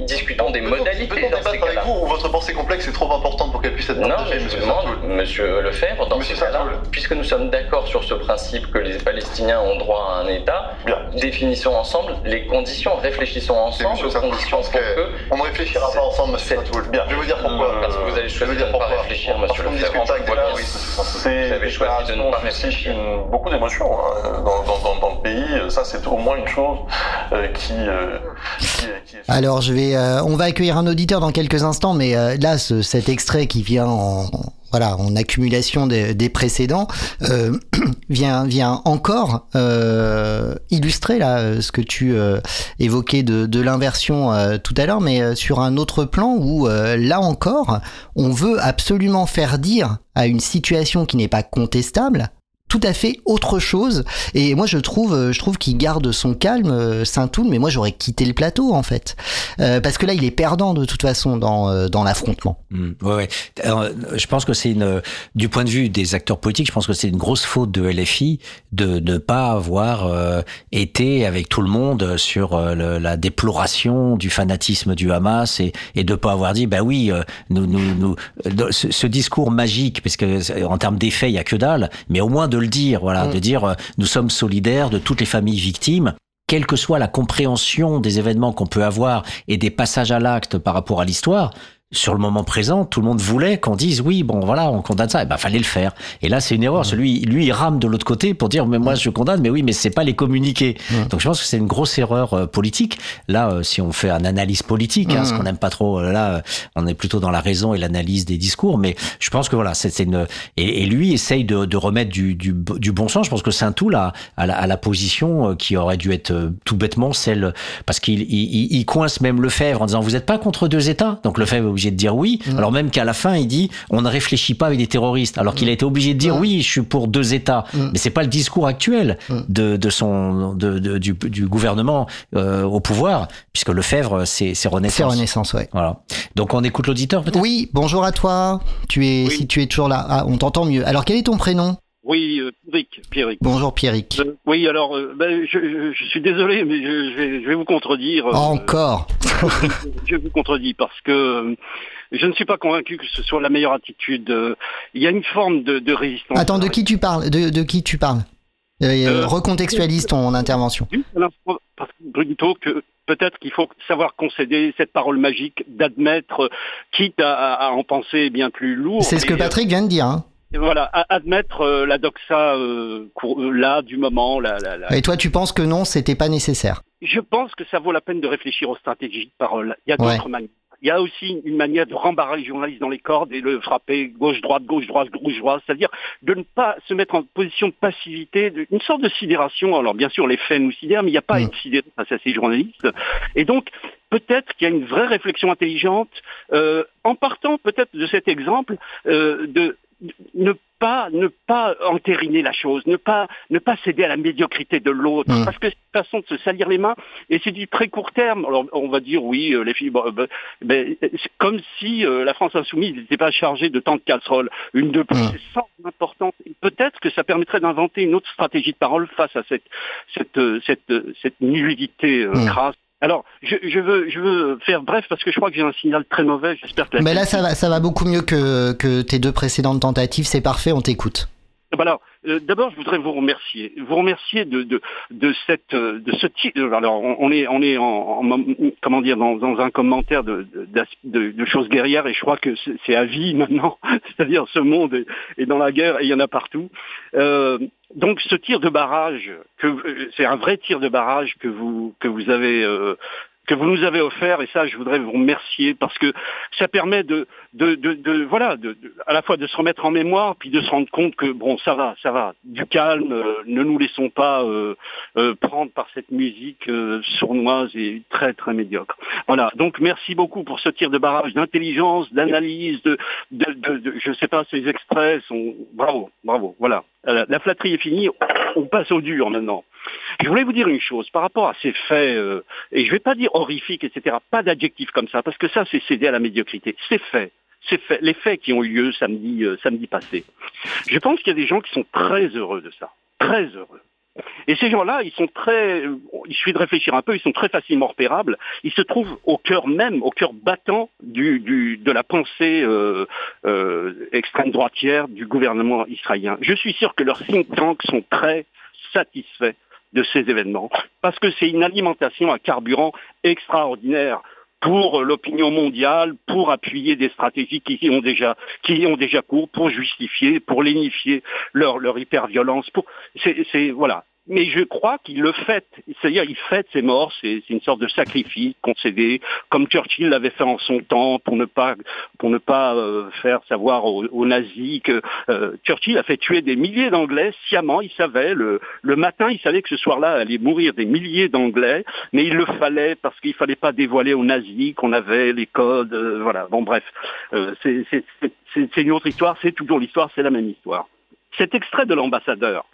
discutons des modalités Peut-on dans ces débattre avec vous ou votre pensée complexe est trop importante pour qu'elle puisse être Non, partagée, mais je Monsieur demande, Monsieur Lefebvre, dans Monsieur ce puisque nous sommes d'accord sur ce principe que les Palestiniens ont droit à un État, définissons ensemble les conditions, réfléchissons ensemble aux conditions pour que que... on ne réfléchira pas ensemble, Monsieur Saintoul. Bien, je vais vous dire pourquoi. Parce que vous avez Je vais vous choisi de dire ne pas pourquoi. réfléchir, Parce Monsieur Saintoul. Ces Vous avez choisi de ne pas réfléchir. beaucoup d'émotions hein, dans, dans- dans- dans le pays. Ça, c'est au moins une chose euh, qui, euh, Alors je vais, euh, on va accueillir un auditeur dans quelques instants, mais euh, là ce- cet extrait qui vient en voilà en accumulation des, des précédents euh, vient vient encore euh, illustrer là ce que tu euh, évoquais de, l'inversion tout à l'heure, mais sur un autre plan où là encore on veut absolument faire dire à une situation qui n'est pas contestable tout à fait autre chose. Et moi, je trouve, euh, je trouve qu'il garde son calme, euh, Saint-Toul, mais moi, j'aurais quitté le plateau, en fait. Euh, parce que là, il est perdant, de toute façon, dans, dans l'affrontement. Mm, ouais, ouais. Je pense que c'est une, du point de vue des acteurs politiques, je pense que c'est une grosse faute de LFI de ne pas avoir été avec tout le monde sur la déploration du fanatisme du Hamas et, de pas avoir dit, bah oui, nous, ce, ce discours magique, parce que en termes d'effet, il y a que dalle, mais au moins de le dire, voilà, Mm. de dire, euh, nous sommes solidaires de toutes les familles victimes quelle que soit la compréhension des événements qu'on peut avoir et des passages à l'acte par rapport à l'histoire, sur le moment présent, tout le monde voulait qu'on dise oui, bon voilà, on condamne ça. Et ben fallait le faire. Et là, c'est une erreur. Celui, lui, il rame de l'autre côté pour dire mais moi je condamne, mais oui, mais c'est pas les communiquer. Donc je pense que c'est une grosse erreur euh, politique. Là, euh, si on fait une analyse politique, hein, ce qu'on n'aime pas trop, euh, là, on est plutôt dans la raison et l'analyse des discours. Mais je pense que voilà, c'est c'est une et, et lui essaye de, de remettre du, du, du bon sens. Je pense que Saint-Toul a, a, la, a la position qui aurait dû être tout bêtement celle parce qu'il il, il- il coince même Lefebvre en disant vous n'êtes pas contre deux États? Donc Lefebvre obligé de dire oui. Alors même qu'à la fin il dit on ne réfléchit pas avec des terroristes. Alors qu'il a été obligé de dire oui, je suis pour deux États. Mais c'est pas le discours actuel de, de son de, de- du, du gouvernement euh, au pouvoir puisque Lefebvre c'est c'est Renaissance. C'est Renaissance, ouais. Voilà. Donc on écoute l'auditeur peut-être? Oui, bonjour à toi. Tu es, si tu es toujours là, ah, on t'entend mieux. Alors, quel est ton prénom? Oui, euh, Pierrick, Pierrick. Bonjour Pierrick. Euh, oui, alors, euh, ben, je, suis désolé, mais je, je vais, je vais vous contredire. Encore. je vous contredis parce que je ne suis pas convaincu que ce soit la meilleure attitude. Il y a une forme de, de résistance. Attends, de qui tu parles de, de qui tu parles? Recontextualise ton intervention. Parce que, peut-être qu'il faut savoir concéder cette parole magique d'admettre, quitte à, à- en penser bien plus lourd. C'est ce que Patrick vient de dire. hein. Voilà, admettre euh, la doxa euh, cour- euh, là du moment, la, la, la- Et toi, tu penses que non, c'était pas nécessaire? Je pense que ça vaut la peine de réfléchir aux stratégies de parole. Il y a Ouais. d'autres manières. Il y a aussi une manière de rembarrer le journaliste dans les cordes et le frapper gauche-droite, gauche-droite, gauche-droite, c'est-à-dire de ne pas se mettre en position de passivité, de- une sorte de sidération. Alors bien sûr, les faits nous sidèrent, mais il n'y a pas à être sidéré face à ces journalistes. Et donc, peut-être qu'il y a une vraie réflexion intelligente, euh, en partant peut-être de cet exemple, euh, de ne pas ne pas entériner la chose, ne pas ne pas céder à la médiocrité de l'autre, Mm. parce que c'est une façon de se salir les mains et c'est du très court terme. Alors on va dire oui, euh, les filles, bon, euh, ben, ben, c'est comme si euh, la France insoumise n'était pas chargée de tant de casseroles, une de plus, c'est sans importance. Peut-être que ça permettrait d'inventer une autre stratégie de parole face à cette cette euh, cette cette nullité euh, Mm. crasse. Alors, je, je veux je veux faire bref parce que je crois que j'ai un signal très mauvais. J'espère que la Mais là, ça va, ça va beaucoup mieux que, que tes deux précédentes tentatives. C'est parfait, on t'écoute. Voilà. Euh, D'abord, je voudrais vous remercier, vous remercier de de de cette euh, de ce type. Alors, on est on est en, en- comment dire dans, dans un commentaire de de, de- choses guerrières et je crois que c'est à vie maintenant. C'est-à-dire ce monde est, est dans la guerre et il y en a partout. Euh, donc, ce tir de barrage, euh, c'est un vrai tir de barrage que vous que vous avez euh, que vous nous avez offert et ça je voudrais vous remercier parce que ça permet de de, de, de- voilà de, à la fois de se remettre en mémoire puis de se rendre compte que bon ça va ça va. Du calme euh, ne nous laissons pas euh, euh, prendre par cette musique euh, sournoise et très très médiocre. Voilà. Donc merci beaucoup pour ce tir de barrage d'intelligence d'analyse de, de- je sais pas ces extraits sont bravo bravo voilà. Euh, la flatterie est finie on passe au dur maintenant je voulais vous dire une chose par rapport à ces faits, euh, et je ne vais pas dire horrifiques, etc. Pas d'adjectif comme ça, parce que ça, c'est céder à la médiocrité. C'est fait. C'est fait. Les faits qui ont eu lieu samedi, euh, samedi passé. Je pense qu'il y a des gens qui sont très heureux de ça. Très heureux. Et ces gens-là, ils sont très, euh, il suffit de réfléchir un peu, ils sont très facilement repérables. Ils se trouvent au cœur même, au cœur battant du, de la pensée extrême droitière du gouvernement israélien. Je suis sûr que leurs think tanks sont très satisfaits de ces événements, parce que c'est une alimentation à carburant extraordinaire pour l'opinion mondiale, pour appuyer des stratégies qui ont déjà, qui ont déjà cours, pour justifier, pour lénifier leur, leur hyperviolence. Pour, c'est, voilà. Mais je crois qu'il le fait, c'est-à-dire il fête ses morts, c'est, une sorte de sacrifice concédé, comme Churchill l'avait fait en son temps pour ne pas pour ne pas euh, faire savoir aux, aux nazis que euh, Churchill a fait tuer des milliers d'Anglais sciemment. Il savait le, le matin, il savait que ce soir-là allaient mourir des milliers d'Anglais, mais il le fallait parce qu'il fallait pas dévoiler aux nazis qu'on avait les codes. euh, voilà. Bon bref, Euh, c'est une autre histoire. C'est toujours l'histoire, c'est la même histoire. Cet extrait de l'ambassadeur,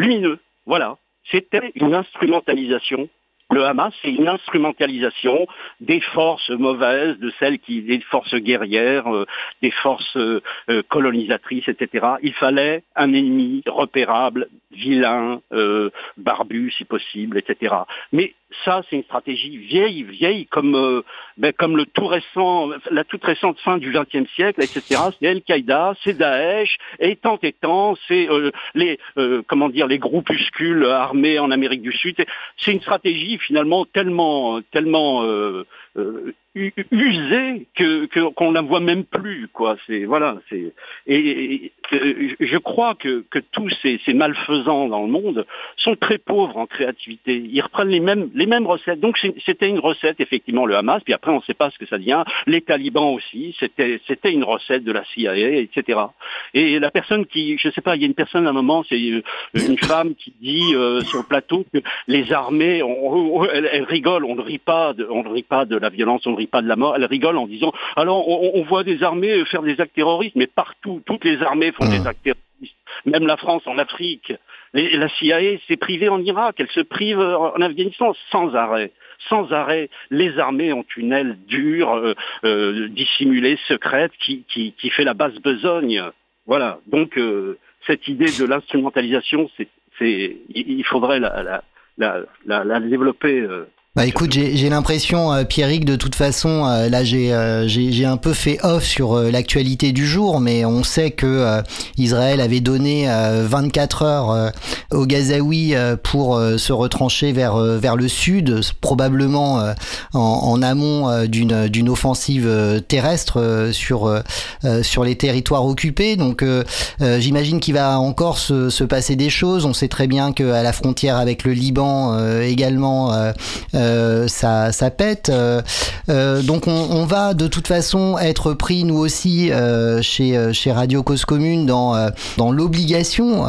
lumineux, voilà, c'était une instrumentalisation. Le Hamas, c'est une instrumentalisation des forces mauvaises, de celles qui, des forces guerrières, euh, des forces euh, euh, colonisatrices, etc. Il fallait un ennemi repérable, vilain, barbu si possible, etc. Mais ça, c'est une stratégie vieille, vieille, comme euh, ben, comme le tout récent, la toute récente fin du XXe siècle, etc. C'est Al-Qaïda, c'est Daesh, et tant et tant, c'est euh, les euh, comment dire les groupuscules armés en Amérique du Sud. C'est- une stratégie finalement tellement tellement usée que qu'on la voit même plus quoi. C'est voilà. C'est et, et- et, je crois que que tous ces, ces malfaisants dans le monde sont très pauvres en créativité. Ils reprennent les mêmes les mêmes recettes. Donc c'était une recette effectivement le Hamas. Puis après on ne sait pas ce que ça devient. Les talibans aussi. C'était c'était une recette de la CIA, etc. Et la personne qui, je sais pas, il y a une personne à un moment, c'est euh, une femme qui dit euh, sur le plateau que les armées, on, on- elle, elle rigole, on ne rit pas, de, on ne rit pas de la violence, rit pas de la mort. Elle rigole en disant, alors on, on voit des armées faire des actes terroristes, mais partout, toutes les armées font des actes terroristes. Même la France en Afrique, Et la CIA s'est privée en Irak, elle se prive en Afghanistan sans arrêt. Sans arrêt, les armées ont une aile dure, euh, euh, dissimulée, secrète, qui, qui, qui fait la basse besogne. Voilà. Donc euh, cette idée de l'instrumentalisation, c'est, il faudrait la, la, la, la, la développer. Bah écoute, j'ai l'impression, euh, Pierrick, de toute façon, euh, là j'ai euh, un peu fait off sur euh, l'actualité du jour, mais on sait que euh, Israël avait donné euh, 24 heures aux Gazaouis pour se retrancher vers vers le sud, probablement en, en amont d'une offensive terrestre sur sur les territoires occupés. Donc j'imagine qu'il va encore se, se passer des choses. On sait très bien qu'à la frontière avec le Liban également. Euh, ça, pète. Euh, euh, donc on, va de toute façon être pris nous aussi chez, Radio Cause Commune dans, l'obligation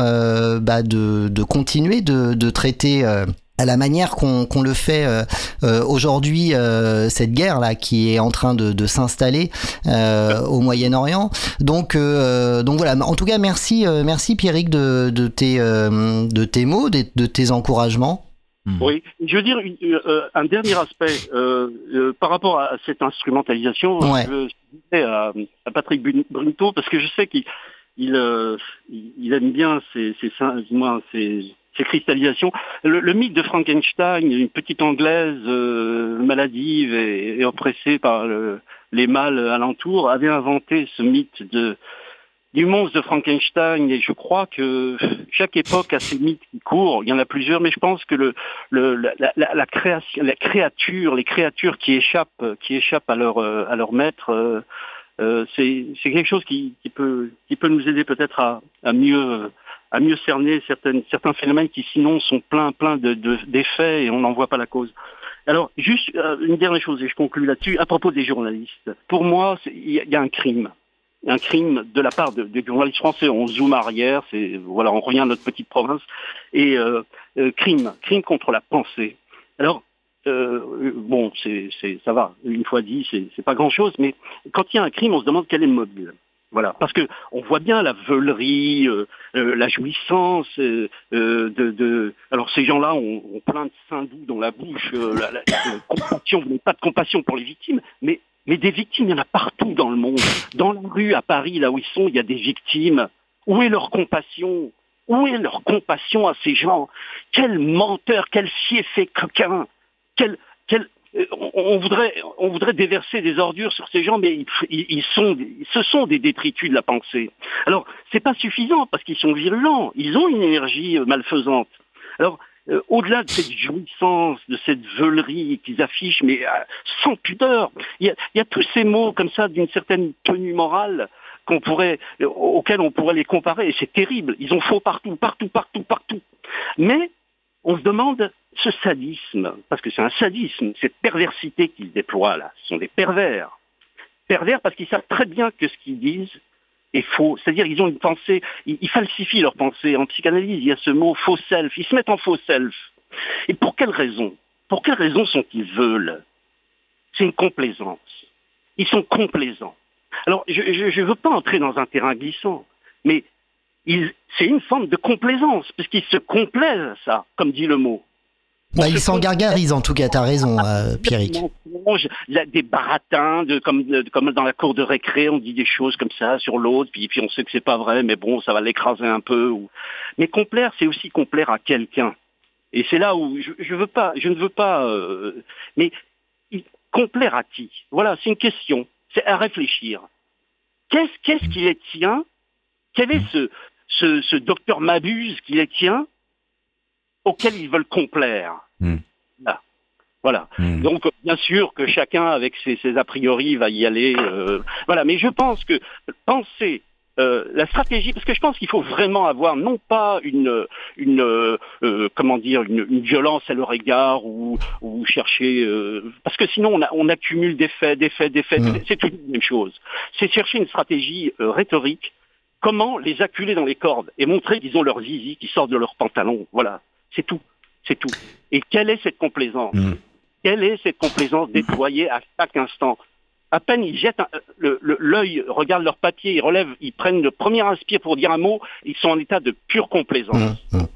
bah, de, continuer de, traiter. à la manière qu'on le fait aujourd'hui, cette guerre là qui est en train de, s'installer au Moyen-Orient. Donc, donc voilà. En tout cas, merci, merci Pierrick de, tes, de tes mots, de tes encouragements. Oui, je veux dire une- euh, un dernier aspect euh, euh, par rapport à cette instrumentalisation. Ouais. Je disais à, à Patrick Brunto parce que je sais qu'il il, il il aime bien ces, ces, cristallisations. Le, le mythe de Frankenstein, une petite anglaise maladive et, et oppressée par le- les mâles alentours, avait inventé ce mythe de du monstre de Frankenstein et je crois que chaque époque a ses mythes qui courent. Il y en a plusieurs, mais je pense que le, le la, la, création, la créature, les créatures qui échappent, qui échappent à leur euh, à leur maître, euh, euh, c'est quelque chose qui, qui peut qui peut nous aider peut-être à, à mieux à mieux cerner certains phénomènes qui sinon sont pleins plein de, de, d'effets et on n'en voit pas la cause. Alors, juste euh, une dernière chose, et je conclue là-dessus, à propos des journalistes. Pour moi, il y, a un crime un crime de la part de, des journalistes français. On zoome arrière, c'est voilà, on revient à notre petite province. Et euh, euh, crime, crime contre la pensée. Alors euh, bon, c'est, ça va. Une fois dit, c'est, c'est pas grand-chose, mais quand il y a un crime, on se demande quel est le mobile. Voilà, parce que on voit bien la veulerie, la jouissance de, Alors ces gens-là ont, plein de saints doux dans la bouche, la, la, la compassion, pas de compassion pour les victimes, mais mais des victimes, il y en a partout dans le monde. Dans la rue, à Paris, là où ils sont, il y a des victimes. Où est leur compassion? Où est leur compassion à ces gens? Quel menteur, quel fiefé coquin quel, quel, on voudrait, on voudrait déverser des ordures sur ces gens, mais ils, ils sont, ce sont des détritus de la pensée. Alors, c'est pas suffisant parce qu'ils sont virulents. Ils ont une énergie malfaisante. Alors, euh, au-delà de cette jouissance, de cette veulerie qu'ils affichent, mais euh, sans pudeur, il y, a, tous ces mots comme ça d'une certaine tenue morale euh, auxquels on pourrait les comparer, et c'est terrible. Ils ont faux partout, partout, partout, partout. Mais on se demande ce sadisme, parce que c'est un sadisme, cette perversité qu'ils déploient là, ce sont des pervers. Pervers parce qu'ils savent très bien que ce qu'ils disent est faux. C'est-à-dire ils ont une pensée, ils, falsifient leur pensée. En psychanalyse, il y a ce mot faux self. Ils se mettent en faux self. Et pour quelle raison? Pour quelle raison sont-ils veulent C'est une complaisance. Ils sont complaisants. Alors, je ne veux pas entrer dans un terrain glissant, mais c'est une forme de complaisance, puisqu'ils se complaisent à ça, comme dit le mot. Bah, ils s'en gargarisent en tout cas, t'as raison, euh, Pierrick. Des baratins, de, comme, de, comme dans la cour de récré, on dit des choses comme ça sur l'autre, puis, puis on sait que c'est pas vrai, mais bon, ça va l'écraser un peu. Ou... Mais complaire, c'est aussi complaire à quelqu'un. Et c'est là où je, je veux pas, je ne veux pas, euh, mais complaire à qui? Voilà, c'est une question, c'est à réfléchir. Qu'est-ce qu'est-ce qui les tient? Quel est ce, ce, ce docteur Mabuse qui les tient? Auxquels ils veulent complaire. Mmh. Là. Voilà. Mmh. Donc, bien sûr que chacun, avec ses, ses, a priori, va y aller. Euh, voilà. Mais je pense que penser euh, la stratégie, parce que je pense qu'il faut vraiment avoir non pas une, une euh, comment dire, une, une, violence à leur égard ou, ou chercher, euh, parce que sinon on, a, on accumule des faits, des faits, des faits. Mmh. C'est toujours la même chose. C'est chercher une stratégie rhétorique. Comment les acculer dans les cordes et montrer qu'ils ont leur zizi qui sort de leurs pantalons. Voilà. C'est tout. C'est tout. Et quelle est cette complaisance mmh. Quelle est cette complaisance déployée à chaque instant À peine ils jettent l'œil, regardent leur papier, ils relèvent, ils prennent le premier inspire pour dire un mot, ils sont en état de pure complaisance. Mmh. Mmh.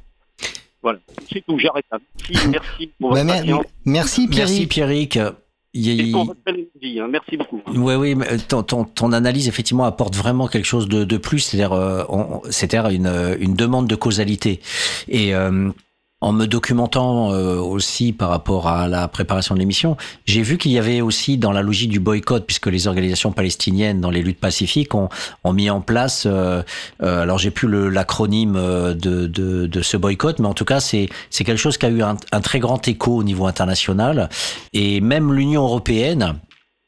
Voilà, c'est tout, j'arrête là. Merci, merci pour bah, votre mer Merci Pierrick. Merci Pierrick. Et pour votre belle énergie, hein. merci beaucoup. Oui, oui, ton, ton, ton, analyse effectivement apporte vraiment quelque chose de, de plus, c'est-à-dire euh, une, une demande de causalité. Et euh, en me documentant euh, aussi par rapport à la préparation de l'émission, j'ai vu qu'il y avait aussi dans la logique du boycott, puisque les organisations palestiniennes dans les luttes pacifiques ont, ont mis en place, euh, euh, alors j'ai plus l'acronyme de, de, de, ce boycott, mais en tout cas c'est c'est quelque chose qui a eu un, un très grand écho au niveau international, et même l'Union européenne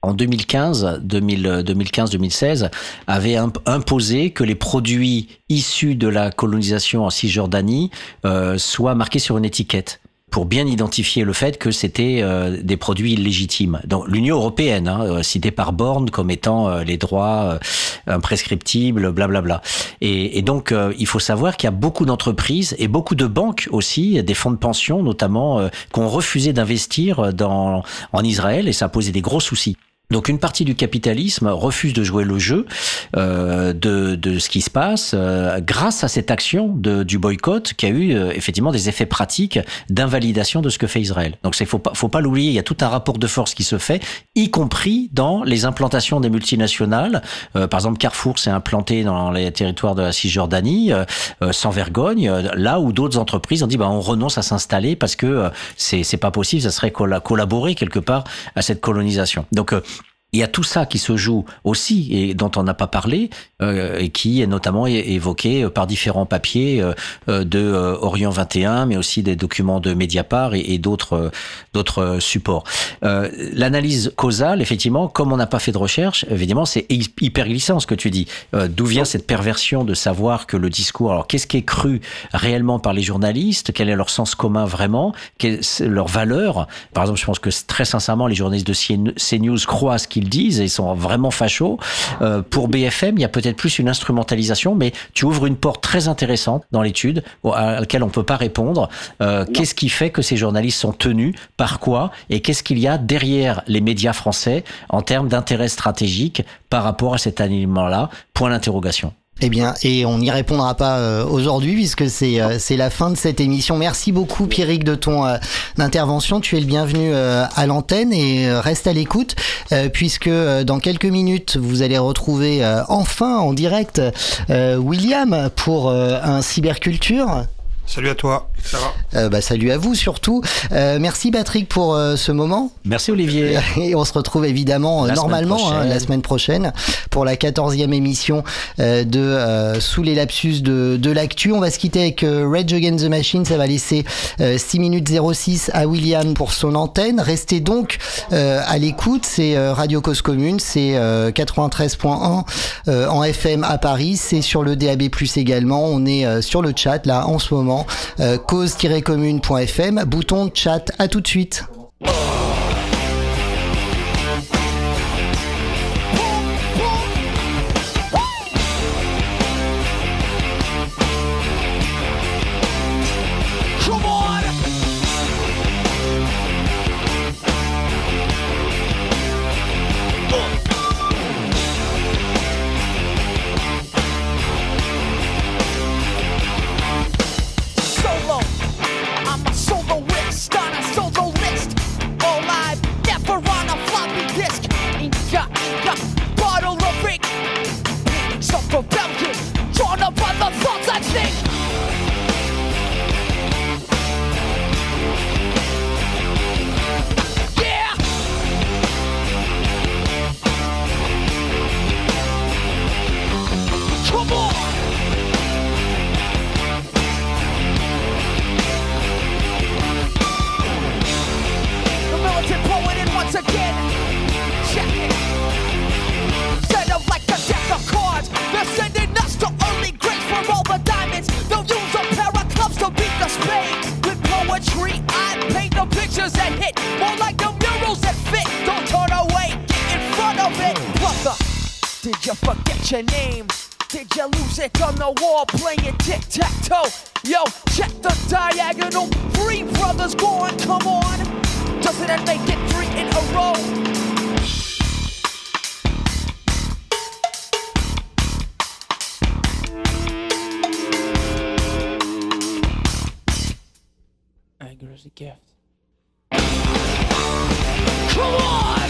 en 2015, 2015-2016, avait imposé que les produits issus de la colonisation en Cisjordanie euh, soient marqués sur une étiquette pour bien identifier le fait que c'était euh, des produits illégitimes. Donc l'Union européenne, hein, euh, citée par Borne comme étant euh, les droits euh, imprescriptibles, blablabla. Et, et donc il faut savoir qu'il y a beaucoup d'entreprises et beaucoup de banques aussi, des fonds de pension notamment, qui ont refusé d'investir en Israël et ça a posé des gros soucis. Donc une partie du capitalisme refuse de jouer le jeu euh, de, de, ce qui se passe euh, grâce à cette action de, du boycott qui a eu euh, effectivement des effets pratiques d'invalidation de ce que fait Israël. Donc il faut pas, faut pas l'oublier, il y a tout un rapport de force qui se fait, y compris dans les implantations des multinationales. Euh, par exemple, Carrefour s'est implanté dans les territoires de la Cisjordanie euh, sans vergogne, là où d'autres entreprises ont dit bah, on renonce à s'installer parce que c'est pas possible, ça serait collaborer quelque part à cette colonisation. Donc il y a tout ça qui se joue aussi et dont on n'a pas parlé euh, et qui est notamment évoqué par différents papiers euh, de euh, Orient 21, mais aussi des documents de Mediapart et, d'autres d'autres supports. Euh, L'analyse causale, effectivement, comme on n'a pas fait de recherche, évidemment, c'est hyper glissant ce que tu dis. Euh, D'où vient cette perversion de savoir que le discours, alors qu'est-ce qui est cru réellement par les journalistes, quel est leur sens commun vraiment, quelle est leur valeur? Par exemple, je pense que très sincèrement, les journalistes de CNews croient ce qu'ils disent et ils sont vraiment fachos. Euh, pour BFM, il y a peut-être plus une instrumentalisation, mais tu ouvres une porte très intéressante dans l'étude à laquelle on peut pas répondre. Euh, qu'est-ce qui fait que ces journalistes sont tenus? Par quoi? Et qu'est-ce qu'il y a derrière les médias français en termes d'intérêt stratégique par rapport à cet alignement-là Point d'interrogation. Eh bien, et on n'y répondra pas euh, aujourd'hui puisque c'est euh, c'est la fin de cette émission. Merci beaucoup Pierrick de ton euh, intervention. Tu es le bienvenu à l'antenne et reste à l'écoute puisque dans quelques minutes vous allez retrouver enfin en direct William pour un cyberculture. Salut à toi, ça va euh, bah, Salut à vous surtout. Euh, merci Patrick pour euh, ce moment. Merci Olivier. Et on se retrouve évidemment La normalement semaine hein, la semaine prochaine pour la 14e émission euh, de euh, Sous les lapsus de, de l'actu. On va se quitter avec euh, Rage Against the Machine. Ça va laisser euh, 6 minutes 06 à William pour son antenne. Restez donc euh, à l'écoute. C'est euh, Radio Cause Commune. C'est euh, 93.1 euh, en FM à Paris. C'est sur le DAB+, également. On est euh, sur le chat là en ce moment. Euh, cause-commune.fm. Bouton chat. À tout de suite. Forget your name? Did you lose it on the wall playing tic tac toe? Yo, check the diagonal. Three brothers gone, come on. Doesn't that make it three in a row? Anger is a gift. Come on!